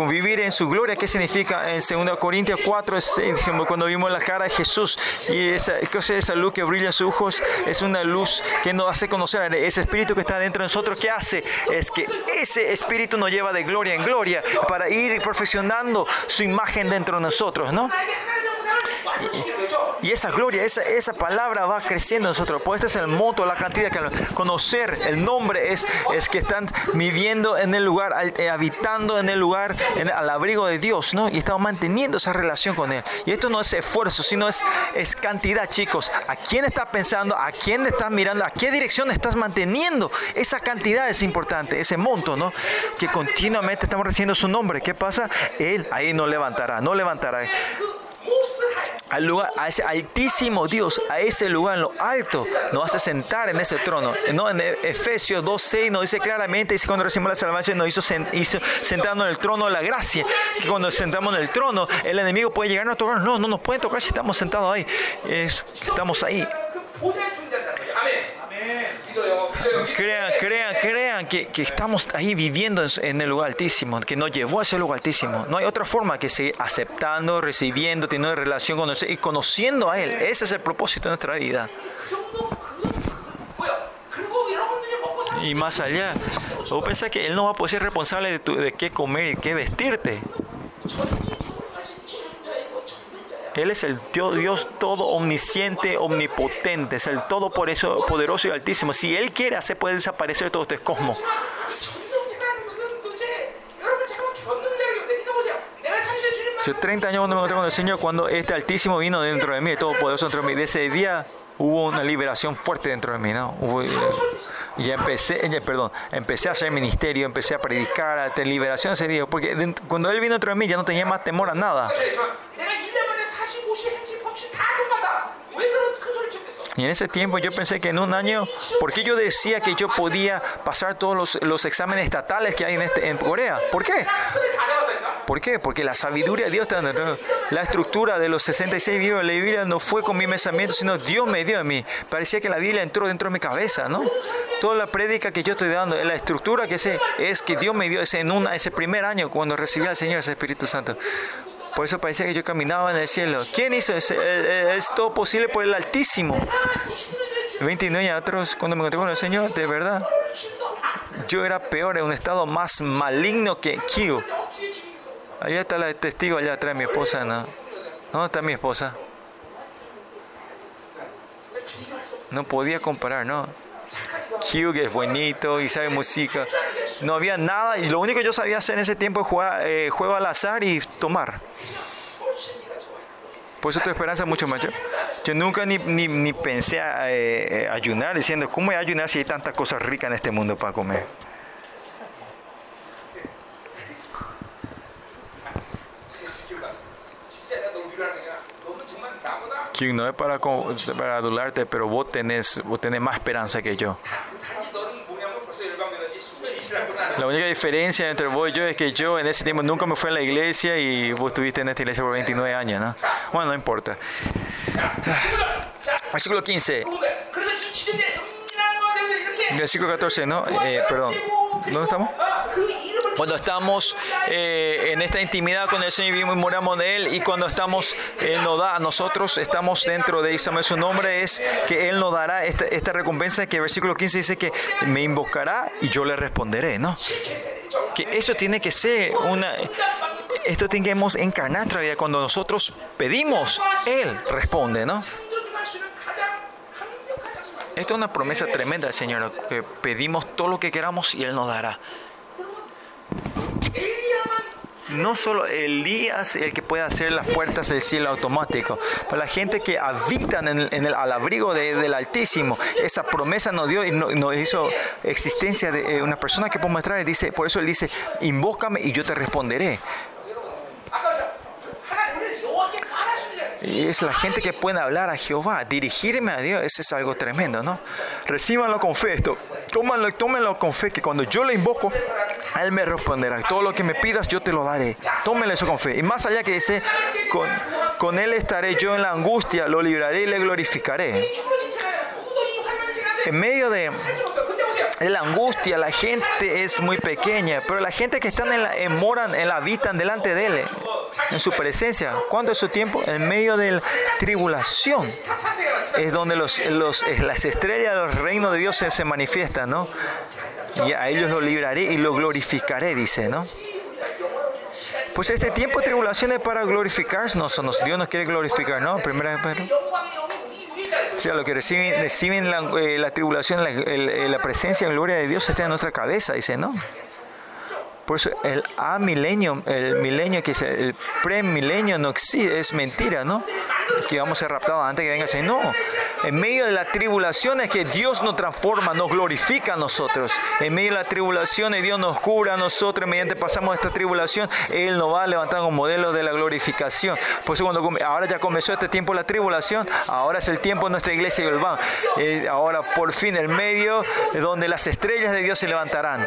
convivir en su gloria, ¿qué significa? En 2 Corintios 4, 6, dijimos, cuando vimos la cara de Jesús y esa, esa luz que brilla en sus ojos es una luz que nos hace conocer ese espíritu que está dentro de nosotros. ¿Qué hace? Es que ese espíritu nos lleva de gloria en gloria para ir perfeccionando su imagen dentro de nosotros, ¿no? Y esa gloria, esa, esa palabra va creciendo en nosotros. Pues este es el moto, la cantidad que conocer el nombre es, es que están viviendo en el lugar, eh, habitando en el lugar, en, al abrigo de Dios, ¿no? Y estamos manteniendo esa relación con Él. Y esto no es esfuerzo, sino es, es cantidad, chicos. ¿A quién estás pensando? ¿A quién estás mirando? ¿A qué dirección estás manteniendo? Esa cantidad es importante, ese monto, ¿no? Que continuamente estamos recibiendo su nombre. ¿Qué pasa? Él ahí no levantará, no levantará al lugar, a ese altísimo Dios, a ese lugar en lo alto, nos hace sentar en ese trono. No, en Efesios 2.6 nos dice claramente, dice cuando recibimos la salvación, nos hizo, sen- hizo sentarnos en el trono de la gracia. Que cuando sentamos en el trono, el enemigo puede llegar a tocarnos. No, no nos puede tocar si estamos sentados ahí. Es, estamos ahí. Crean, crean, crean que, que estamos ahí viviendo en el lugar altísimo, que nos llevó a ese lugar altísimo. No hay otra forma que seguir aceptando, recibiendo, teniendo relación con nosotros y conociendo a Él. Ese es el propósito de nuestra vida. Y más allá, vos pensás que Él no va a poder ser responsable de, de qué comer y qué vestirte. Él es el Dios todo omnisciente, omnipotente, es el todo poderoso y altísimo. Si Él quiere hacer, puede desaparecer todo este cosmos. Hace 30 años cuando me encontré con el Señor, cuando este Altísimo vino dentro de mí, todo poderoso dentro de mí. De ese día hubo una liberación fuerte dentro de mí, ¿no? Hubo, eh, ya empecé, perdón, empecé a hacer ministerio, empecé a predicar, a tener liberación ese día, porque cuando Él vino dentro de mí ya no tenía más temor a nada. Y en ese tiempo yo pensé que en un año, ¿por qué yo decía que yo podía pasar todos los, los exámenes estatales que hay en, este, en Corea? ¿Por qué? ¿Por qué? Porque la sabiduría de Dios, la estructura de los 66 libros de la Biblia no fue con mi pensamiento, sino Dios me dio a mí. Parecía que la Biblia entró dentro de mi cabeza, ¿no? Toda la prédica que yo estoy dando, la estructura que sé, es que Dios me dio ese, en una, ese primer año cuando recibí al Señor, ese Espíritu Santo. Por eso parecía que yo caminaba en el cielo. ¿Quién hizo eso? Eh, eh, Es todo posible por el Altísimo. 29 años atrás, cuando me encontré con el Señor, de verdad, yo era peor, en un estado más maligno que Q. Allá está la testigo, allá atrás mi esposa, ¿no? ¿Dónde está mi esposa? No podía comparar, ¿no? Q, es bonito y sabe música. No había nada y lo único que yo sabía hacer en ese tiempo es jugar eh, juego al azar y tomar. Por eso tu esperanza es mucho mayor. Yo nunca ni, ni, ni pensé a, eh, ayunar diciendo, ¿cómo voy a ayunar si hay tantas cosas ricas en este mundo para comer? no es para, para adularte, pero vos tenés, vos tenés más esperanza que yo. La única diferencia entre vos y yo es que yo en ese tiempo nunca me fui a la iglesia y vos estuviste en esta iglesia por 29 años, ¿no? Bueno, no importa. Versículo 15. Versículo 14, ¿no? Eh, perdón. ¿Dónde estamos? Cuando estamos eh, en esta intimidad con el Señor vivimos y moramos de Él, y cuando estamos, Él nos da, nosotros estamos dentro de Isabel. Su nombre es que Él nos dará esta, esta recompensa que el versículo 15 dice que me invocará y yo le responderé, ¿no? Que eso tiene que ser una... Esto tenemos que encarnar nuestra. Cuando nosotros pedimos, Él responde, ¿no? Esta es una promesa tremenda, Señor, que pedimos todo lo que queramos y Él nos dará no solo Elías el que puede hacer las puertas del cielo automático, para la gente que habitan en, el, al abrigo del Altísimo, esa promesa nos dio y nos no hizo existencia de eh, una persona que puede mostrar, dice, por eso él dice, invócame y yo te responderé. es la gente que puede hablar a Jehová, dirigirme a Dios, eso es algo tremendo, ¿no? Recíbanlo con fe esto, tómanlo, tómenlo con fe, que cuando yo le invoco, Él me responderá. Todo lo que me pidas, yo te lo daré. Tómenlo eso con fe. Y más allá que dice, con, con Él estaré yo en la angustia, lo libraré y le glorificaré. En medio de la angustia, la gente es muy pequeña, pero la gente que están en la, en moran, en la habitan delante de Él, en su presencia, ¿cuánto es su tiempo? En medio de la tribulación es donde los, los, las estrellas los reinos de Dios se, manifiestan, ¿no? Y a ellos lo libraré y lo glorificaré, dice, ¿no? Pues este tiempo de tribulación es para glorificarnos. Dios nos quiere glorificar, ¿no? Primera Pedro sea, lo que reciben, reciben la, eh, la tribulación, la, eh, presencia y gloria de Dios está en nuestra cabeza, dice, ¿no? Por eso el a milenio, el milenio que es el premilenio no existe, es mentira, ¿no? Que vamos a ser raptados antes que venga el Señor. No, en medio de la tribulación es que Dios nos transforma, nos glorifica a nosotros. En medio de la tribulación es Dios nos cura a nosotros. Mediante pasamos esta tribulación, Él nos va a levantar como modelo de la glorificación. Por eso cuando ahora ya comenzó este tiempo la tribulación, ahora es el tiempo de nuestra iglesia y el van. Ahora por fin el medio donde las estrellas de Dios se levantarán.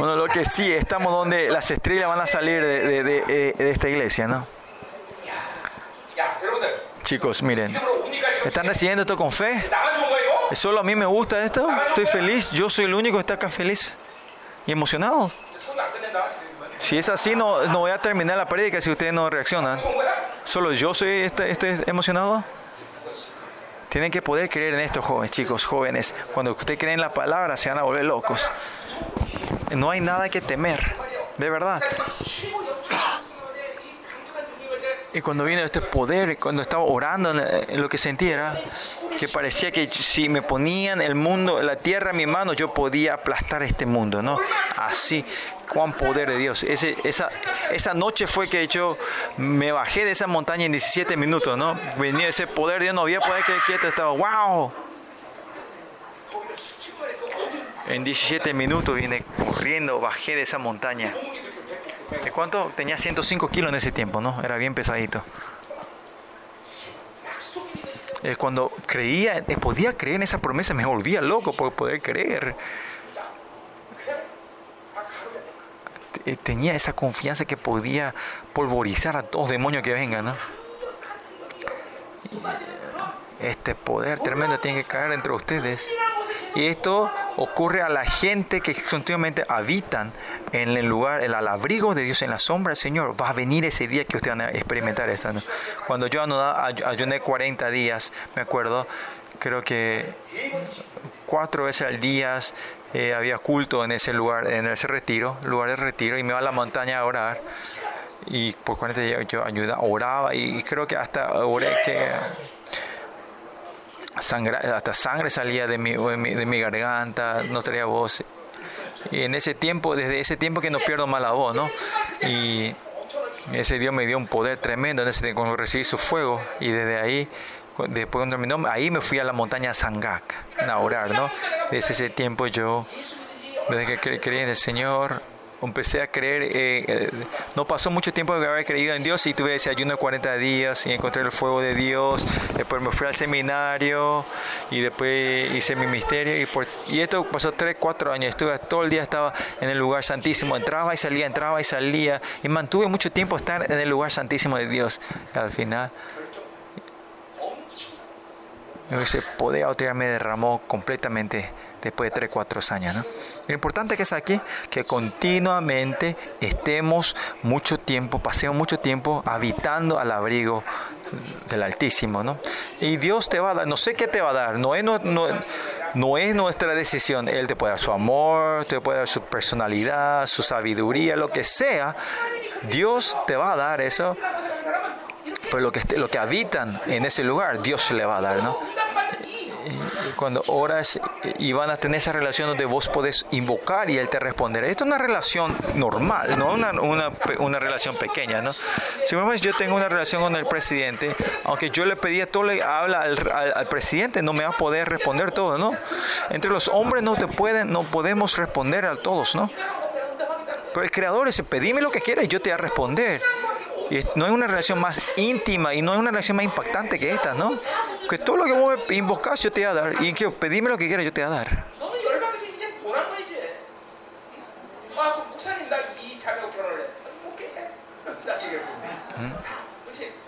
Bueno, lo que sí, estamos donde las estrellas van a salir de, de, eh, esta iglesia, ¿no? Chicos, miren, ¿están recibiendo esto con fe? ¿Solo a mí me gusta esto? ¿Estoy feliz? ¿Yo soy el único que está acá feliz y emocionado? Si es así, no, no voy a terminar la prédica si ustedes no reaccionan. ¿Solo yo soy este, este emocionado? Tienen que poder creer en esto, jóvenes, chicos, jóvenes. Cuando ustedes creen en la palabra, se van a volver locos. No hay nada que temer, de verdad. Y cuando vino este poder, cuando estaba orando, lo que sentía era que parecía que si me ponían el mundo, la tierra en mi mano, yo podía aplastar este mundo, ¿no? Así, cuán poder de Dios. Esa, noche fue que yo me bajé de esa montaña en 17 minutos, ¿no? Venía ese poder Dios, no había poder que quieto, estaba, ¡wow! En 17 minutos vine corriendo, bajé de esa montaña. ¿De cuánto? Tenía 105 kilos en ese tiempo, ¿no? Era bien pesadito. Cuando creía, eh, podía creer en esa promesa, me volvía loco por poder creer. Tenía esa confianza que podía polvorizar a todos demonios que vengan, ¿no? Este poder tremendo tiene que caer entre ustedes. Y esto ocurre a la gente que continuamente habitan en el lugar, el abrigo de Dios, en la sombra del Señor. Va a venir ese día que ustedes van a experimentar esto. Cuando yo ayuné 40 días, me acuerdo, creo que cuatro veces al día eh, había culto en ese lugar, en ese retiro, lugar de retiro, y me iba a la montaña a orar. y por 40 días yo ayuda, oraba y creo que hasta oré que sangre, hasta sangre salía de mi, de mi, garganta, no salía voz. Y en ese tiempo, desde ese tiempo que no pierdo más voz, ¿no? Y ese Dios me dio un poder tremendo en ese tiempo cuando recibí su fuego y desde ahí después cuando terminó, ahí me fui a la montaña Sangak a orar, ¿no? Desde ese tiempo yo, desde que creí en el Señor, empecé a creer, eh, eh, no pasó mucho tiempo de haber creído en Dios y tuve ese ayuno de 40 días y encontré el fuego de Dios, después me fui al seminario y después hice mi misterio y, por, y esto pasó 3, 4 años, estuve todo el día estaba en el lugar santísimo, entraba y salía, entraba y salía y mantuve mucho tiempo estar en el lugar santísimo de Dios. al final ese poder me derramó completamente después de 3, 4 años. ¿no? Lo importante que es aquí que continuamente estemos mucho tiempo, pasemos mucho tiempo habitando al abrigo del Altísimo. ¿no? Y Dios te va a dar, no sé qué te va a dar, no es, nuestra decisión. Él te puede dar su amor, te puede dar su personalidad, su sabiduría, lo que sea. Dios te va a dar eso. Pero lo que, habitan en ese lugar, Dios le va a dar, ¿no? Cuando oras y van a tener esa relación donde vos podés invocar y Él te responderá. Esto es una relación normal, no una, una, una relación pequeña. ¿no? Si yo tengo una relación con el presidente, aunque yo le pedía todo, le habla al, al, presidente, no me va a poder responder todo. ¿no? Entre los hombres no, te pueden, no podemos responder a todos. ¿no? Pero el Creador dice, pedime lo que quieras y yo te voy a responder. Y no hay una relación más íntima y no hay una relación más impactante que esta, ¿no? Que todo lo que vos me invocas yo te voy a dar. Y que pedime lo que quieras yo te voy a dar.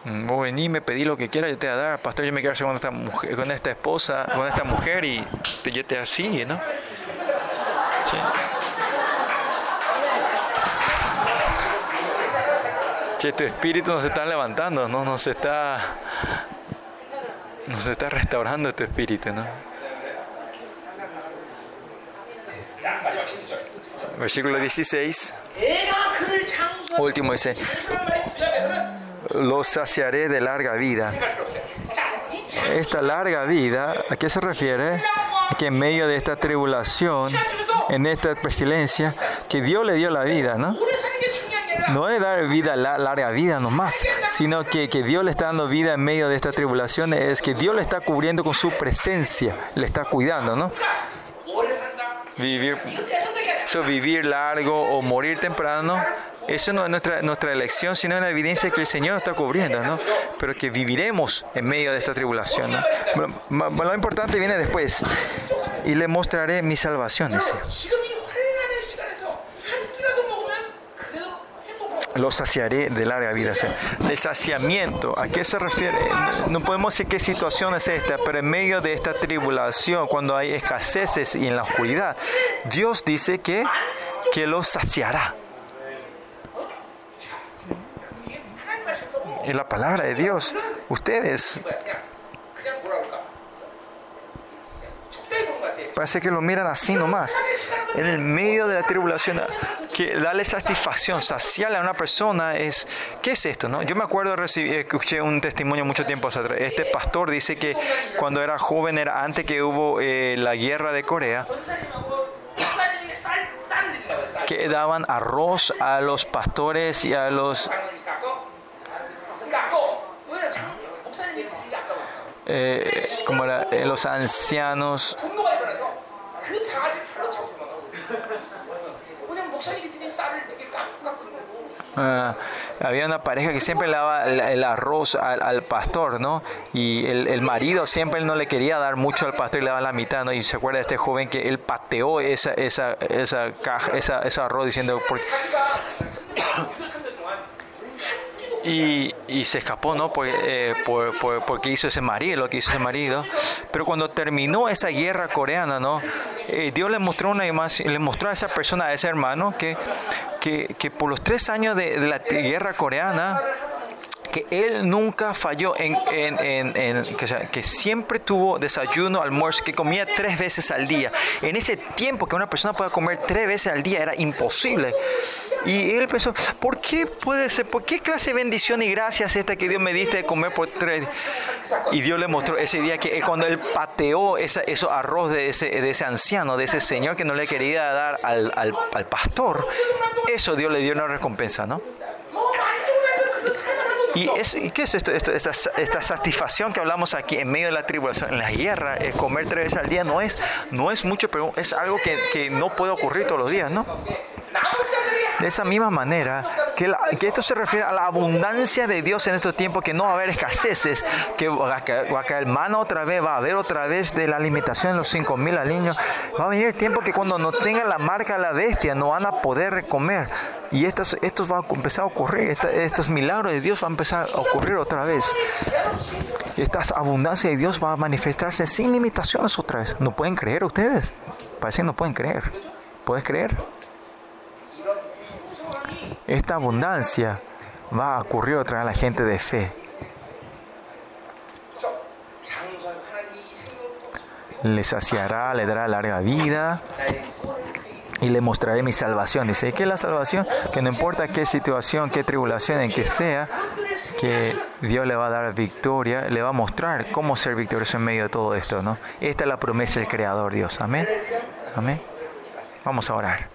Mm, vos vení, me pedí lo que quieras, yo te voy a dar. Pastor, yo me quiero hacer con esta mujer, con esta esposa, con esta mujer y yo te así, ¿no? Sí. Che, tu espíritu nos está levantando, ¿no? Nos está, nos está restaurando tu espíritu, ¿no? Versículo 16. Último dice, los saciaré de larga vida. Esta larga vida, ¿a qué se refiere? Que en medio de esta tribulación, en esta pestilencia, que Dios le dio la vida, ¿no? No es dar vida, larga vida nomás, sino que, que Dios le está dando vida en medio de esta tribulación, es que Dios le está cubriendo con su presencia, le está cuidando, ¿no? Vivir, vivir largo o morir temprano, eso no es nuestra, nuestra elección, sino una evidencia que el Señor está cubriendo, ¿no? Pero que viviremos en medio de esta tribulación, ¿no? Lo, importante viene después. Y le mostraré mi salvación, los saciaré de larga vida. El saciamiento, ¿a qué se refiere? No podemos decir qué situación es esta, pero en medio de esta tribulación, cuando hay escaseces y en la oscuridad, Dios dice que, que los saciará. En la palabra de Dios, ustedes Parece que lo miran así nomás. En el medio de la tribulación, que darle satisfacción, saciarle a una persona es, ¿qué es esto? No? Yo me acuerdo, recibí, escuché un testimonio mucho tiempo atrás. Este pastor dice que cuando era joven, era antes que hubo eh, la guerra de Corea, que daban arroz a los pastores y a los eh, como era, eh, los ancianos Ah, había una pareja que siempre le daba el, arroz al, pastor, ¿no? Y el, marido siempre no le quería dar mucho al pastor y le daba la mitad, ¿no? Y se acuerda de este joven que él pateó esa, esa, esa caja, esa, ese arroz diciendo... Y, se escapó, ¿no? Eh, por, por, porque hizo ese marido, lo que hizo ese marido. Pero cuando terminó esa guerra coreana, ¿no? Eh, Dios le mostró una imagen, le mostró a esa persona, a ese hermano, que, que, por los tres años de la guerra coreana, que él nunca falló en, que, siempre tuvo desayuno, almuerzo, que comía tres veces al día. En ese tiempo que una persona pueda comer tres veces al día era imposible. Y él pensó, ¿por qué puede ser? ¿Por qué clase de bendición y gracias esta que Dios me diste de comer por tres? Y Dios le mostró ese día que cuando él pateó esa, esos arroz de ese, de ese anciano, de ese señor que no le quería dar al, al, al pastor, eso Dios le dio una recompensa, ¿no? ¿Y, es, ¿Y, qué es esto? esto esta, esta, satisfacción que hablamos aquí en medio de la tribulación, en la guerra, el comer tres veces al día no es, no es mucho, pero es algo que, que no puede ocurrir todos los días, ¿no? De esa misma manera, que, esto se refiere a la abundancia de Dios en estos tiempos, que no va a haber escaseces, que va a caer mano otra vez, va a haber otra vez de la alimentación de los 5.000 aliños. Va a venir el tiempo que cuando no tengan la marca de la bestia, no van a poder comer. Y estos, estos va a empezar a ocurrir, estos, estos milagros de Dios van a empezar a ocurrir otra vez. Esta abundancia de Dios va a manifestarse sin limitaciones otra vez. ¿No pueden creer ustedes? Parece que no pueden creer. ¿Puedes creer? Esta abundancia va a ocurrir otra vez a la gente de fe. Le saciará, le dará larga vida y le mostraré mi salvación. Dice, ¿qué es la salvación? Que no importa qué situación, qué tribulación, en que sea, que Dios le va a dar victoria, le va a mostrar cómo ser victorioso en medio de todo esto, ¿no? Esta es la promesa del Creador Dios. Amén. Amén. Vamos a orar.